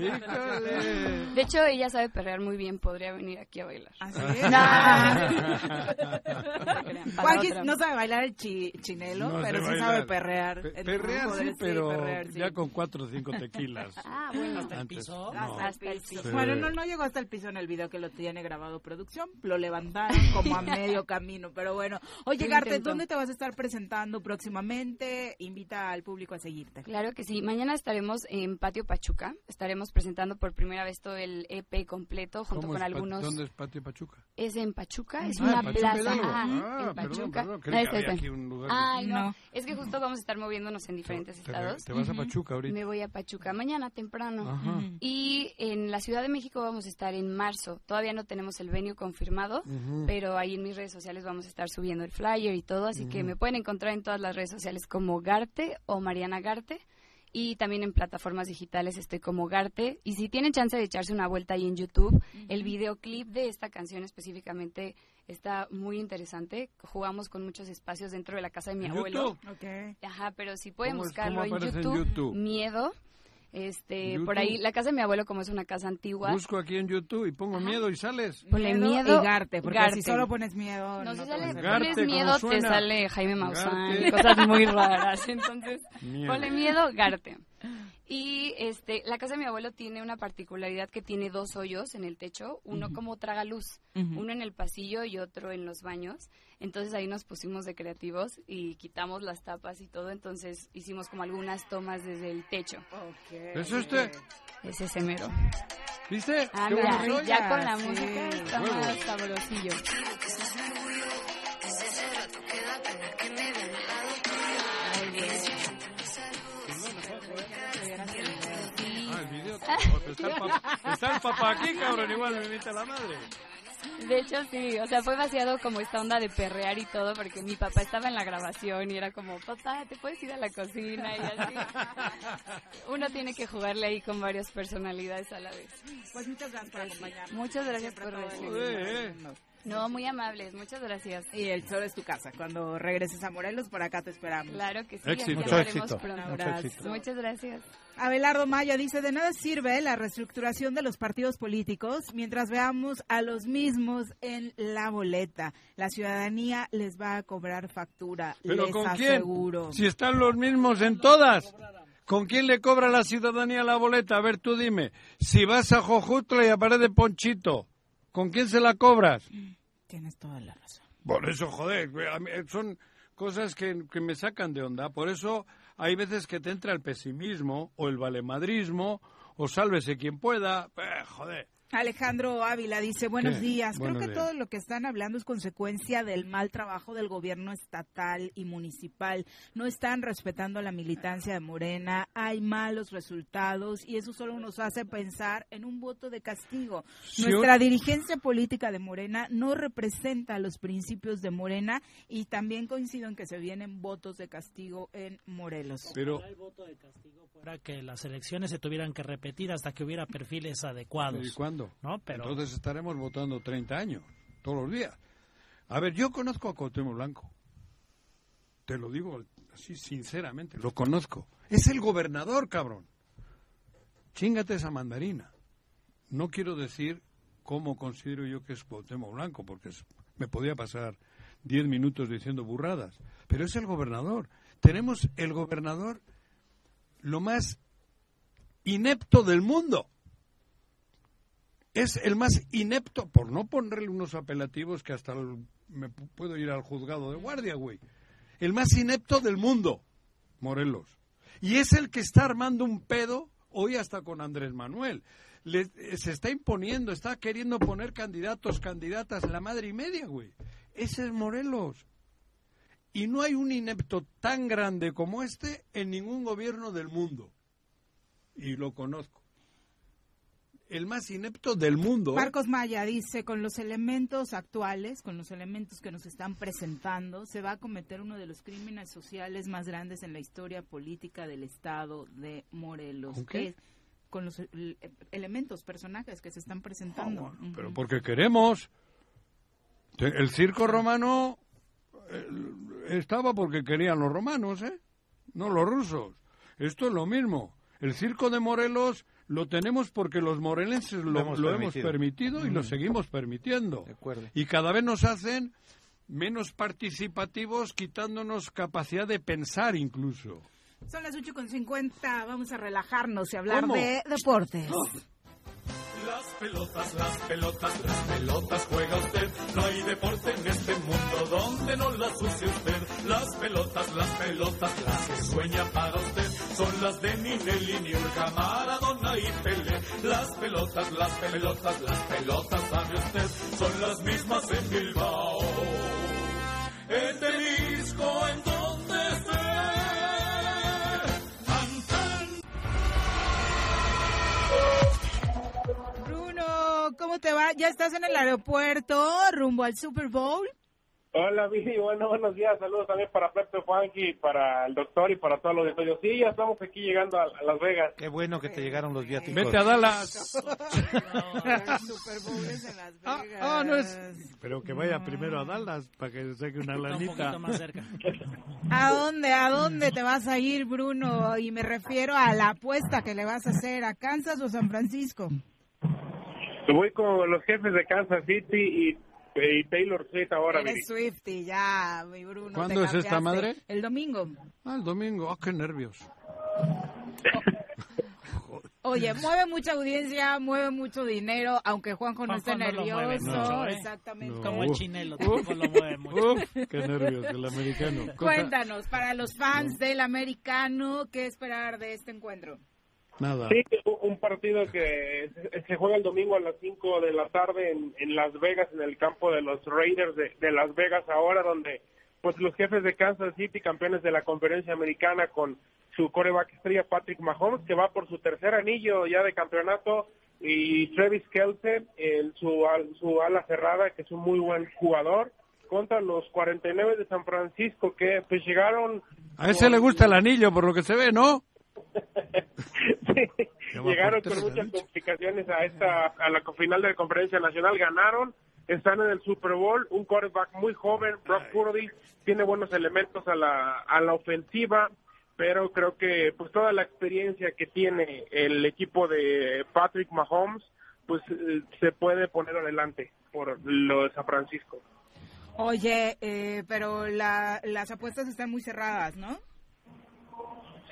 Híjole. De hecho, ella sabe perrear muy bien, podría venir aquí a bailar. ¿Ah, sí? Para Juanqui otra. no sabe bailar el chi- chinelo, No pero sí bailar. sabe perrear. Pe- Perrear sí, pero perrear, sí. ya con cuatro o cinco tequilas. Ah, bueno. ¿Hasta el piso? no. Hasta el piso. Bueno, no, no llegó hasta el piso en el video que lo tiene grabado producción. Lo levantaron como a medio camino. Pero bueno. Oye, Garte. ¿dónde te vas a estar presentando próximamente? Invita al público a seguirte. Claro que sí. Mañana estaremos en Patio Pachuca. Estaremos presentando por primera vez todo el EP completo junto ¿Cómo con algunos. ¿Dónde es Patio Pachuca? Es en Pachuca, es Ah, una Pachuca plaza ajá, Ah, en perdón, Pachuca. perdón, Ah, que está, había está. aquí un lugar. Ay, no. No. Es que justo vamos a estar moviéndonos en diferentes Te, estados. te vas a Pachuca ahorita. Me voy a Pachuca mañana temprano. Ajá. Y en la Ciudad de México vamos a estar en marzo. Todavía no tenemos el venue confirmado, pero ahí en mis redes sociales vamos a estar subiendo el flyer y todo. Así que me pueden encontrar en todas las redes sociales como Garte o Mariana Garte. Y también en plataformas digitales estoy como Garte. Y si tienen chance de echarse una vuelta ahí en YouTube, el videoclip de esta canción específicamente está muy interesante. Jugamos con muchos espacios dentro de la casa de mi ¿En abuelo. YouTube? Ok. Ajá, pero si pueden ¿Cómo es- buscarlo en aparece en YouTube, YouTube? Miedo. Este, YouTube. por ahí, la casa de mi abuelo como es una casa antigua. Busco aquí en YouTube y pongo miedo y sales. Ponle miedo, y Garte, porque Garte. si solo pones miedo, No, no, si te sale, Garte, pones ¿cómo miedo, te sale Jaime Maussan y cosas muy raras. Entonces, Miedo. ponle miedo, Garte. Y este, la casa de mi abuelo tiene una particularidad que tiene dos hoyos en el techo, uno como traga luz, uno en el pasillo y otro en los baños. Entonces ahí nos pusimos de creativos y quitamos las tapas y todo. Entonces hicimos como algunas tomas desde el techo. ¿Es este? Es ese mero. ¿Viste? Ah, Qué mira, bueno ya con la Sí, música está huevo. más sabrosillo. Ah, el video. Está, el papá, está el papá aquí, cabrón. Igual me invita la madre. De hecho, sí, o sea, fue vaciado como esta onda de perrear y todo, porque mi papá estaba en la grabación y era como, papá, ¿te puedes ir a la cocina? Y así. Uno tiene que jugarle ahí con varias personalidades a la vez. Pues muchas gracias por acompañarnos. Muchas gracias por. No, muy amables, muchas gracias. Y el sol es tu casa. Cuando regreses a Morelos, por acá te esperamos. Claro que sí, Éxito. Mucho éxito. abrazo. Muchas gracias. Abelardo Maya dice, de nada sirve la reestructuración de los partidos políticos mientras veamos a los mismos en la boleta. La ciudadanía les va a cobrar factura, ¿Pero les con quién? aseguro. Si están los mismos en todas. ¿Con quién le cobra la ciudadanía la boleta? A ver, tú dime. Si vas a Jojutla y aparece Ponchito, ¿con quién se la cobras? Tienes toda la razón. Por eso, joder, mí, son cosas que, que me sacan de onda. Por eso hay veces que te entra el pesimismo o el valemadrismo o sálvese quien pueda. Eh, joder. Alejandro Ávila dice, buenos ¿Qué? días. Buenos Creo que días. todo lo que están hablando es consecuencia del mal trabajo del gobierno estatal y municipal. No están respetando la militancia de Morena, hay malos resultados y eso solo nos hace pensar en un voto de castigo. Sí, Nuestra dirigencia política de Morena no representa los principios de Morena y también coincido en que se vienen votos de castigo en Morelos. Pero el voto de castigo fuera que las elecciones se tuvieran que repetir hasta que hubiera perfiles adecuados. ¿Y cuándo? ¿No? Pero Entonces estaremos votando 30 años, todos los días. A ver, yo conozco a Cuauhtémoc Blanco. Te lo digo así sinceramente, lo conozco. Es el gobernador, cabrón. Chingate esa mandarina. No quiero decir cómo considero yo que es Cuauhtémoc Blanco, porque me podía pasar 10 minutos diciendo burradas. Pero es el gobernador. Tenemos el gobernador lo más inepto del mundo es el más inepto, por no ponerle unos apelativos que hasta me pu- puedo ir al juzgado de guardia, güey. El más inepto del mundo, Morelos. Y es el que está armando un pedo hoy hasta con Andrés Manuel. Le- eh, se está imponiendo, está queriendo poner candidatos, candidatas, la madre y media, güey. Ese es Morelos. Y no hay un inepto tan grande como este en ningún gobierno del mundo. Y lo conozco. El más inepto del mundo. ¿eh? Marcos Maya dice, con los elementos actuales, con los elementos que nos están presentando, se va a cometer uno de los crímenes sociales más grandes en la historia política del estado de Morelos. ¿Con qué? Es- con los el- elementos, personajes que se están presentando. Ah, Pero porque queremos. El circo romano eh, estaba porque querían los romanos, ¿eh? No los rusos. Esto es lo mismo. El circo de Morelos lo tenemos porque los morelenses lo, Lo hemos lo hemos permitido. permitido y lo Mm. seguimos permitiendo. De acuerdo. Y cada vez nos hacen menos participativos, quitándonos capacidad de pensar incluso. Son las 8.50, vamos a relajarnos y hablar ¿Cómo? de deportes. Las pelotas, las pelotas, las pelotas juega usted. No hay deporte en este mundo donde no las use usted. Las pelotas, las pelotas, las que sueña para usted. Son las de Ninelli, Niurka, Maradona Las pelotas, las pelotas, las pelotas, sabe. Son las mismas en Bilbao. En Tenisco, en donde esté. Bruno, ¿cómo te va? ¿Ya estás en el aeropuerto rumbo al Super Bowl? Hola, Vivi. Bueno, buenos días. Saludos también para Pepe Juanqui, para el doctor y para todos los auditorio. Sí, ya estamos aquí llegando a, a Las Vegas. Qué bueno que te llegaron los viáticos. Vete a Dallas. el Super Bowl es en Las Vegas. Ah, no es. Pero que vaya primero a Dallas para que saque una un lanita. poquito más cerca. ¿A dónde, a dónde te vas a ir, Bruno? Y me refiero a la apuesta que le vas a hacer a Kansas o San Francisco. Voy con los jefes de Kansas City y, y Taylor Swift ahora. Eres Swifty, ya, mi Bruno. ¿Cuándo es esta madre? El domingo. Ah, el domingo. Ah, qué nervios. Oye, mueve mucha audiencia, mueve mucho dinero, aunque Juanjo no Juanjo esté no lo mueve nervioso. mucho, ¿eh? Exactamente. Como el chinelo, tampoco lo mueve mucho. Uf, qué nervios el americano. Cuéntanos, para los fans del americano, ¿qué esperar de este encuentro? Nada. Sí, un- partido que se- juega el domingo a las 5 de la tarde en, en Las Vegas, en el campo de los Raiders de, de Las Vegas ahora, donde pues los jefes de Kansas City, campeones de la conferencia americana con su coreback estrella Patrick Mahomes, que va por su tercer anillo ya de campeonato, y Travis Kelce, el, su, su ala cerrada, que es un muy buen jugador, contra los 49 de San Francisco, que pues llegaron A ese le gusta el anillo, por lo que se ve, ¿no? Llegaron con muchas complicaciones a esta a la final de la conferencia nacional ganaron están en el Super Bowl un quarterback muy joven Brock Purdy tiene buenos elementos a la a la ofensiva pero creo que pues toda la experiencia que tiene el equipo de Patrick Mahomes pues se puede poner adelante por lo de San Francisco. Oye, eh, pero la- las apuestas están muy cerradas, ¿no?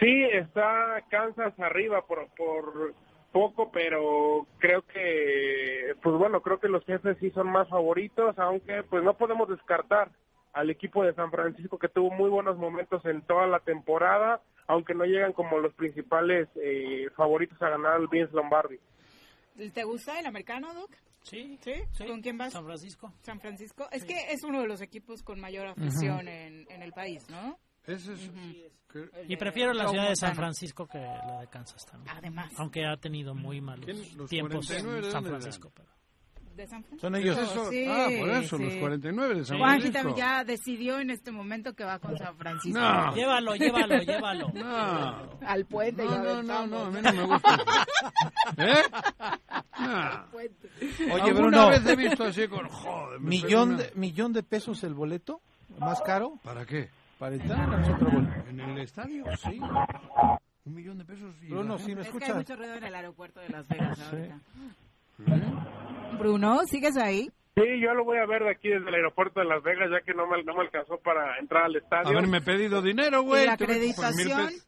Sí, está Kansas arriba por, por poco, pero creo que, pues bueno, creo que los jefes sí son más favoritos, aunque pues no podemos descartar al equipo de San Francisco que tuvo muy buenos momentos en toda la temporada, aunque no llegan como los principales eh, favoritos a ganar el Vince Lombardi. ¿Te gusta el americano, Doc? Sí. ¿Sí? ¿Con quién vas? San Francisco. San Francisco. Es que es uno de los equipos con mayor afición en, en el país, ¿no? Ese es... Y prefiero la ciudad de San. Francisco que la de Kansas también. Además. Aunque ha tenido muy malos. ¿Los tiempos 49 de en San Francisco. pero- ¿De San Francisco? Son ellos. Eso- Sí, ah, por eso, los sí. 49 de San Juanji Francisco. también ya decidió en este momento que va con San Francisco. No. Llévalo, llévalo, llévalo. No. Al puente. No, no, no, no, a mí no me gusta. ¿Eh? No. Oye, Bruno, vez he visto así con... Joder, millón de, millón de pesos el boleto, más caro, ¿Para qué? Para entrar Super Bowl. ¿En el estadio? Sí. Un millón de pesos y... Bruno, sí me Es que hay mucho ruido en el aeropuerto de Las Vegas Sí. ahorita. ¿Eh? Bruno, ¿sigues ahí? Sí, yo lo voy a ver de aquí desde el aeropuerto de Las Vegas, ya que no me, no me alcanzó para entrar al estadio. Haberme pedido dinero, güey. ¿Y la acreditación?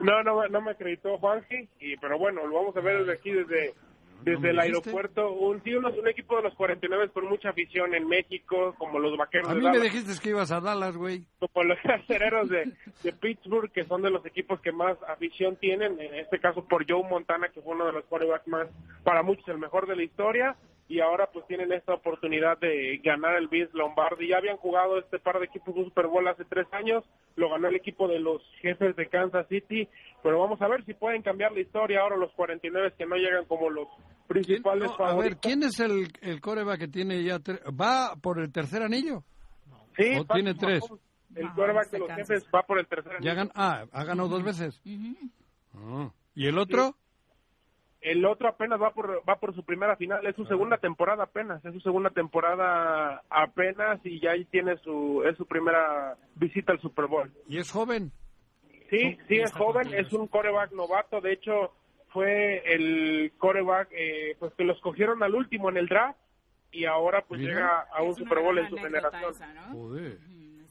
No, no, me- no me acreditó Juanji, y, pero bueno, lo vamos a ver desde aquí, desde, desde me el dijiste? aeropuerto. Un, sí, unos- un equipo de los 49 con mucha afición en México, como los vaqueros A de mí me Dallas, dijiste que ibas a Dallas, güey. como los acereros de, de Pittsburgh, que son de los equipos que más afición tienen, en este caso por Joe Montana, que fue uno de los quarterbacks más, para muchos, el mejor de la historia. Y ahora pues tienen esta oportunidad de ganar el Vince Lombardi. Ya habían jugado este par de equipos un Super Bowl hace tres años, lo ganó el equipo de los jefes de Kansas City, pero vamos a ver si pueden cambiar la historia ahora los 49 que no llegan como los ¿Quién- principales no, a favoritos. ver, ¿quién es el, el coreba que tiene ya... tre- ¿Va por el tercer anillo? Sí, ¿O tiene tres? Mahomes, El Mahomes quarterback de los Kansas. jefes va por el tercer Ya anillo. gan- ah, ha ganado dos veces. Ujú. Ah. ¿Y el otro? El otro apenas va por va por su primera final, es su segunda temporada apenas, es su segunda temporada apenas y ya ahí tiene su es su primera visita al Super Bowl. ¿Y es joven? Sí, sí es joven, es un coreback novato, de hecho fue el coreback eh, pues que lo escogieron al último en el draft y ahora pues Mira. llega a un Super Bowl en su generación. esa, ¿no? Joder.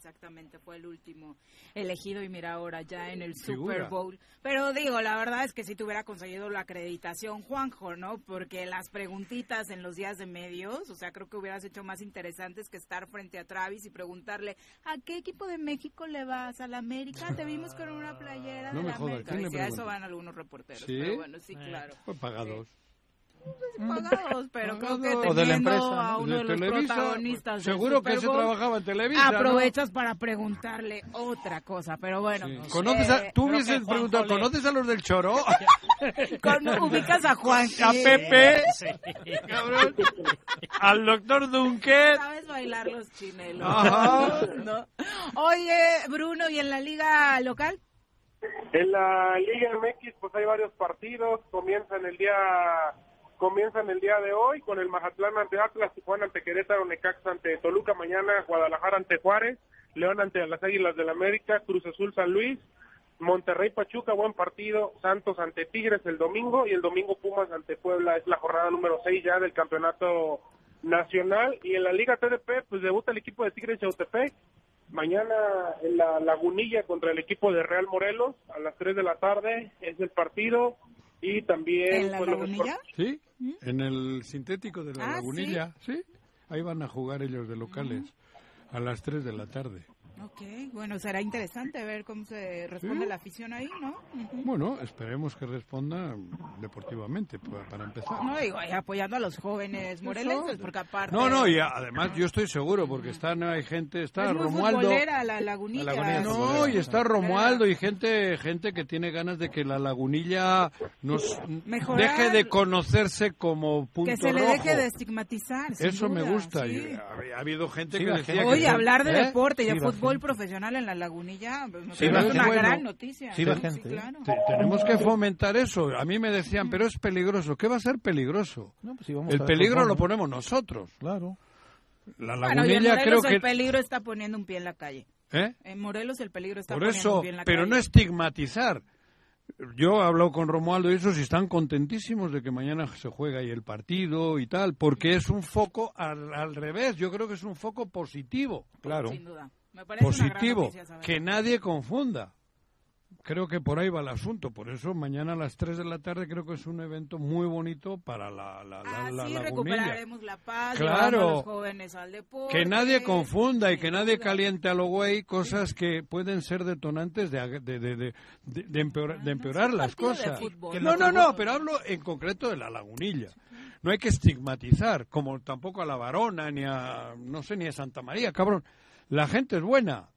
Exactamente, fue el último elegido y mira ahora ya en el Figura. Super Bowl. Pero digo, la verdad es que si tuviera conseguido la acreditación, Juanjo, ¿no? Porque las preguntitas en los días de medios, o sea, creo que hubieras hecho más interesantes que estar frente a Travis y preguntarle, ¿a qué equipo de México le vas? ¿A la América? Te vimos con una playera No de me la jodas, América. ¿quién le Y sí, a eso van algunos reporteros. ¿Sí? Pero bueno, sí, Eh. claro. Fue pagados. Pagados, pero creo que Pagados. O de la teniendo empresa, a ¿no? uno de, De los Televisa, protagonistas Seguro que se trabajaba en Televisa, ¿no? aprovechas para preguntarle otra cosa, pero bueno. Sí. no sé. ¿Conoces a, tú creo hubieses que Juanjo preguntado, le- ¿conoces a los del Choro? Con- ubicas a Juan. a Pepe, Sí. cabrón, al doctor Dunquet. Sabes bailar los chinelos. Ajá. ¿no? Oye, Bruno, ¿y en la liga local? En la Liga MX pues hay varios partidos, comienzan el día comienzan el día de hoy con el Mazatlán ante Atlas, Tijuana ante Querétaro, Necaxa ante Toluca, mañana Guadalajara ante Juárez, León ante las Águilas del América, Cruz Azul San Luis, Monterrey Pachuca, buen partido, Santos ante Tigres el domingo y el domingo Pumas ante Puebla, es la jornada número 6 ya del campeonato nacional y en la Liga TDP pues debuta el equipo de Tigres Yautepec Mañana en la Lagunilla contra el equipo de Real Morelos a las 3 de la tarde es el partido y también ¿En la pues, los Lagunilla? En el sintético de la Ah, Lagunilla, ¿sí? Ahí van a jugar ellos de locales a las 3 de la tarde. Ok, bueno, será interesante ver cómo se responde Sí. la afición ahí, ¿no? Bueno, esperemos que responda deportivamente pa- para empezar. No, digo, apoyando a los jóvenes morelenses, porque aparte... No, no, y además yo estoy seguro porque están hay gente, está es muy Romualdo. la lagunilla. La Lagunilla es No, futbolera. y está Romualdo y gente gente que tiene ganas de que la lagunilla nos Mejorar. deje de conocerse como punto Que se le rojo. deje de estigmatizar. Eso me gusta. sí. y ha, ha habido gente Sí, que decía gente- que Oye, hablar de ¿Eh? deporte y Sí, de va fútbol profesional en la lagunilla, pues Sí, parece va una gran noticia. Sí, va gente, claro. Te- tenemos que fomentar eso. A mí me decían, pero es peligroso. ¿Qué va a ser peligroso? No, pues sí, vamos El a peligro lo ponemos nosotros. Claro. La Bueno, lagunilla creo Morelos que... el peligro está poniendo un pie en la calle. ¿Eh? En Morelos el peligro está Por poniendo eso, un pie en la pero calle. no estigmatizar. Yo he hablado con Romualdo y esos y están contentísimos de que mañana se juega ahí el partido y tal, porque es un foco al, al revés. Yo creo que es un foco positivo. Claro. Sin duda. Me parece una gran Positivo. noticia. Que nadie confunda. creo que por ahí va el asunto. Por eso mañana a las 3 de la tarde creo que es un evento muy bonito para la, la, la, la Así lagunilla. recuperaremos la paz, Claro. llevando a los jóvenes al deporte. Que nadie confunda y que nadie caliente a lo güey cosas que pueden ser detonantes de, de, de, de, empeorar, de empeorar las cosas. fútbol. No, no, no, pero hablo en concreto de la lagunilla. No hay que estigmatizar, como tampoco a la varona, ni a, no sé, ni a Santa María, cabrón. La gente es buena.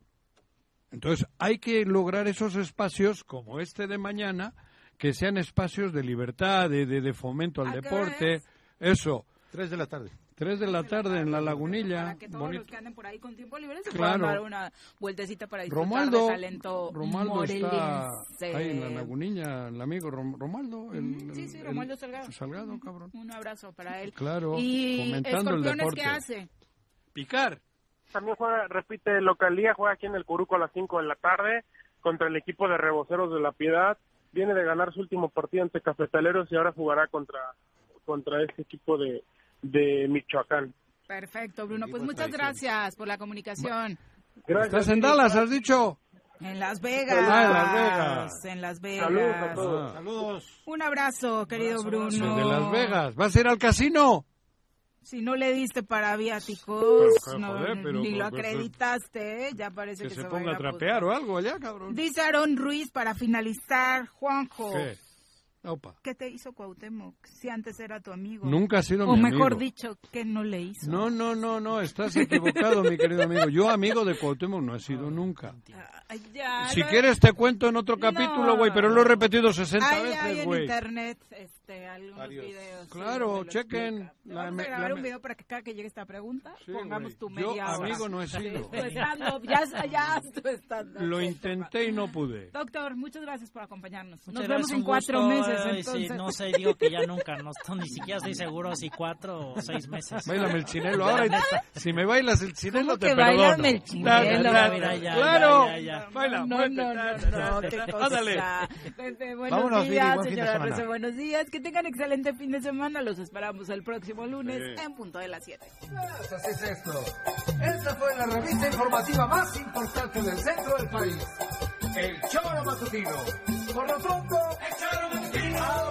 Entonces hay que lograr esos espacios como este de mañana, que sean espacios de libertad, de, de, de fomento al ¿A qué deporte. Eso. Tres de la tarde. Tres de la tarde en la lagunilla. Para que todos bonito. los que anden por ahí con tiempo libre se Claro. puedan dar una vueltecita para disfrutar Romualdo, de talento Romualdo está ahí en la lagunilla, el amigo Rom- Romualdo. El, Sí, sí, el- Salgado. Salgado, cabrón. Un abrazo para él. Claro, ¿Y fomentando el Escorpiones deporte. qué hace? Picar. También juega, repite localía, juega aquí en el Curuco a las 5 de la tarde contra el equipo de Reboceros de la Piedad. Viene de ganar su último partido ante Cafetaleros y ahora jugará contra contra este equipo de, de Michoacán. Perfecto, Bruno. Pues muchas gracias por la comunicación. ¿Estás en Dallas, has dicho? En Las Vegas. Ah, en Las Vegas. En Las Vegas. Saludos a todos. Saludos. Un abrazo, querido Bruno. De Las Vegas. ¿Vas a ir al casino? Si no le diste para viáticos, Pero, no, joder, pero- ni lo pero- acreditaste, ¿eh? ya parece Que que, se va a ponga ir a a trapear o algo allá, cabrón. Dice Aaron Ruiz para finalizar, Juanjo. ¿Qué? Opa. ¿Qué te hizo Cuauhtémoc? Si antes era tu amigo. Nunca ha sido O mi mejor amigo. dicho, ¿qué no le hizo? No, no, no, no, estás equivocado, mi querido amigo. Yo amigo de Cuauhtémoc no he sido nunca. Ay, ya, Si lo- quieres te cuento en otro capítulo, güey, pero lo he repetido 60 Hay, hay veces, en güey. internet este, algunos videos. sí, Claro, chequen. la Vamos a grabar la un video para que cada que llegue esta pregunta pongamos güey. tu Yo media hora. amigo no he sido. Ya, ya. Lo intenté y no pude. Doctor, muchas gracias por acompañarnos. Muchas Nos gracias, vemos en cuatro gusto. Meses, Ay, entonces. sí, no sé, digo que ya nunca, no, estoy- ni siquiera estoy seguro si cuatro o seis meses. Bailame el chinelo. Ahora, si me bailas el chinelo, te que perdono. bailame el chinelo? claro. ya, ya, ya. Baila, No, no, no, qué cosa. Pepe, buenos Vámonos, días, señora. Rece, buenos días. Que tengan excelente fin de semana. Los esperamos el próximo lunes Sí. en punto de las 7. Pues así es esto. Esta fue la revista informativa más importante del centro del país. El Choro Matutino. Por lo pronto, el Choro Matutino. A